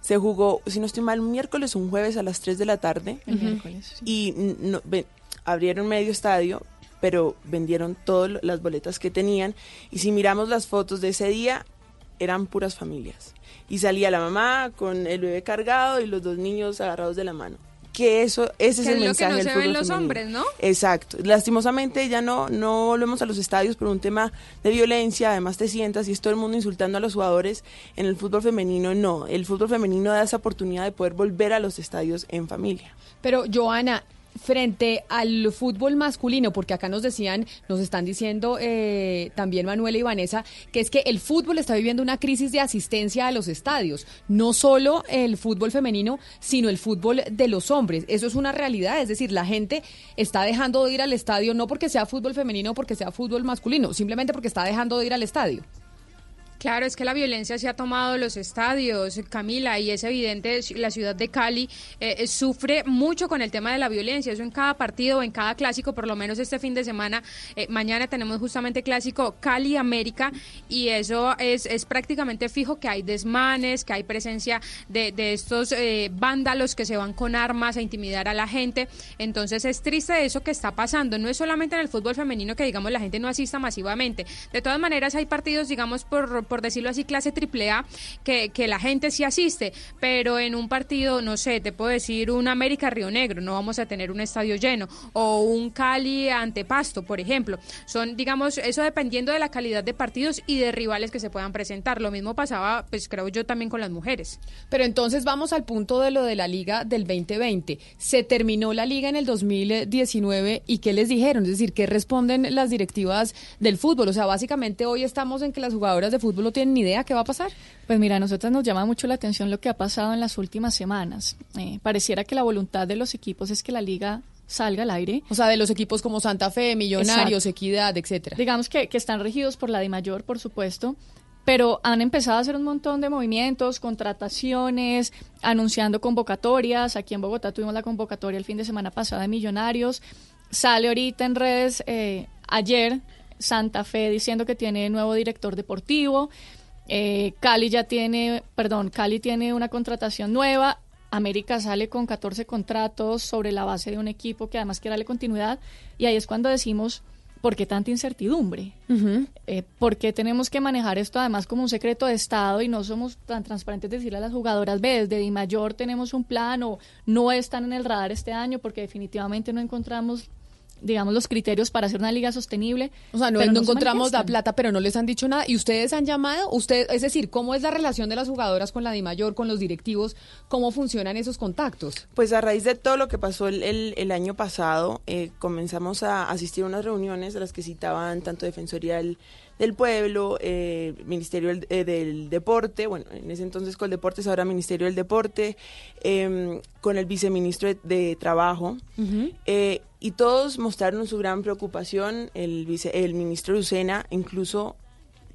se jugó, si no estoy mal, un miércoles o un jueves a las 3 de la tarde. El miércoles, sí. Y no, ven, abrieron medio estadio, pero vendieron todas las boletas que tenían. Y si miramos las fotos de ese día, eran puras familias. Y salía la mamá con el bebé cargado y los dos niños agarrados de la mano que eso ese que es el lo mensaje que no del se fútbol ve en los femenino. hombres, ¿no? Exacto. Lastimosamente ya no no volvemos a los estadios por un tema de violencia, además te sientas y es todo el mundo insultando a los jugadores. En el fútbol femenino no, el fútbol femenino da esa oportunidad de poder volver a los estadios en familia. Pero Joana, frente al fútbol masculino, porque acá nos decían, nos están diciendo eh, también Manuela y Vanessa, que es que el fútbol está viviendo una crisis de asistencia a los estadios, no solo el fútbol femenino, sino el fútbol de los hombres. Eso es una realidad, es decir, la gente está dejando de ir al estadio no porque sea fútbol femenino o porque sea fútbol masculino, simplemente porque está dejando de ir al estadio. Claro, es que la violencia se ha tomado los estadios, Camila, y es evidente, la ciudad de Cali eh, sufre mucho con el tema de la violencia, eso en cada partido, en cada clásico, por lo menos este fin de semana, eh, mañana tenemos justamente clásico Cali-América, y eso es, es prácticamente fijo que hay desmanes, que hay presencia de, de estos eh, vándalos que se van con armas a intimidar a la gente, entonces es triste eso que está pasando, no es solamente en el fútbol femenino que digamos la gente no asista masivamente, de todas maneras hay partidos, digamos, por por decirlo así, clase triple A, que, que la gente sí asiste, pero en un partido, no sé, te puedo decir un América Río Negro, no vamos a tener un estadio lleno, o un Cali ante Pasto, por ejemplo. Son, digamos, eso dependiendo de la calidad de partidos y de rivales que se puedan presentar. Lo mismo pasaba, pues creo yo, también con las mujeres. Pero entonces vamos al punto de lo de la liga del 2020. Se terminó la liga en el 2019 y ¿qué les dijeron? Es decir, ¿qué responden las directivas del fútbol? O sea, básicamente hoy estamos en que las jugadoras de fútbol no tienen ni idea qué va a pasar. Pues mira, a nosotros nos llama mucho la atención lo que ha pasado en las últimas semanas. Eh, pareciera que la voluntad de los equipos es que la liga salga al aire. O sea, de los equipos como Santa Fe, Millonarios, Exacto. Equidad, etcétera. Digamos que, que están regidos por la de mayor, por supuesto, pero han empezado a hacer un montón de movimientos, contrataciones, anunciando convocatorias. Aquí en Bogotá tuvimos la convocatoria el fin de semana pasada de Millonarios. Sale ahorita en redes eh, ayer Santa Fe diciendo que tiene nuevo director deportivo. Eh, Cali ya tiene, perdón, Cali tiene una contratación nueva. América sale con 14 contratos sobre la base de un equipo que además quiere darle continuidad. Y ahí es cuando decimos, ¿por qué tanta incertidumbre? Uh -huh. eh, ¿Por qué tenemos que manejar esto además como un secreto de Estado y no somos tan transparentes de decirle a las jugadoras, ve, desde Di Mayor tenemos un plan o no están en el radar este año porque definitivamente no encontramos digamos, los criterios para hacer una liga sostenible. O sea, no, pero no se encontramos la plata, pero no les han dicho nada. ¿Y ustedes han llamado? usted Es decir, ¿cómo es la relación de las jugadoras con la DIMAYOR, con los directivos? ¿Cómo funcionan esos contactos? Pues a raíz de todo lo que pasó el, el- el año pasado, eh, comenzamos a asistir a unas reuniones a las que citaban tanto Defensoría del, del Pueblo, eh, Ministerio del, eh, del Deporte, bueno, en ese entonces con el Deportes, ahora Ministerio del Deporte, em, con el viceministro de, de Trabajo, eh, y todos mostraron su gran preocupación. El, vice, el ministro Lucena incluso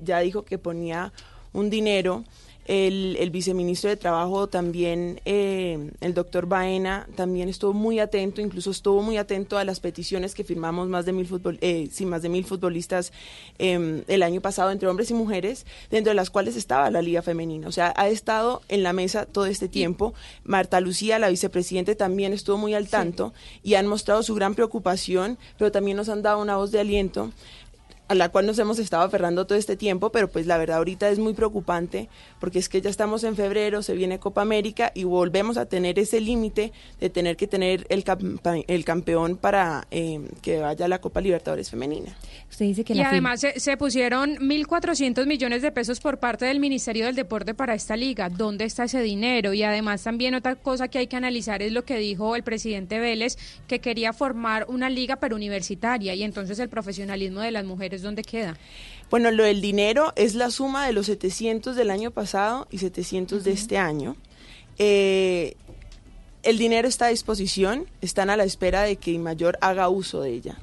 ya dijo que ponía un dinero. El, el viceministro de Trabajo también, eh, el doctor Baena, también estuvo muy atento, incluso estuvo muy atento a las peticiones que firmamos más de mil, futbol, eh, sí, más de mil futbolistas eh, el año pasado entre hombres y mujeres, dentro de las cuales estaba la Liga Femenina. O sea, ha estado en la mesa todo este tiempo. Marta Lucía, la vicepresidente, también estuvo muy al tanto y han mostrado su gran preocupación, pero también nos han dado una voz de aliento a la cual nos hemos estado aferrando todo este tiempo, pero pues la verdad ahorita es muy preocupante porque es que ya estamos en febrero, se viene Copa América y volvemos a tener ese límite de tener que tener el, el campeón para eh, que vaya a la Copa Libertadores femenina. Usted dice y además se, se pusieron 1.400 millones de pesos por parte del Ministerio del Deporte para esta liga. ¿Dónde está ese dinero? Y además también otra cosa que hay que analizar es lo que dijo el presidente Vélez, que quería formar una liga pero universitaria y entonces el profesionalismo de las mujeres, ¿dónde queda? Bueno, lo del dinero es la suma de los 700 del año pasado y 700 de este año. Eh, el dinero está a disposición, están a la espera de que Mayor haga uso de ella.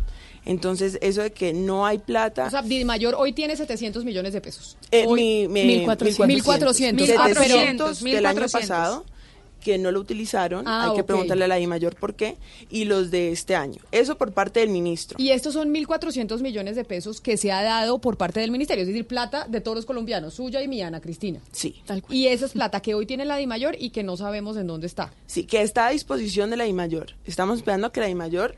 Entonces, eso de que no hay plata... O sea, DIMAYOR hoy tiene 700 millones de pesos. Eh, Hoy, mi- mi- 1400. 1400. Ah, pero- 700 del año 1400. pasado que no lo utilizaron, Ah, hay que preguntarle a la I mayor por qué, y los de este año. Eso por parte del ministro. Y estos son 1.400 millones de pesos que se ha dado por parte del ministerio, es decir, plata de todos los colombianos, suya y mía, Ana Cristina. Sí. Y esa es plata que hoy tiene la DIMAYOR y que no sabemos en dónde está. Sí, que está a disposición de la I mayor. Estamos esperando a que la I mayor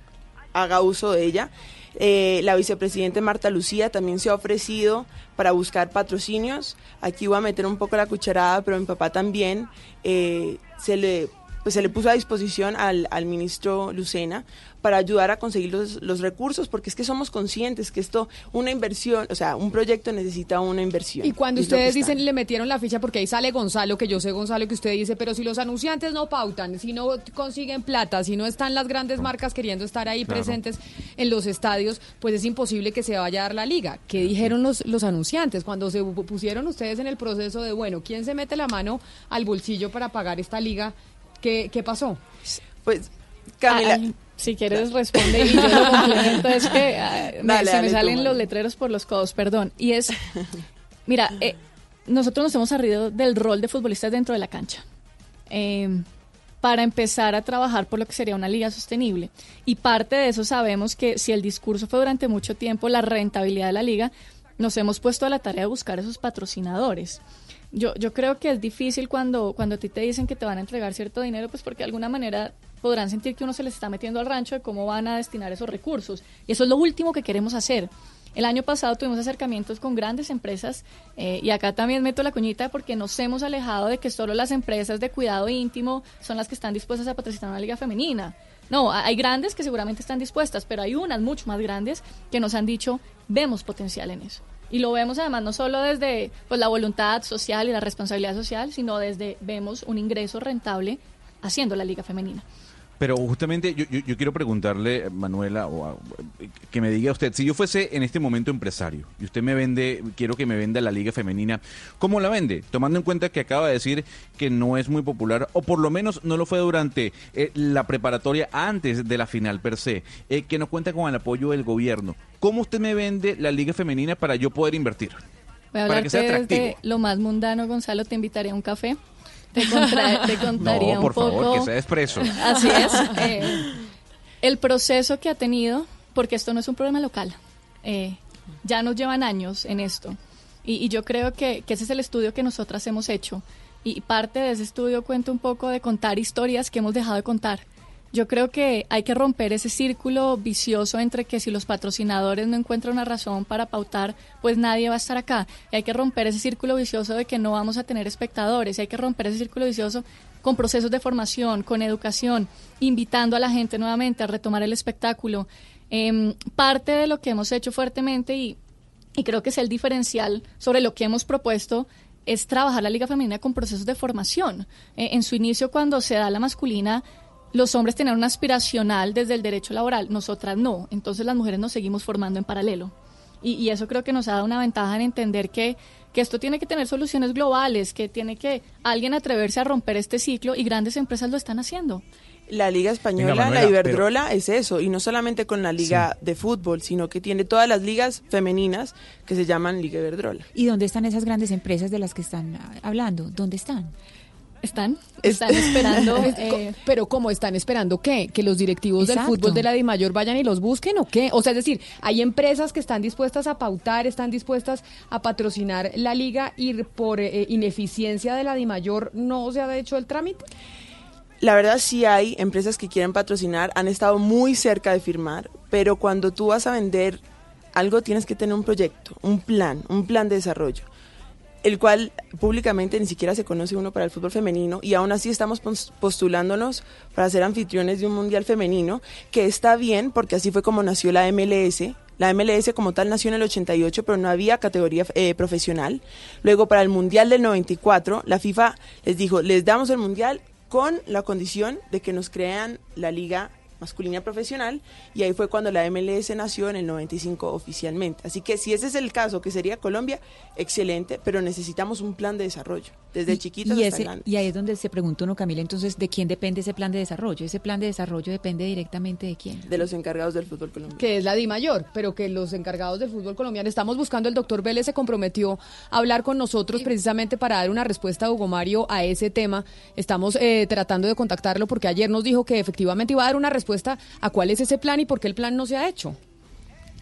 haga uso de ella. Eh, la vicepresidenta Marta Lucía también se ha ofrecido para buscar patrocinios. Aquí voy a meter un poco la cucharada, pero mi papá también eh, se le pues se le puso a disposición al, al ministro Lucena para ayudar a conseguir los, los recursos, porque es que somos conscientes que esto, una inversión, o sea, un proyecto necesita una inversión. Y cuando ustedes dicen le metieron la ficha, porque ahí sale Gonzalo, que yo sé Gonzalo que usted dice, pero si los anunciantes no pautan, si no consiguen plata, si no están las grandes marcas queriendo estar ahí Claro. presentes en los estadios, pues es imposible que se vaya a dar la liga. ¿Qué dijeron los, los anunciantes cuando se pu- pusieron ustedes en el proceso de, bueno, ¿quién se mete la mano al bolsillo para pagar esta liga? ¿Qué, qué pasó? Pues, Camila. Ay, si quieres responde y yo lo complemento. Es que ah, me- Dale, se dale me salen los letreros por los codos, perdón. Y es, mira, eh, nosotros nos hemos arrido del rol de futbolistas dentro de la cancha. Eh, para empezar a trabajar por lo que sería una liga sostenible. Y parte de eso sabemos que si el discurso fue durante mucho tiempo la rentabilidad de la liga, nos hemos puesto a la tarea de buscar esos patrocinadores. Yo, yo creo que es difícil cuando, cuando a ti te dicen que te van a entregar cierto dinero, pues porque de alguna manera podrán sentir que uno se les está metiendo al rancho de cómo van a destinar esos recursos. Y eso es lo último que queremos hacer. El año pasado tuvimos acercamientos con grandes empresas eh, y acá también meto la cuñita porque nos hemos alejado de que solo las empresas de cuidado íntimo son las que están dispuestas a patrocinar una liga femenina. No, ha- hay grandes que seguramente están dispuestas, pero hay unas mucho más grandes que nos han dicho, vemos potencial en eso. Y lo vemos además no solo desde pues, la voluntad social y la responsabilidad social, sino desde vemos un ingreso rentable haciendo la liga femenina. Pero justamente yo, yo, yo quiero preguntarle, Manuela, o a- que me diga usted, si yo fuese en este momento empresario y usted me vende, quiero que me venda la liga femenina, ¿cómo la vende? Tomando en cuenta que acaba de decir que no es muy popular, o por lo menos no lo fue durante eh, la preparatoria antes de la final per se, eh, que no cuenta con el apoyo del gobierno. ¿Cómo usted me vende la liga femenina para yo poder invertir? Voy a Para que sea atractivo. desde lo más mundano, Gonzalo, te invitaría a un café. Te, contra- te contaría No, por un poco. favor, que sea expreso. Así es. eh, el proceso que ha tenido, porque esto no es un problema local, eh, ya nos llevan años en esto. Y, y yo creo que, que ese es el estudio que nosotras hemos hecho. Y parte de ese estudio cuenta un poco de contar historias que hemos dejado de contar. Yo creo que hay que romper ese círculo vicioso entre que si los patrocinadores no encuentran una razón para pautar, pues nadie va a estar acá. Y hay que romper ese círculo vicioso de que no vamos a tener espectadores. Y hay que romper ese círculo vicioso con procesos de formación, con educación, invitando a la gente nuevamente a retomar el espectáculo. Em, parte de lo que hemos hecho fuertemente y, y creo que es el diferencial sobre lo que hemos propuesto es trabajar la Liga Femenina con procesos de formación. Eh, en su inicio, cuando se da la masculina, los hombres tenían una aspiracional desde el derecho laboral, nosotras no. Entonces las mujeres nos seguimos formando en paralelo. Y, y eso creo que nos ha dado una ventaja en entender que, que esto tiene que tener soluciones globales, que tiene que alguien atreverse a romper este ciclo y grandes empresas lo están haciendo. La Liga Española, Venga, Manuela, la Iberdrola, es eso, y no solamente con la Liga de Fútbol, sino que tiene todas las ligas femeninas que se llaman Liga Iberdrola. ¿Y dónde están esas grandes empresas de las que están hablando? ¿Dónde están? Están, están esperando. Eh, Pero ¿cómo están esperando qué? ¿Que los directivos Exacto. del fútbol de la DIMAYOR vayan y los busquen o qué? O sea, es decir, hay empresas que están dispuestas a pautar, están dispuestas a patrocinar la liga y por eh, ineficiencia de la DIMAYOR no se ha hecho el trámite. La verdad sí hay empresas que quieren patrocinar, han estado muy cerca de firmar, pero cuando tú vas a vender algo tienes que tener un proyecto, un plan, un plan de desarrollo, el cual públicamente ni siquiera se conoce uno para el fútbol femenino y aún así estamos pos- postulándonos para ser anfitriones de un mundial femenino, que está bien porque así fue como nació la MLS. La MLS como tal nació en el 88, pero no había categoría eh, profesional. Luego para el Mundial del 94, la FIFA les dijo, les damos el Mundial con la condición de que nos crean la liga masculina profesional y ahí fue cuando la MLS nació en el 95 oficialmente. Así que si ese es el caso, que sería Colombia, excelente, pero necesitamos un plan de desarrollo, desde chiquitas y, hasta ese- grandes. y ahí es donde se pregunta uno, Camila, entonces, ¿de quién depende ese plan de desarrollo? Ese plan de desarrollo depende directamente de quién. De los encargados del fútbol colombiano. que es la DIMAYOR, pero que los encargados del fútbol colombiano, estamos buscando, el doctor Vélez se comprometió a hablar con nosotros precisamente para dar una respuesta a Hugo Mario a ese tema. Estamos eh, tratando de contactarlo porque ayer nos dijo que efectivamente iba a dar una respuesta a cuál es ese plan y por qué el plan no se ha hecho.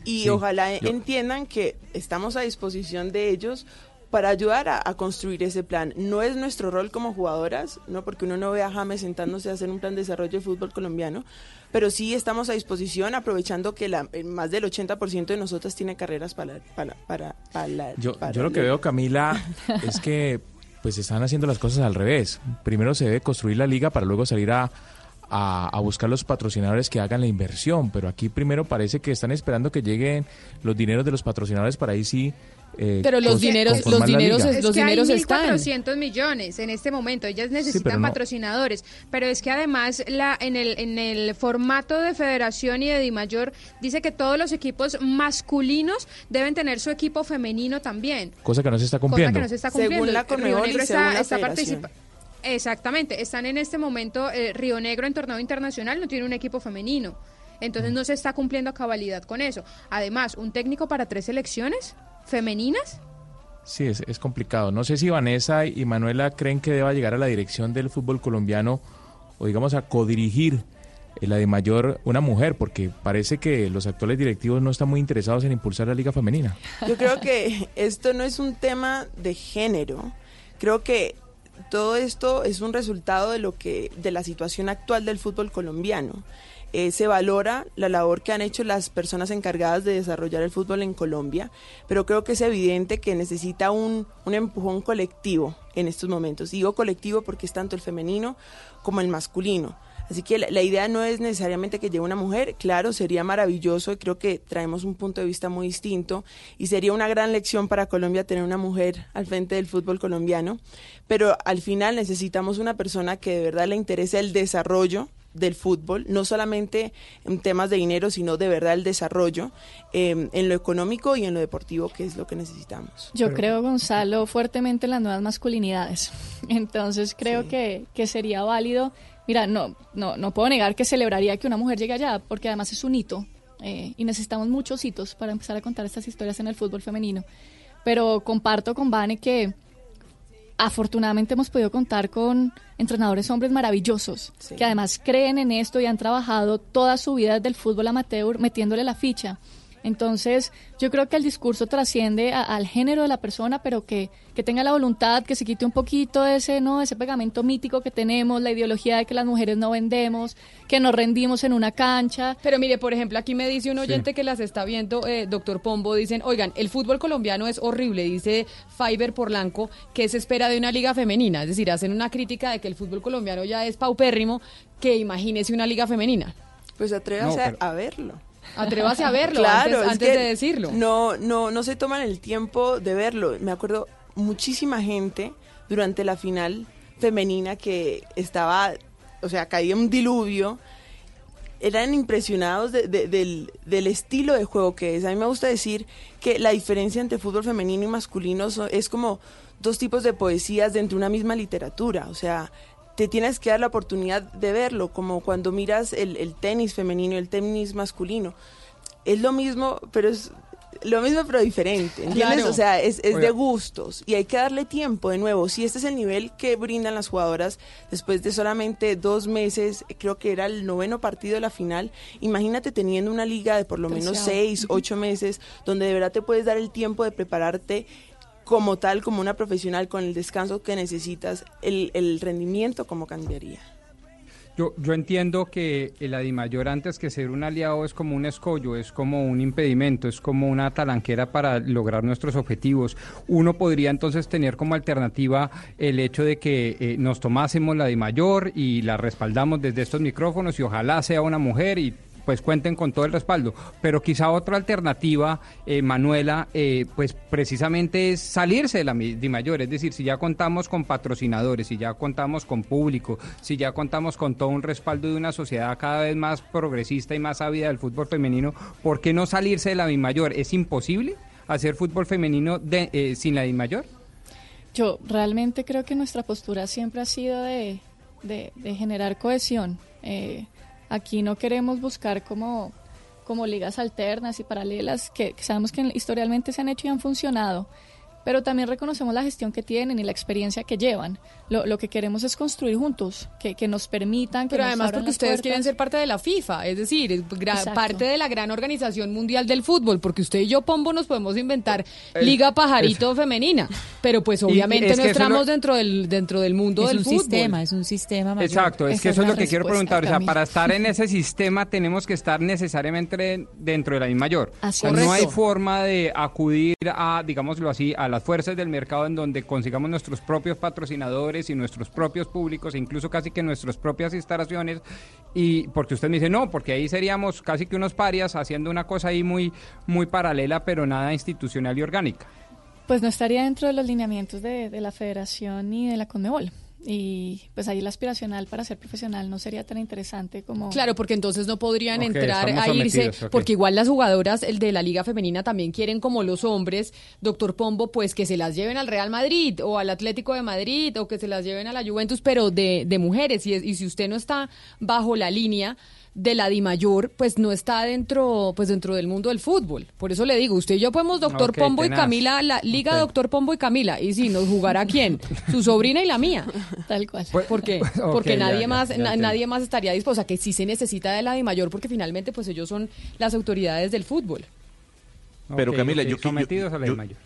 Y Sí, ojalá yo- entiendan que estamos a disposición de ellos para ayudar a, a construir ese plan. No es nuestro rol como jugadoras, no porque uno no ve a James sentándose a hacer un plan de desarrollo de fútbol colombiano, pero sí estamos a disposición aprovechando que la, eh, más del 80% de nosotras tiene carreras para... para, para, para- Yo, para- yo lo que veo, Camila, es que pues están haciendo las cosas al revés. Primero se debe construir la liga para luego salir a, a, a buscar los patrocinadores que hagan la inversión. Pero aquí primero parece que están esperando que lleguen los dineros de los patrocinadores para ahí sí. Eh, Pero los dineros- los la dineros es- los que dineros hay están. 1.400 millones en este momento. Ellas necesitan pero no- patrocinadores. Pero es que además la, en, el, en el formato de federación y de Dimayor dice que todos los equipos masculinos deben tener su equipo femenino también. Cosa que no se está Cosa cumpliendo. que no se está Según cumpliendo. la Río Conmebol y Negro según la está Exactamente. Están en este momento, eh, Río Negro en torneo internacional no tiene un equipo femenino. Entonces no se está cumpliendo a cabalidad con eso. Además, un técnico para tres selecciones femeninas. Sí, es, es complicado. No sé si Vanessa y Manuela creen que deba llegar a la dirección del fútbol colombiano o digamos a codirigir eh, la de mayor una mujer, porque parece que los actuales directivos no están muy interesados en impulsar la liga femenina. Yo creo que esto no es un tema de género. Creo que todo esto es un resultado de lo que de la situación actual del fútbol colombiano. Eh, se valora la labor que han hecho las personas encargadas de desarrollar el fútbol en Colombia, pero creo que es evidente que necesita un, un empujón colectivo en estos momentos. Digo colectivo porque es tanto el femenino como el masculino. Así que la, la idea no es necesariamente que llegue una mujer, claro, sería maravilloso y creo que traemos un punto de vista muy distinto y sería una gran lección para Colombia tener una mujer al frente del fútbol colombiano, pero al final necesitamos una persona que de verdad le interese el desarrollo del fútbol, no solamente en temas de dinero, sino de verdad el desarrollo eh, en lo económico y en lo deportivo, que es lo que necesitamos. Yo creo, Gonzalo, fuertemente en las nuevas masculinidades. Entonces creo que, que sería válido. Mira, no, no, no puedo negar que celebraría que una mujer llegue allá, porque además es un hito. eh, y necesitamos muchos hitos para empezar a contar estas historias en el fútbol femenino. Pero comparto con Vane que afortunadamente hemos podido contar con entrenadores hombres maravillosos, que además creen en esto y han trabajado toda su vida desde el fútbol amateur metiéndole la ficha. Entonces, yo creo que el discurso trasciende a- al género de la persona, pero que, que tenga la voluntad, que se quite un poquito de ese, ¿no? ese pegamento mítico que tenemos, la ideología de que las mujeres no vendemos, que nos rendimos en una cancha. Pero mire, por ejemplo, aquí me dice un oyente que las está viendo, eh, doctor Pombo, dicen, oigan, el fútbol colombiano es horrible, dice Fiber Porlanco, que se espera de una liga femenina? Es decir, hacen una crítica de que el fútbol colombiano ya es paupérrimo, que imagínese una liga femenina. Pues atrévase No, pero- a verlo. Atrévase a verlo Claro, antes, de decirlo. No, no, no se toman el tiempo de verlo. Me acuerdo muchísima gente durante la final femenina que estaba, o sea, caía un diluvio. Eran impresionados de- de- del, del estilo de juego que es. A mí me gusta decir que la diferencia entre fútbol femenino y masculino so- es como dos tipos de poesías dentro de una misma literatura. O sea, te tienes que dar la oportunidad de verlo, como cuando miras el, el tenis femenino y el tenis masculino. Es lo mismo, pero es lo mismo pero diferente, ¿entiendes? Claro. O sea, es, es de gustos y hay que darle tiempo de nuevo. Si este es el nivel que brindan las jugadoras después de solamente dos meses, creo que era el noveno partido de la final, imagínate teniendo una liga de por lo menos seis, ocho meses, donde de verdad te puedes dar el tiempo de prepararte como tal, como una profesional, con el descanso que necesitas, el, el rendimiento, ¿cómo cambiaría? Yo, yo entiendo que el Adimayor antes que ser un aliado es como un escollo, es como un impedimento, es como una talanquera para lograr nuestros objetivos. Uno podría entonces tener como alternativa el hecho de que eh, nos tomásemos la Adimayor y la respaldamos desde estos micrófonos y ojalá sea una mujer y pues cuenten con todo el respaldo. Pero quizá otra alternativa, eh, Manuela, eh, pues precisamente es salirse de la de mayor. Es decir, si ya contamos con patrocinadores, si ya contamos con público, si ya contamos con todo un respaldo de una sociedad cada vez más progresista y más ávida del fútbol femenino, ¿por qué no salirse de la mayor? ¿Es imposible hacer fútbol femenino de- eh, sin la mayor? Yo realmente creo que nuestra postura siempre ha sido de generar cohesión. Eh, aquí no queremos buscar como, como ligas alternas y paralelas que, que sabemos que historialmente se han hecho y han funcionado, pero también reconocemos la gestión que tienen y la experiencia que llevan. Lo, lo que queremos es construir juntos, que, que nos permitan. Que Pero nos además porque ustedes puertas. quieren ser parte de la FIFA, es decir, es parte de la gran organización mundial del fútbol, porque usted y yo, Pombo, nos podemos inventar Es- Liga Pajarito Femenina, pero pues obviamente es no entramos lo- dentro del dentro del mundo Es del un fútbol. sistema, es un sistema mayor. Exacto, es Esa que eso es la lo que quiero preguntar. O sea, para estar en ese sistema tenemos que estar necesariamente dentro de la misma mayor. Así O no hay forma de acudir a, digámoslo así, a las fuerzas del mercado en donde consigamos nuestros propios patrocinadores y nuestros propios públicos, e incluso casi que nuestras propias instalaciones. Y porque usted me dice, no, porque ahí seríamos casi que unos parias haciendo una cosa ahí muy, muy paralela, pero nada institucional y orgánica. Pues no estaría dentro de los lineamientos de, la federación ni de la Conmebol. Y pues ahí la aspiracional para ser profesional no sería tan interesante como... Claro, porque entonces no podrían entrar a irse, porque igual las jugadoras el de la Liga Femenina también quieren, como los hombres, doctor Pombo, pues que se las lleven al Real Madrid o al Atlético de Madrid o que se las lleven a la Juventus, pero de, de mujeres. Y, es- y si usted no está bajo la línea de la Dimayor, pues no está dentro, pues dentro del mundo del fútbol. Por eso le digo, usted y yo podemos doctor Pombo y. Camila, la Liga doctor Pombo y Camila. Y si nos jugará quién? Su sobrina y la mía. Tal cual. ¿Por qué? Ok, Porque nadie ya, más ya na- entiendo. nadie más estaría dispuesto, o sea, que sí se necesita de la de mayor porque finalmente pues ellos son las autoridades del fútbol. Pero Camila, yo, yo- sometidos a la yo- de mayor.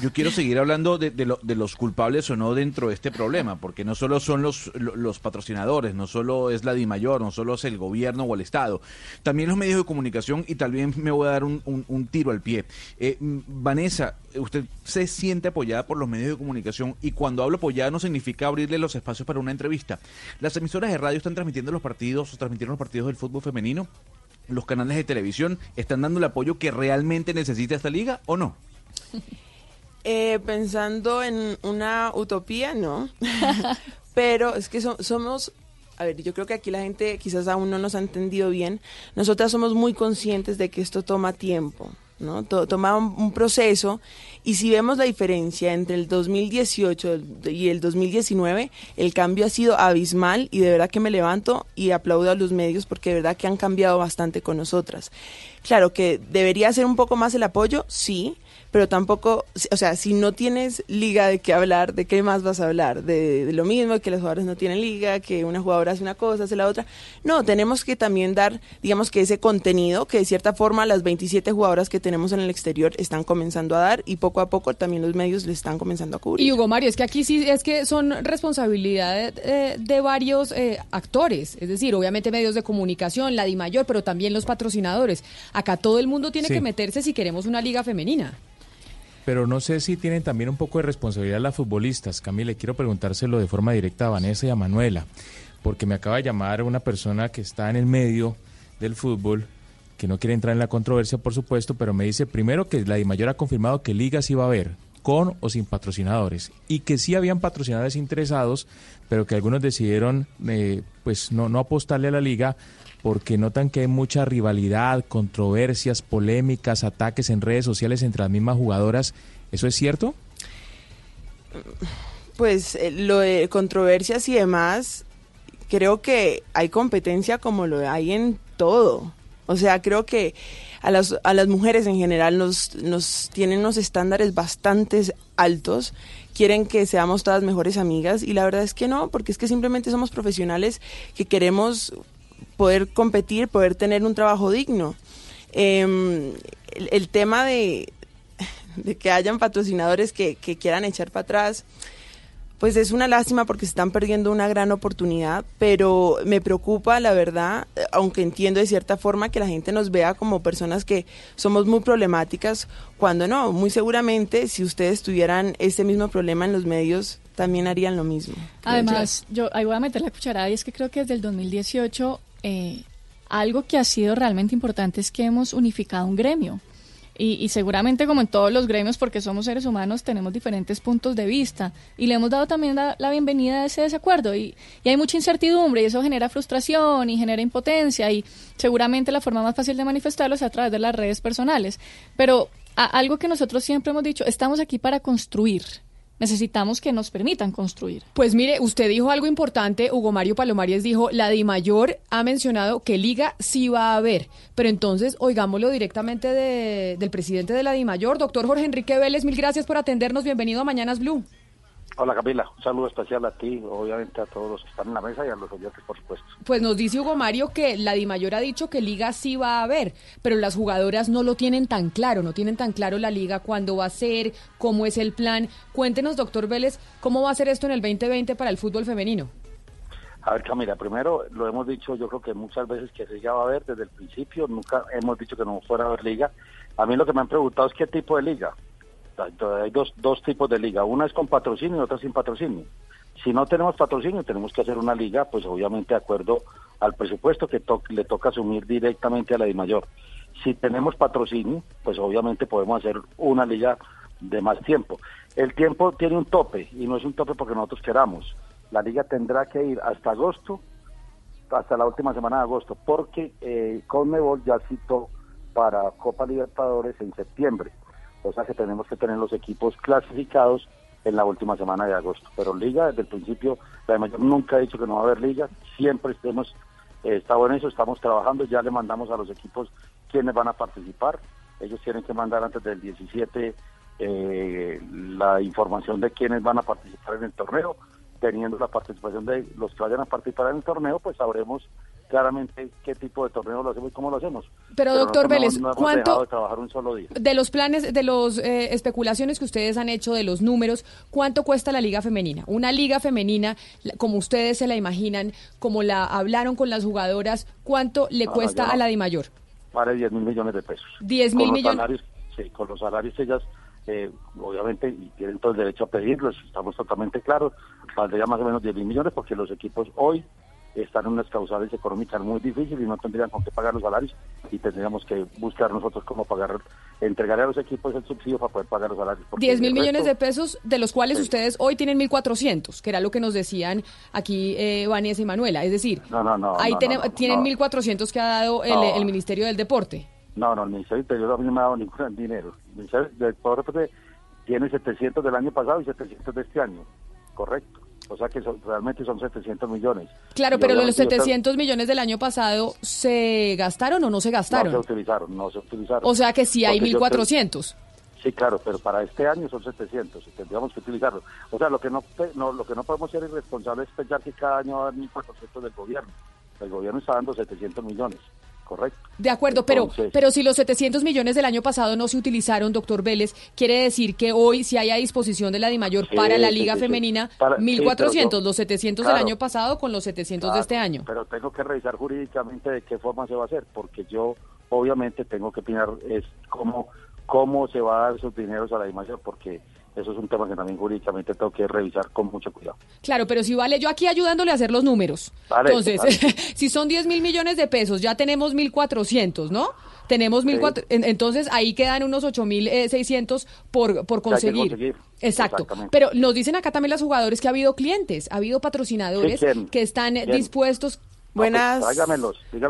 Yo quiero seguir hablando de, lo- de los culpables o no dentro de este problema, porque no solo son los, lo- los patrocinadores, no solo es la DIMAYOR, no solo es el gobierno o el Estado, también los medios de comunicación y también me voy a dar un, tiro al pie. Eh, Vanessa, usted se siente apoyada por los medios de comunicación y cuando hablo apoyada no significa abrirle los espacios para una entrevista. Las emisoras de radio están transmitiendo los partidos, transmitieron los partidos del fútbol femenino. ¿Los canales de televisión están dando el apoyo que realmente necesita esta liga o no? Eh, pensando en una utopía, no. Pero es que so- somos, a ver, yo creo que aquí la gente quizás aún no nos ha entendido bien. Nosotras somos muy conscientes de que esto toma tiempo, ¿no? To- toma un, un proceso y si vemos la diferencia entre el 2018 y el 2019, el cambio ha sido abismal y de verdad que me levanto y aplaudo a los medios porque de verdad que han cambiado bastante con nosotras. Claro que debería ser un poco más el apoyo, sí, pero tampoco, o sea, si no tienes liga de qué hablar, ¿de qué más vas a hablar? De, de lo mismo, que los jugadores no tienen liga, que una jugadora hace una cosa, hace la otra. No, tenemos que también dar, digamos que ese contenido que de cierta forma las 27 jugadoras que tenemos en el exterior están comenzando a dar y poco a poco también los medios le están comenzando a cubrir. Y Hugo Mario, es que aquí sí es que son responsabilidad de, de varios eh, actores, es decir, obviamente medios de comunicación, la DIMAYOR, pero también los patrocinadores. Acá todo el mundo tiene Sí. que meterse si queremos una liga femenina. Pero no sé si tienen también un poco de responsabilidad las futbolistas. Camila, quiero preguntárselo de forma directa a Vanessa y a Manuela, porque me acaba de llamar una persona que está en el medio del fútbol que no quiere entrar en la controversia, por supuesto, pero me dice primero que la DIMAYOR ha confirmado que ligas iba a haber, con o sin patrocinadores, y que sí habían patrocinadores interesados, pero que algunos decidieron eh, pues no, no apostarle a la liga porque notan que hay mucha rivalidad, controversias, polémicas, ataques en redes sociales entre las mismas jugadoras. ¿Eso es cierto? Pues eh, lo de controversias y demás, creo que hay competencia como lo hay en todo. O sea, creo que a las, a las mujeres en general nos, nos tienen unos estándares bastante altos, quieren que seamos todas mejores amigas y la verdad es que no, porque es que simplemente somos profesionales que queremos poder competir, poder tener un trabajo digno. Em, el, el, tema de, de que hayan patrocinadores que, que quieran echar para atrás, pues es una lástima porque se están perdiendo una gran oportunidad, pero me preocupa, la verdad, aunque entiendo de cierta forma que la gente nos vea como personas que somos muy problemáticas, cuando no, muy seguramente si ustedes tuvieran ese mismo problema en los medios, también harían lo mismo. Además, yo ahí voy a meter la cucharada y es que creo que desde el 2018 eh, algo que ha sido realmente importante es que hemos unificado un gremio. Y, seguramente como en todos los gremios, porque somos seres humanos, tenemos diferentes puntos de vista y le hemos dado también la, bienvenida a ese desacuerdo y, hay mucha incertidumbre y eso genera frustración y genera impotencia y seguramente la forma más fácil de manifestarlo es a través de las redes personales. Pero algo que nosotros siempre hemos dicho, estamos aquí para construir, necesitamos que nos permitan construir. Pues mire, usted dijo algo importante, Hugo Mario Palomares dijo, la DIMAYOR ha mencionado que liga sí va a haber, pero entonces oigámoslo directamente de, del presidente de la DIMAYOR, doctor Jorge Enrique Vélez, mil gracias por atendernos, bienvenido a Mañanas Blue. Hola Camila, un saludo especial a ti, obviamente a todos los que están en la mesa y a los oyentes, por supuesto. Pues nos dice Hugo Mario que la DIMAYOR ha dicho que liga sí va a haber, pero las jugadoras no lo tienen tan claro, no tienen tan claro la liga, cuándo va a ser, cómo es el plan. Cuéntenos, doctor Vélez, cómo va a ser esto en el 2020 para el fútbol femenino. A ver, Camila, primero lo hemos dicho, yo creo que muchas veces que se ya va a haber desde el principio, nunca hemos dicho que no fuera a haber liga. A mí lo que me han preguntado es qué tipo de liga hay dos, dos tipos de liga, una es con patrocinio y otra sin patrocinio. Si no tenemos patrocinio, tenemos que hacer una liga, pues obviamente de acuerdo al presupuesto que to le toca asumir directamente a la mayor Si tenemos patrocinio, pues obviamente podemos hacer una liga de más tiempo. El tiempo tiene un tope y no es un tope porque nosotros queramos. La liga tendrá que ir hasta agosto, hasta la última semana de agosto, porque eh, Conmebol ya citó para Copa Libertadores en septiembre o sea que tenemos que tener los equipos clasificados en la última semana de agosto. Pero liga, desde el principio, la de mayor nunca ha dicho que no va a haber liga, siempre estemos, eh, estado en eso, estamos trabajando, ya le mandamos a los equipos quienes van a participar, ellos tienen que mandar antes del 17 eh, la información de quienes van a participar en el torneo, teniendo la participación de los que vayan a participar en el torneo, pues sabremos claramente qué tipo de torneo lo hacemos y cómo lo hacemos. Pero, doctor Vélez, no, no ¿cuánto de, trabajar un solo día. de los planes, de los eh, especulaciones que ustedes han hecho, de los números, cuánto cuesta la liga femenina? Una liga femenina, como ustedes se la imaginan, como la hablaron con las jugadoras, ¿cuánto le No, cuesta a la Di Mayor? Vale 10 mil millones de pesos. 10 Con mil millones. salarios, sí, con los salarios ellas, eh, obviamente, y tienen todo el derecho a pedirlos, estamos totalmente claros, valdría más o menos 10 mil millones porque los equipos hoy están en unas causales económicas muy difíciles y no tendrían con qué pagar los salarios y tendríamos que buscar nosotros cómo pagar, entregar a los equipos el subsidio para poder pagar los salarios. porque 10 mil millones de pesos, de los cuales Sí. ustedes hoy tienen 1.400, que era lo que nos decían aquí eh, Vanessa y Manuela. Es decir, No, no, no. ahí no, tienen no. 1.400 que ha dado el, el Ministerio del Deporte. No, no, el Ministerio del Interior no me ha dado ningún dinero. El Ministerio del Deporte tiene 700 del año pasado y 700 de este año, correcto. O sea que son- realmente son 700 millones. Claro, Y pero los obviamente yo 700 millones del año pasado, ¿se gastaron o no se gastaron? No se utilizaron, no se utilizaron. O sea que sí hay Porque yo creo- 1.400. Sí, claro, pero para este año son 700 y tendríamos que utilizarlo. O sea, lo que no, no lo que no podemos ser irresponsables es pensar que cada año va a dar 1.400 del gobierno. El gobierno está dando 700 millones, correcto. De acuerdo, pero, Entonces- pero si los 700 millones del año pasado no se utilizaron, doctor Vélez, quiere decir que hoy sí hay a disposición de la DIMAYOR Sí, para la Liga sí, sí. Femenina Para- sí, 1.400, pero yo- los 700 claro. del año pasado con los 700 de este año. Pero tengo que revisar jurídicamente de qué forma se va a hacer, porque yo obviamente tengo que opinar es cómo, cómo se va a dar esos dineros a la imagen, porque eso es un tema que también jurídicamente tengo que revisar con mucho cuidado. Claro, pero si vale, yo aquí ayudándole a hacer los números. Vale, Entonces, vale. si son 10 mil millones de pesos, ya tenemos 1.400, ¿no? Tenemos 1.400, en- entonces ahí quedan unos 8.600 por, por que conseguir. conseguir. Exacto. Pero nos dicen acá también los jugadores que ha habido clientes, ha habido patrocinadores Sí, ¿quién? que están eh, ¿Quién? dispuestos. Buenas, pues,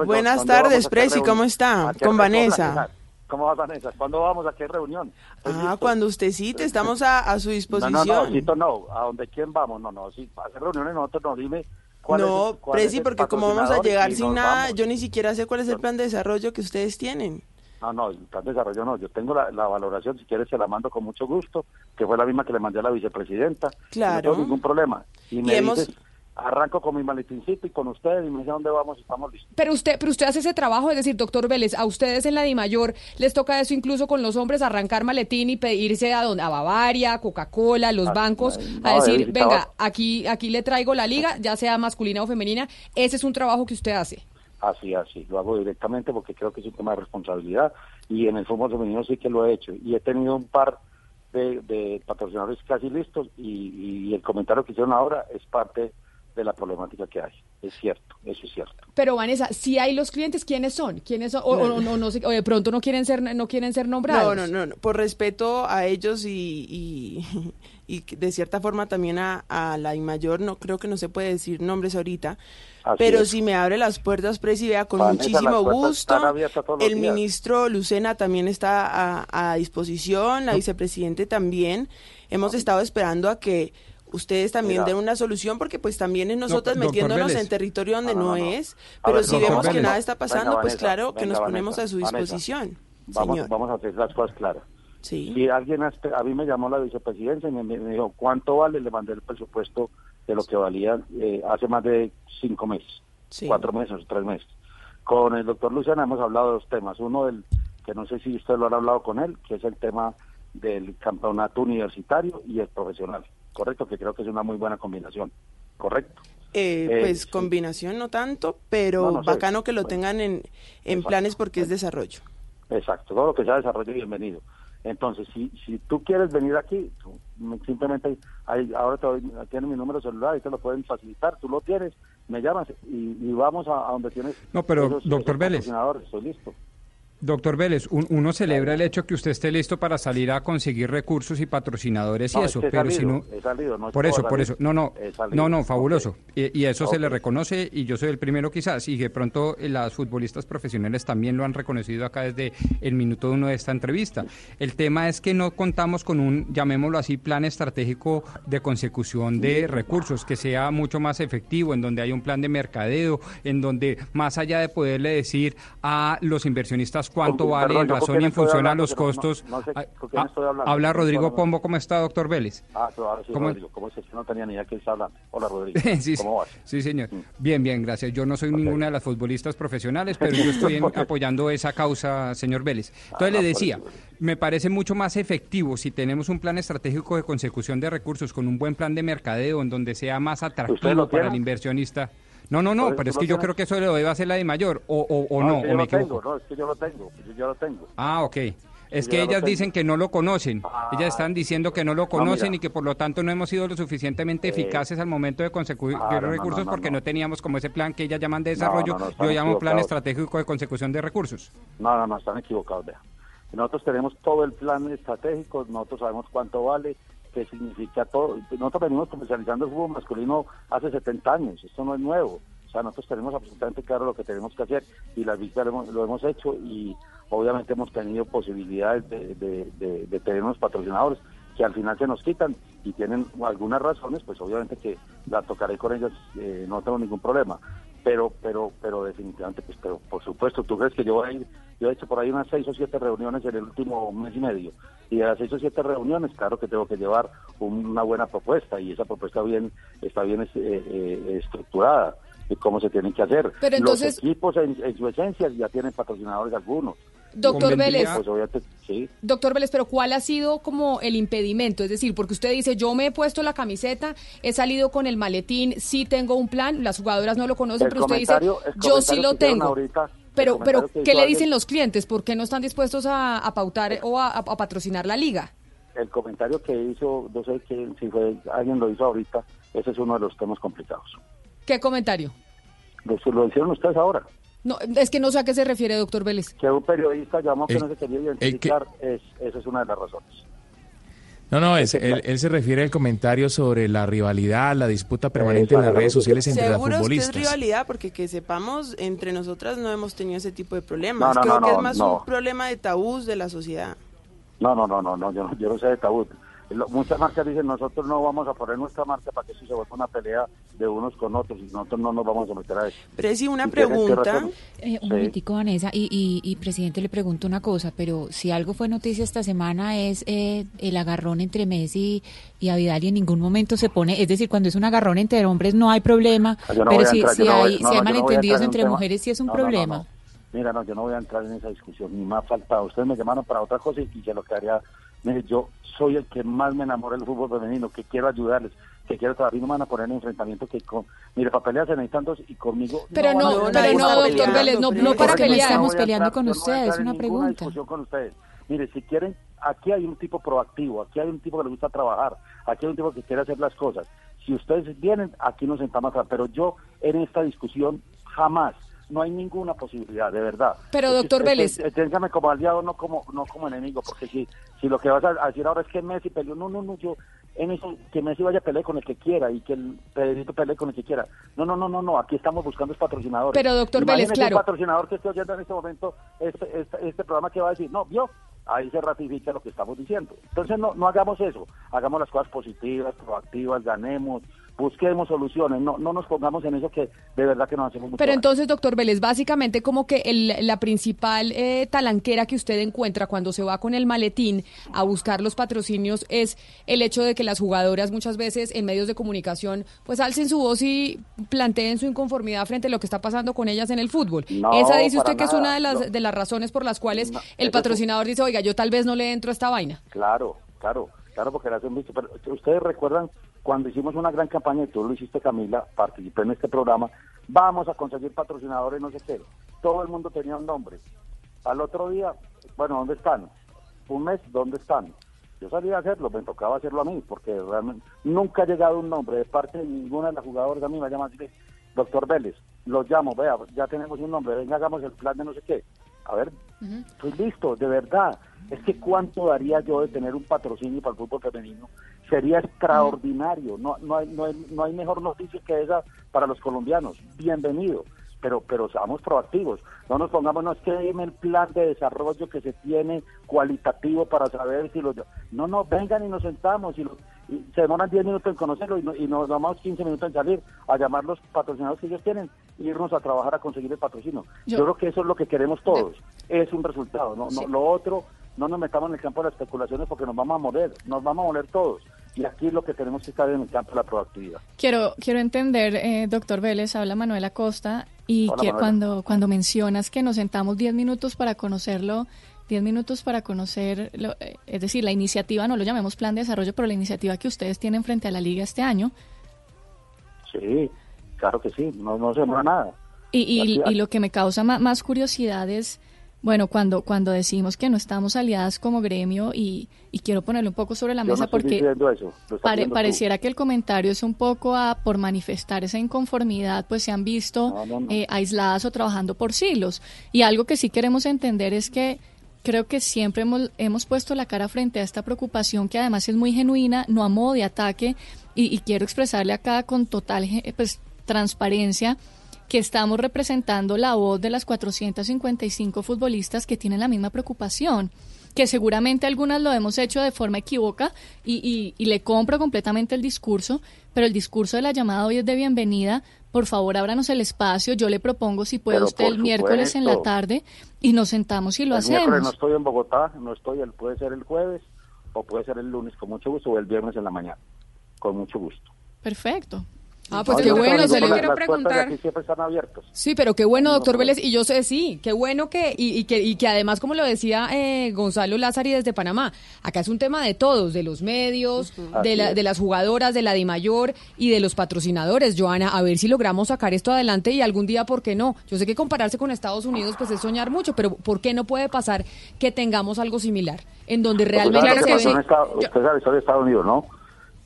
buenas vamos tardes, Presi. ¿cómo está? ¿A qué Con? Vanessa. ¿Cómo va Vanessa? ¿Cuándo vamos a qué reunión? Estoy Ah, listo. cuando usted cite, estamos a, a su No, disposición. no, no, cito no. ¿A dónde quién vamos? No, no, sí, para hacer reuniones nosotros no, dime No, Presi, porque como vamos a y llegar sin nada, vamos. yo ni siquiera sé cuál es el plan de desarrollo que ustedes tienen. No, no, el plan de desarrollo no. Yo tengo la, la valoración, si quieres se la mando con mucho gusto, que fue la misma que le mandé a la vicepresidenta. Claro. No tengo ningún problema. Y, Y me hemos- dices, arranco con mi maletincito y con ustedes y me dice dónde vamos y estamos listos. Pero usted, pero usted hace ese trabajo, es decir, doctor Vélez, a ustedes en la DIMAYOR les toca eso incluso con los hombres, arrancar maletín y pedirse a, donde, a Bavaria, Coca-Cola, los bancos, no, a decir, venga, aquí, aquí le traigo la liga, ya sea masculina o femenina, ese es un trabajo que usted hace. Así, así, lo hago directamente porque creo que es un tema de responsabilidad y en el fútbol femenino sí que lo he hecho y he tenido un par de, de patrocinadores casi listos y, y el comentario que hicieron ahora es parte de la problemática que hay, es cierto, eso es cierto. Pero Vanessa, si hay los clientes, ¿quiénes son? ¿Quiénes son? O, no sé, o de pronto no quieren ser, no quieren ser nombrados. No, no, no, no, por respeto a ellos y, y, de cierta forma también a, a la mayor, no creo que no se puede decir nombres ahorita, Así pero es. si me abre las puertas, Presi, vea, con Vanessa, muchísimo gusto. El días. ministro Lucena también está a, a disposición, la vicepresidente también. Hemos estado esperando a que ustedes también Mira. den una solución porque pues también es nosotras metiéndonos Vélez. en territorio donde No, no, no, no. es, pero ver, si vemos que nada está pasando, Venga, pues Vanessa, claro que venga, nos Vanessa, ponemos a su disposición. Vamos, señor. vamos a hacer las cosas claras. Sí. Si alguien, a mí me llamó la vicepresidencia y me, me dijo, ¿cuánto vale? Le mandé el presupuesto de lo que valía eh, hace más de cinco meses, Sí. cuatro meses, tres meses. Con el doctor Luciana hemos hablado de dos temas. Uno, del que no sé si usted lo ha hablado con él, que es el tema del campeonato universitario y el profesional. Correcto, que creo que es una muy buena combinación. Correcto. Eh, Eh, pues sí. combinación no tanto, pero No, no sé. bacano que lo Bueno. tengan en, en planes porque es desarrollo. Exacto, todo lo que sea desarrollo, bienvenido. Entonces, si, si tú quieres venir aquí, tú, simplemente, ahí, ahora te doy, tienes mi número celular y te lo pueden facilitar, tú lo tienes, me llamas y, y vamos a, a donde tienes. No, pero, esos- doctor esos Vélez. Estoy listo. Doctor Vélez, un- uno celebra el hecho que usted esté listo para salir a conseguir recursos y patrocinadores y No, es eso, que pero si no... he salido, no es por eso, por eso. No, no, no, no, fabuloso. Y, y eso se le reconoce y yo soy el primero quizás. Y de pronto eh, las futbolistas profesionales también lo han reconocido acá desde el minuto uno de esta entrevista. El tema es que no contamos con un, llamémoslo así, plan estratégico de consecución de recursos que sea mucho más efectivo, en donde haya un plan de mercadeo, en donde más allá de poderle decir a los inversionistas cuánto vale perdón, en ¿yo razón y en función a los no- costos. no sé. Habla ¿Con quién Rodrigo? Pombo, ¿cómo está, doctor Vélez? Ah, ahora sí, ¿Cómo- Rodrigo, ¿cómo es? Que no tenía ni idea que está hablando. Hola, Rodrigo. sí, ¿Cómo vas? sí, señor. Bien, bien, gracias. Yo no soy ninguna de las futbolistas profesionales, pero yo estoy en- apoyando esa causa, señor Vélez. Entonces Ah, le decía, me parece mucho más efectivo si tenemos un plan estratégico de consecución de recursos con un buen plan de mercadeo en donde sea más atractivo para el inversionista. No, no, no, pero es que yo creo que eso lo debe hacer la de mayor, o, o, o no, es que o me lo tengo, equivoco. no, es que yo lo tengo, yo lo tengo. Ah, ok. Es que ellas dicen que no lo conocen. ellas están diciendo que no lo conocen y que por lo tanto no hemos sido lo suficientemente Eh, eficaces al momento de conseguir ah, no, no, recursos no, no, porque no. no. teníamos como ese plan que ellas llaman de desarrollo. no, no, Yo llamo plan estratégico de consecución de recursos. No, no, no, están equivocados, vea. Nosotros tenemos todo el plan estratégico, nosotros sabemos cuánto vale, qué significa todo. Nosotros venimos comercializando el fútbol masculino hace 70 años, esto no es nuevo. O sea, nosotros tenemos absolutamente claro lo que tenemos que hacer y las vistas lo hemos, hecho y obviamente hemos tenido posibilidades de, de- de- de tener unos patrocinadores que al final se nos quitan y tienen algunas razones, pues obviamente que la tocaré con ellas, eh, no tengo ningún problema. Pero, pero, pero definitivamente, pues, pero por supuesto, tú crees que yo voy a ir, yo he hecho por ahí unas seis o siete reuniones en el último mes y medio, y de las seis o siete reuniones, claro que tengo que llevar un- una buena propuesta, y esa propuesta bien, está bien eh, eh, estructurada, de cómo se tienen que hacer. Pero entonces- Los equipos en, en su esencia ya tienen patrocinadores algunos. Doctor Los Vélez. obviamente, sí. Doctor Vélez, pero ¿cuál ha sido como el impedimento? Es decir, porque usted dice, yo me he puesto la camiseta, he salido con el maletín, sí tengo un plan, las jugadoras no lo conocen, El pero usted dice, yo sí lo tengo. Ahorita, Pero, pero ¿qué le dicen los clientes? ¿Por qué no están dispuestos a, a pautar o a, a patrocinar la liga? El comentario que hizo, no sé quién, si fue alguien lo hizo ahorita, ese es uno de los temas complicados. ¿Qué comentario? Lo, lo hicieron ustedes ahora. No, es que no sé a qué se refiere, doctor Vélez. Que un periodista llamó que El- no se quería el identificar, es, esa es una de las razones. No, no, es, él, él se refiere al comentario sobre la rivalidad, la disputa permanente en las redes sociales entre las Seguro es que es futbolistas. rivalidad, porque que sepamos, entre nosotras no hemos tenido ese tipo de problemas. No, no, Creo no, que no, es más no. un problema de tabús de la sociedad. No, no, no, no, no yo, no- yo no sé de tabú. Muchas marcas dicen, nosotros no vamos a poner nuestra marca para que eso se vuelva una pelea de unos con otros y nosotros no nos vamos a meter a eso. Pero sí, una ¿Y tienen que pregunta. Eh, un Sí. momentico, Vanessa, y, y, y presidente le pregunto una cosa, pero si algo fue noticia esta semana es eh, el agarrón entre Messi y Avidal y en ningún momento se pone, es decir, cuando es un agarrón entre hombres no hay problema, Ah, no pero si, entrar, si voy- hay, no, si malentendidos en entre tema- mujeres sí es un No, no, no, problema. no. Mira, no, yo no voy a entrar en esa discusión, ni me ha faltado. Ustedes me llamaron para otra cosa y, y se lo que haría. Mire, yo soy el que más me enamora del fútbol femenino, que quiero ayudarles, que quiero trabajar y no me van a poner en enfrentamiento que con. Mire, para pelear se necesitan dos y conmigo. Pero no, tener pero no, doctor. Vélez, no- no para pelear. Estamos peleando con no ustedes, en una pregunta. con ustedes. Mire, si quieren, aquí hay un tipo proactivo, aquí hay un tipo que le gusta trabajar, aquí hay un tipo que quiere hacer las cosas. Si ustedes vienen, aquí nos sentamos pero yo en esta discusión jamás, no hay ninguna posibilidad, de verdad. Pero, Es doctor Vélez. eh, Téngame como aliado, no como no como enemigo, porque si, si lo que vas a decir ahora es que Messi peleó, no, no, no, yo en eso, que Messi vaya a pelear con el que quiera y que el Pedrito pelee con el que quiera. No, no, no, no, no, aquí estamos buscando es patrocinadores. Pero, doctor Vélez, claro. un patrocinador que esté oyendo en este momento este, este, este programa que va a decir, no, vio, ahí se ratifica lo que estamos diciendo. Entonces no, no hagamos eso, hagamos las cosas positivas, proactivas, ganemos, busquemos soluciones, no, no nos pongamos en eso que de verdad que nos hacemos mucho Pero daño. entonces, doctor Vélez, básicamente como que el- la principal eh, talanquera que usted encuentra cuando se va con el maletín a buscar los patrocinios es el hecho de que las jugadoras muchas veces en medios de comunicación pues alcen su voz y planteen su inconformidad frente a lo que está pasando con ellas en el fútbol. No, Esa dice usted que es una de las, no. de las razones por las cuales No, el es- patrocinador dice, oiga, yo tal vez no le entro a esta vaina. Claro, claro, claro, porque las hemos visto. Pero ustedes recuerdan cuando hicimos una gran campaña, y tú lo hiciste, Camila, participé en este programa, vamos a conseguir patrocinadores, no sé qué. Todo el mundo tenía un nombre. Al otro día, bueno, ¿dónde están? Un mes, ¿dónde están? Yo salí a hacerlo, me tocaba hacerlo a mí, porque realmente nunca ha llegado un nombre de parte de ninguna de las jugadoras a mí, me llama así, doctor Vélez, los llamo, vea, ya tenemos un nombre, venga, hagamos el plan de no sé qué. A ver, estoy listo, de verdad. Es que cuánto daría yo de tener un patrocinio para el fútbol femenino. Sería extraordinario. No, no, hay, no, hay, no hay mejor noticia que esa para los colombianos. Bienvenido. Pero, pero seamos proactivos. No nos pongamos, no es que dime el plan de desarrollo que se tiene cualitativo para saber si los... No, no, vengan y nos sentamos y, lo- y se demoran 10 minutos en conocerlo y, no- y nos damos 15 minutos en salir a llamar los patrocinadores que ellos tienen e irnos a trabajar a conseguir el patrocinio. Yo- Yo, creo que eso es lo que queremos todos. Es un resultado. No, no. Lo otro, no nos metamos en el campo de las especulaciones porque nos vamos a morir. Nos vamos a morir todos. Y aquí lo que tenemos que estar en el campo de la proactividad. Quiero, quiero entender, eh, doctor Vélez, habla Manuela Costa, y Hola, que Manuela. cuando, cuando mencionas que nos sentamos 10 minutos para conocerlo, 10 minutos para conocer, lo- eh, es decir, la iniciativa, no lo llamemos plan de desarrollo, pero la iniciativa que ustedes tienen frente a la liga este año, Sí, claro que sí. No, no se demora nada. y, y, y lo que me causa más curiosidad es, bueno, cuando, cuando decimos que no estamos aliadas como gremio, y, y quiero ponerlo un poco sobre la Yo mesa no porque... eso. Pare- pareciera que el comentario es un poco a por manifestar esa inconformidad, pues se han visto No, no, no. eh, aisladas o trabajando por siglos. Y algo que sí queremos entender es que creo que siempre hemos, hemos puesto la cara frente a esta preocupación que además es muy genuina, no a modo de ataque, y, y quiero expresarle acá con total ge- pues, transparencia que estamos representando la voz de las 455 futbolistas que tienen la misma preocupación que seguramente algunas lo hemos hecho de forma equívoca y, y- y le compro completamente el discurso, pero el discurso de la llamada hoy es de bienvenida. Por favor, ábranos el espacio. Yo le propongo si puede Pero usted el miércoles en la tarde y nos sentamos y lo el miércoles no hacemos. estoy en Bogotá, no estoy, el, puede ser el jueves o puede ser el lunes con mucho gusto o el viernes en la mañana, con mucho gusto. Perfecto. Ah, pues qué bueno, se le quiero de preguntar. aquí siempre están abiertas. Sí, pero qué bueno, doctor Vélez, y yo sé, sí, qué bueno que, y, y que, y que además, como lo decía eh, Gonzalo Lázari desde Panamá, acá es un tema de todos, de los medios, de, la- de las jugadoras, de la DIMAYOR y de los patrocinadores, Joana, a ver si logramos sacar esto adelante y algún día, ¿por qué no? Yo sé que compararse con Estados Unidos, pues es soñar mucho, pero ¿por qué no puede pasar que tengamos algo similar, en donde realmente Usted sabe lo que Estados- usted sabe de Estados Unidos, ¿no?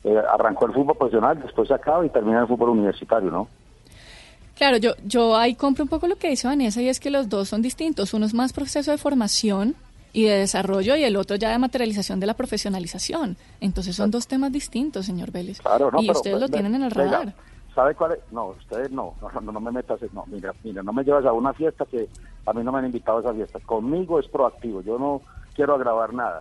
Eh, arrancó el fútbol profesional, después se acaba y termina el fútbol universitario, ¿no? Claro, yo, yo ahí compro un poco lo que dice Vanessa y es que los dos son distintos. Uno es más proceso de formación y de desarrollo y el otro ya de materialización de la profesionalización. Entonces son dos temas distintos, señor Vélez. Claro, no, y pero, ustedes lo tienen en el venga, radar. ¿Sabe cuál es? No, ustedes no, no, no, me metas, no, mira, mira, no me llevas a una fiesta que a mí no me han invitado a esa fiesta. Conmigo es proactivo, yo no quiero agravar nada.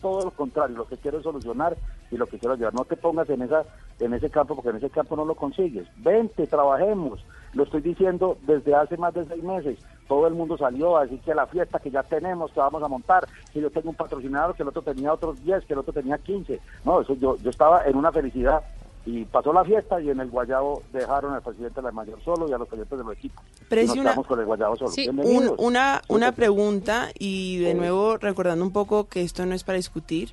Todo lo contrario, lo que quiero es solucionar y lo que quiero ayudar. No te pongas en esa en ese campo porque en ese campo no lo consigues. Vente, trabajemos. Lo estoy diciendo desde hace más de seis meses. Todo el mundo salió a decir que la fiesta que ya tenemos, que vamos a montar, que yo tengo un patrocinador, que el otro tenía otros 10, que el otro tenía 15. No, eso yo, yo estaba en una felicidad y pasó la fiesta y en el Guayabo dejaron al presidente de la mayor solo y a los presidentes de los equipos. Pero y es nos una- con el Guayabo solo. Sí, un- una, una pregunta y de nuevo recordando un poco que esto no es para discutir.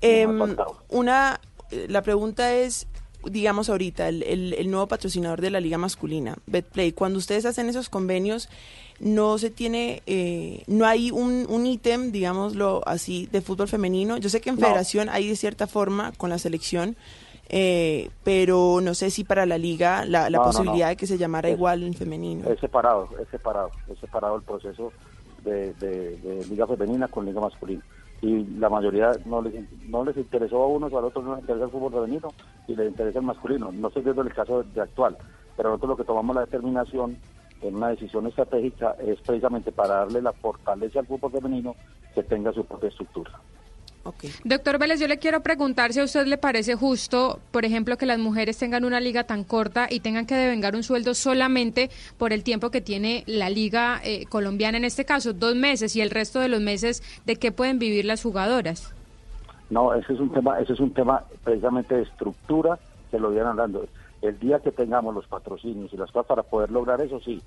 Em, una, eh, la pregunta es, digamos ahorita, el, el- el nuevo patrocinador de la liga masculina, BetPlay, cuando ustedes hacen esos convenios, no se tiene, eh, no hay un, un ítem, digámoslo así, de fútbol femenino. Yo sé que en No. federación hay de cierta forma con la selección, eh, pero no sé si para la liga la, la No, no, no. posibilidad de que se llamara Es- igual en femenino. Es separado, es separado, es separado el proceso de, de- de liga femenina con liga masculina. Y la mayoría no les, no les interesó a unos o a otros no les interesa el fútbol femenino y les interesa el masculino. No estoy viendo el caso de, de actual, pero nosotros lo que tomamos la determinación en una decisión estratégica es precisamente para darle la fortaleza al fútbol femenino que tenga su propia estructura. Doctor Vélez, yo le quiero preguntar si a usted le parece justo, por ejemplo, que las mujeres tengan una liga tan corta y tengan que devengar un sueldo solamente por el tiempo que tiene la liga eh, colombiana, en este caso, dos meses, y el resto de los meses, ¿de qué pueden vivir las jugadoras? No, ese es un tema, ese es un tema precisamente de estructura que lo vienen hablando. El día que tengamos los patrocinios y las cosas para poder lograr eso, sí.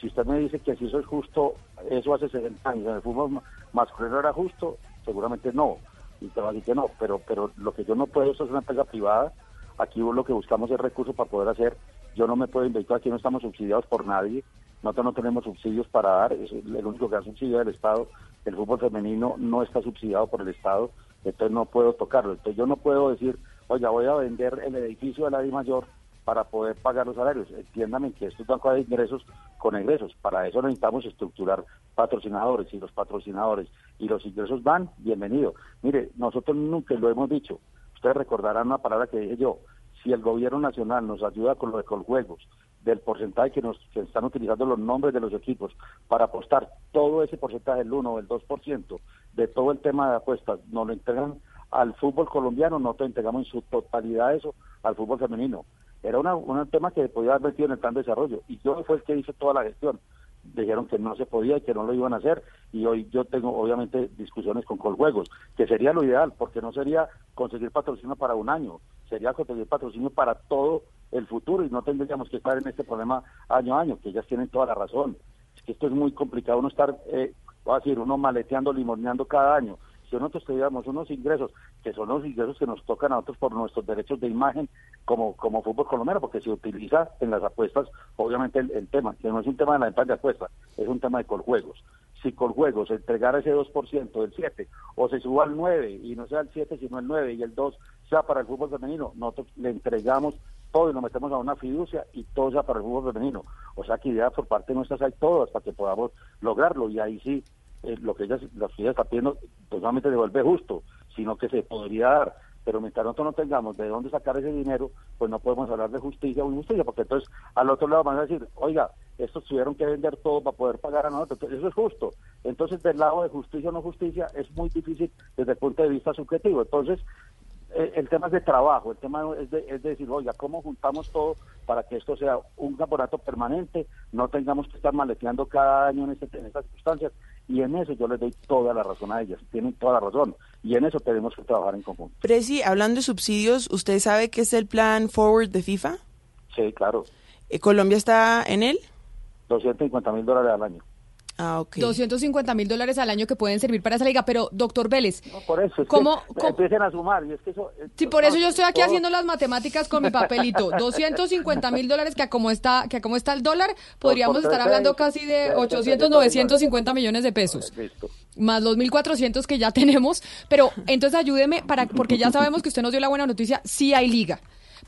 Si usted me dice que si eso es justo, eso hace 60 años, en el fútbol ma- masculino era justo, seguramente no. Y te va a decir que no, pero, pero lo que yo no puedo, esto es una empresa privada, aquí lo que buscamos es recursos para poder hacer. Yo no me puedo inventar, aquí no estamos subsidiados por nadie, nosotros no tenemos subsidios para dar, es el único que da subsidio del Estado. El fútbol femenino no está subsidiado por el Estado, entonces no puedo tocarlo. Entonces yo no puedo decir, oiga, voy a vender el edificio de la Di Mayor para poder pagar los salarios. Entiéndame que esto es banco de ingresos con egresos. Para eso necesitamos estructurar patrocinadores y los patrocinadores y los ingresos van, bienvenido. Mire, nosotros nunca lo hemos dicho. Ustedes recordarán una palabra que dije yo. Si el gobierno nacional nos ayuda con lo de Coljuegos, del porcentaje que nos están utilizando los nombres de los equipos para apostar todo ese porcentaje, el 1 o el 2% de todo el tema de apuestas, nos lo integran al fútbol colombiano, nosotros entregamos en su totalidad eso al fútbol femenino. Era una, un tema que podía haber metido en el plan de desarrollo y yo fue el que hice toda la gestión. Dijeron que no se podía y que no lo iban a hacer y hoy yo tengo obviamente discusiones con Coljuegos, que sería lo ideal porque no sería conseguir patrocinio para un año, sería conseguir patrocinio para todo el futuro y no tendríamos que estar en este problema año a año, que ellas tienen toda la razón. Es que esto es muy complicado uno estar, eh, voy a decir, uno maleteando, limoneando cada año. Si nosotros tuviéramos unos ingresos, que son los ingresos que nos tocan a nosotros por nuestros derechos de imagen como, como fútbol colombiano, porque se utiliza en las apuestas, obviamente el, tema, que no es un tema de la venta de apuestas, es un tema de coljuegos. Si coljuegos entregara ese 2% del 7, o se suba al 9 y no sea el 7 sino el 9 y el 2 sea para el fútbol femenino, nosotros le entregamos todo y nos metemos a una fiducia y todo sea para el fútbol femenino. O sea que ideas por parte nuestras hay todas para que podamos lograrlo y ahí sí eh, lo que ellas, las que están pidiendo pues solamente devuelve justo, sino que se podría dar. Pero mientras nosotros no tengamos de dónde sacar ese dinero, pues no podemos hablar de justicia o injusticia, porque entonces al otro lado van a decir, oiga, estos tuvieron que vender todo para poder pagar a nosotros. Eso es justo. Entonces, del lado de justicia o no justicia, es muy difícil desde el punto de vista subjetivo. Entonces, eh, el tema es de trabajo, el tema es de, es de decir, oiga, ¿cómo juntamos todo para que esto sea un campeonato permanente? No tengamos que estar maleteando cada año en, este, en estas circunstancias. Y en eso yo les doy toda la razón a ellas, tienen toda la razón. Y en eso tenemos que trabajar en conjunto. Presi, hablando de subsidios, ¿usted sabe qué es el plan Forward de FIFA? Sí, claro. Eh, ¿Colombia está en él? 250 mil dólares al año. Ah, ok. 250 mil dólares al año que pueden servir para esa liga. Pero, doctor Vélez, Por eso, es ¿Cómo- que empiecen a sumar. Y es que eso, Sí, por eso yo estoy aquí todo- haciendo las matemáticas con mi papelito. 250 mil dólares que a como está, que a como está el dólar, podríamos por estar hablando casi de seis, 800, seis, 950 millones de pesos. Listo. Más los 1.400 que ya tenemos. Pero entonces ayúdeme, para porque ya sabemos que usted nos dio la buena noticia, sí hay liga.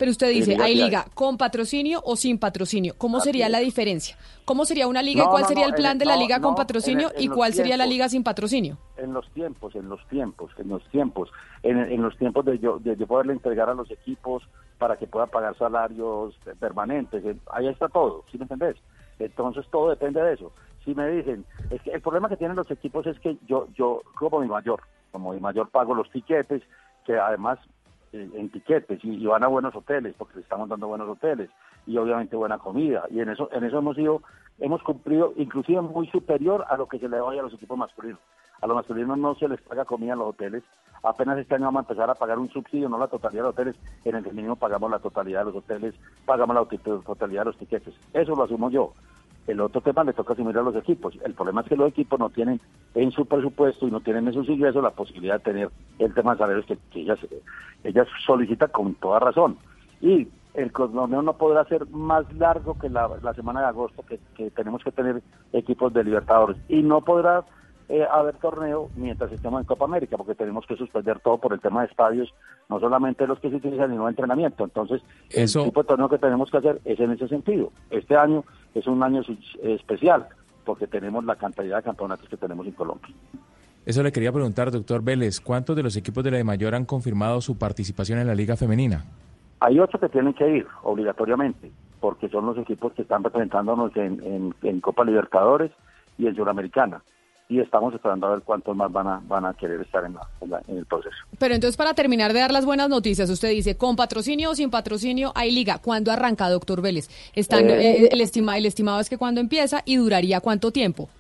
Pero usted dice, ¿hay liga con patrocinio o sin patrocinio? ¿Cómo Así sería es. la diferencia? ¿Cómo sería una liga y cuál no, sería el plan de la liga con patrocinio en el- en y cuál sería la liga sin patrocinio? en los tiempos, en los tiempos, en los tiempos, en, los tiempos de yo, de yo poderle entregar a los equipos para que puedan pagar salarios permanentes, ahí está todo, ¿sí me entendés? Entonces todo depende de eso. Si me dicen, es que el problema que tienen los equipos es que yo, yo como mi mayor, como mi mayor pago los tiquetes, que además en tiquetes y, van a buenos hoteles porque le estamos dando buenos hoteles y obviamente buena comida y en eso en eso hemos ido hemos cumplido inclusive muy superior a lo que se le vaya a los equipos masculinos. A los masculinos no se les paga comida en los hoteles apenas este año vamos a empezar a pagar un subsidio no la totalidad de hoteles en el femenino pagamos la totalidad de los hoteles pagamos la tot- totalidad de los tiquetes. Eso lo asumo yo el otro tema le toca asumir a los equipos. El problema es que los equipos no tienen en su presupuesto y no tienen en sus ingresos la posibilidad de tener el tema de salarios que, que ellas, ellas solicitan con toda razón. Y el torneo no podrá ser más largo que la, la semana de agosto, que, que tenemos que tener equipos de Libertadores. Y no podrá eh, haber torneo mientras estemos en Copa América, porque tenemos que suspender todo por el tema de estadios, no solamente los que se utilizan, sino de entrenamiento. Entonces, Eso- el tipo de torneo que tenemos que hacer es en ese sentido. Este año es un año especial, porque tenemos la cantidad de campeonatos que tenemos en Colombia. Eso le quería preguntar, doctor Vélez, ¿cuántos de los equipos de la de Mayor han confirmado su participación en la Liga Femenina? Hay ocho que tienen que ir obligatoriamente, porque son los equipos que están representándonos en, en- en Copa Libertadores y en Suramericana. Y estamos esperando a ver cuántos más van a, van a querer estar en, la- en la- en el proceso. Pero entonces, para terminar de dar las buenas noticias, usted dice, con patrocinio o sin patrocinio hay liga. ¿Cuándo arranca, doctor Vélez? Están, Eh. eh, el, estima, el estimado es que cuando empieza y duraría cuánto tiempo.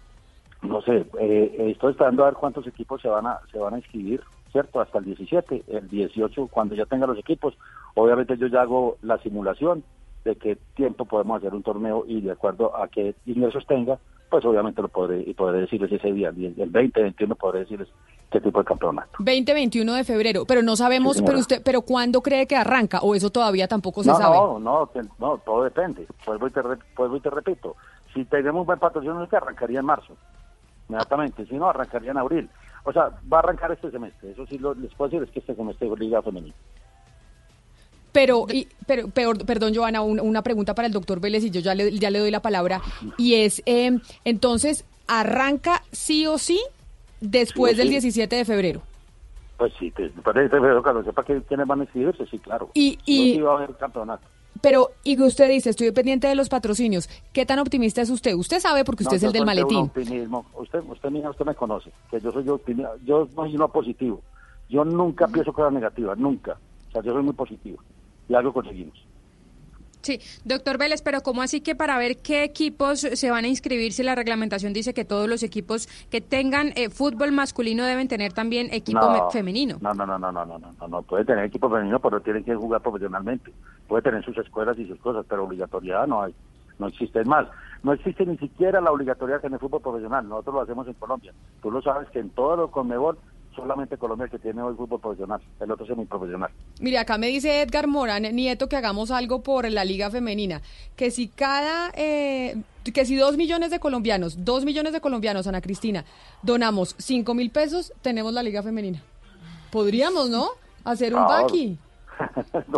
No sé, eh, estoy esperando a ver cuántos equipos se van a se van a inscribir, ¿cierto? Hasta el 17, el 18, cuando ya tenga los equipos, obviamente yo ya hago la simulación de qué tiempo podemos hacer un torneo y de acuerdo a qué ingresos tenga, pues obviamente lo podré y podré decirles ese día, el el 20, 21 podré decirles qué tipo de campeonato. 20-21 de febrero, pero no sabemos, Sí, pero usted, pero ¿cuándo cree que arranca? ¿O eso todavía tampoco se no, sabe? no, no, todo depende. Vuelvo y te, vuelvo y te repito. Si tenemos buen patrocinio, que arrancaría en marzo, inmediatamente. Si no, arrancaría en abril. O sea, va a arrancar este semestre. Eso sí lo, les puedo decir, es que este semestre es Liga Femenina. Pero, y, pero peor, perdón, Joana, un- una pregunta para el doctor Vélez y yo ya le, ya le doy la palabra. Y es, eh, entonces, ¿arranca sí o sí después Sí del sí. 17 de febrero? Pues sí, te, parece pero cuando sepa que, quiénes van a inscribirse, sí, claro. Y- y- sí va a haber campeonato. Pero, y que usted dice, estoy pendiente de los patrocinios. ¿Qué tan optimista es usted? Usted sabe porque usted No, es el del un maletín. optimismo. Usted, usted, mija, usted me conoce, que yo soy yo, yo no soy no positivo. Yo nunca pienso cosas negativas, nunca. O sea, yo soy muy positivo y algo conseguimos. Sí, doctor Vélez, pero ¿cómo así que para ver qué equipos se van a inscribir si la reglamentación dice que todos los equipos que tengan eh, fútbol masculino deben tener también equipo no, femenino? No, no, no, no, no, no, no, no, puede tener equipo femenino, pero tienen que jugar profesionalmente, puede tener sus escuelas y sus cosas, pero obligatoriedad no hay, no existe. Más, no existe ni siquiera la obligatoriedad en el fútbol profesional, nosotros lo hacemos en Colombia, tú lo sabes que en todos los Conmebol solamente Colombia que tiene hoy fútbol profesional. El otro es semiprofesional. Mire, acá me dice Edgar Morán Nieto que hagamos algo por la Liga Femenina. Que si cada, eh, que si dos millones de colombianos, dos millones de colombianos, Ana Cristina, donamos cinco mil pesos, tenemos la Liga Femenina. Podríamos, ¿no? Hacer un Claro.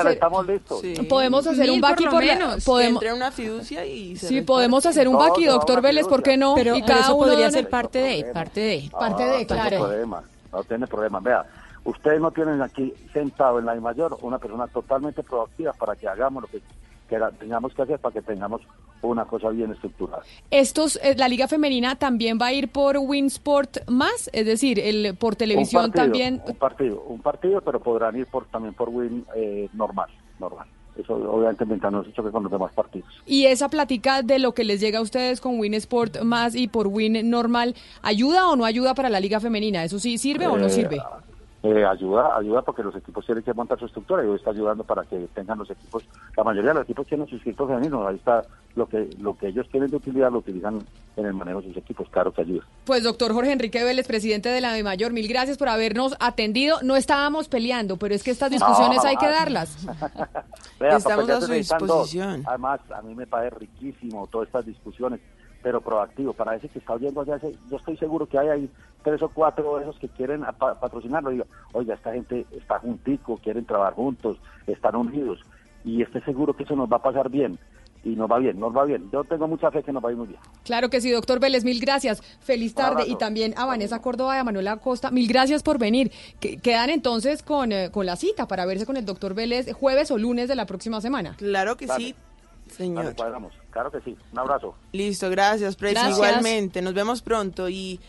Hacer- estamos listos. Podemos hacer un Mil por por, la- menos. podemos, Entre una fiducia y se Sí, podemos hacer un va doctor Vélez, ¿por qué no? Pero, y eso uno podría ser parte de, parte de. Parte de, No, no claro. tiene problema, no tiene problema. Vea, ustedes no tienen aquí sentado en la I mayor una persona totalmente proactiva para que hagamos lo que, que tengamos que hacer para que tengamos una cosa bien estructurada. Estos, eh, la Liga Femenina también va a ir por Winsport más, es decir, el por televisión un partido, también. Un partido, un partido, pero podrán ir por también por Win eh, normal, normal. Eso obviamente mientras no se choque con los demás partidos. Y esa plática de lo que les llega a ustedes con Win Sport más y por Win normal, ¿ayuda o no ayuda para la Liga Femenina? ¿Eso sí sirve o no Eh, sirve? Eh, ayuda, ayuda porque los equipos tienen que montar su estructura y hoy está ayudando para que tengan los equipos, la mayoría de los equipos tienen sus equipos femeninos, ahí está lo que lo que ellos tienen de utilidad lo utilizan en el manejo de sus equipos, claro que ayuda. Pues doctor Jorge Enrique Vélez, presidente de la de Mayor, mil gracias por habernos atendido. No estábamos peleando, pero es que estas discusiones hay que darlas. Vea, Estamos a su dos. disposición. Además, a mí me parece riquísimo todas estas discusiones, pero proactivo. Para ese que está oyendo allá, ese- yo estoy seguro que hay ahí tres o cuatro de esos que quieren pa- patrocinarlo. Digo, oiga, esta gente está juntico, quieren trabajar juntos, están unidos. Y estoy seguro que eso nos va a pasar bien. Y nos va bien, nos va bien. Yo tengo mucha fe que nos va a ir muy bien. Claro que sí, doctor Vélez, mil gracias. Feliz tarde. Y también a Vanessa Córdoba y a Manuela Acosta, mil gracias por venir. Que- quedan entonces con, eh, con la cita para verse con el doctor Vélez jueves o lunes de la próxima semana. Claro que Dale. sí, señor. Dale, cuadramos. Claro que sí. Un abrazo. Listo, gracias. Gracias. Igualmente, nos vemos pronto y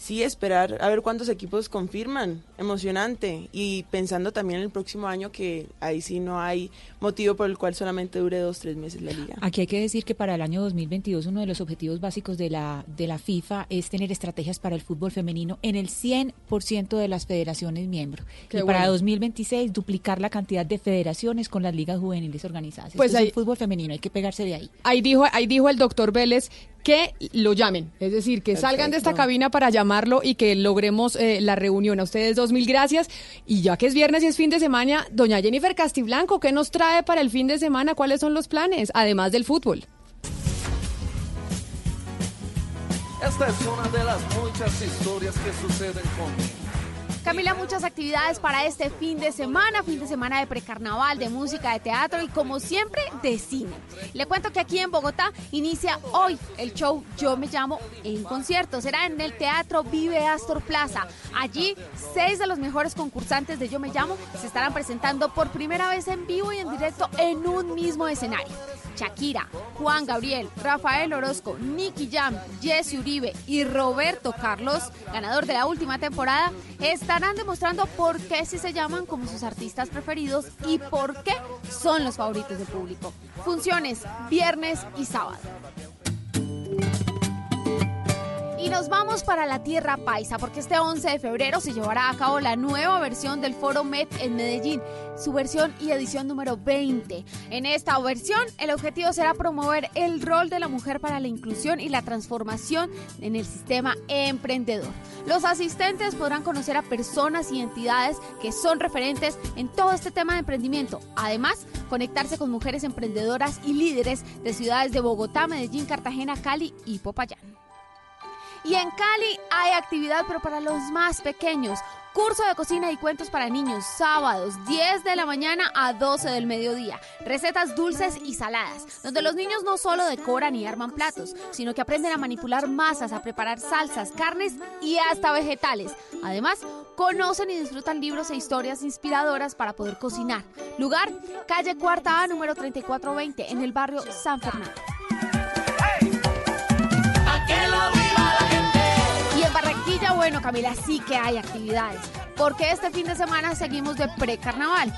sí esperar a ver cuántos equipos confirman. Emocionante. Y pensando también en el próximo año que ahí sí no hay motivo por el cual solamente dure dos, tres meses la liga. Aquí hay que decir que para el año 2022 uno de los objetivos básicos de la, de la FIFA es tener estrategias para el fútbol femenino en el 100% de las federaciones miembros. Qué y para bueno. 2026 duplicar la cantidad de federaciones con las ligas juveniles organizadas. Pues Esto es ahí- el fútbol femenino, hay que pegarse de ahí. Ahí dijo, ahí dijo el doctor Vélez que lo llamen, es decir, que salgan de esta cabina para llamarlo y que logremos eh, la reunión. A ustedes dos mil gracias. Y ya que es viernes y es fin de semana, doña Jennifer Castiblanco, ¿qué nos trae para el fin de semana? ¿Cuáles son los planes? Además del fútbol. Esta es una de las muchas historias que suceden conmigo. Camila, muchas actividades para este fin de semana, fin de semana de precarnaval, de música, de teatro y como siempre de cine. Le cuento que aquí en Bogotá inicia hoy el show Yo me llamo en concierto. Será en el Teatro Vive Astor Plaza. Allí, seis de los mejores concursantes de Yo me llamo se estarán presentando por primera vez en vivo y en directo en un mismo escenario. Shakira, Juan Gabriel, Rafael Orozco, Nicky Jam, Jesse Uribe y Roberto Carlos, ganador de la última temporada, estarán demostrando por qué sí se llaman como sus artistas preferidos y por qué son los favoritos del público. Funciones viernes y sábado. Y nos vamos para la Tierra Paisa, porque este 11 de febrero se llevará a cabo la nueva versión del Foro Met en Medellín, su versión y edición número 20. En esta versión, el objetivo será promover el rol de la mujer para la inclusión y la transformación en el sistema emprendedor. Los asistentes podrán conocer a personas y entidades que son referentes en todo este tema de emprendimiento. Además, conectarse con mujeres emprendedoras y líderes de ciudades de Bogotá, Medellín, Cartagena, Cali y Popayán. Y en Cali hay actividad, pero para los más pequeños. Curso de cocina y cuentos para niños, sábados 10 de la mañana a 12 del mediodía. Recetas dulces y saladas, donde los niños no solo decoran y arman platos, sino que aprenden a manipular masas, a preparar salsas, carnes y hasta vegetales. Además, conocen y disfrutan libros e historias inspiradoras para poder cocinar. Lugar, calle Cuarta A, número 3420, en el barrio San Fernando. Y en Barranquilla, bueno, Camila, sí que hay actividades, porque este fin de semana seguimos de precarnaval.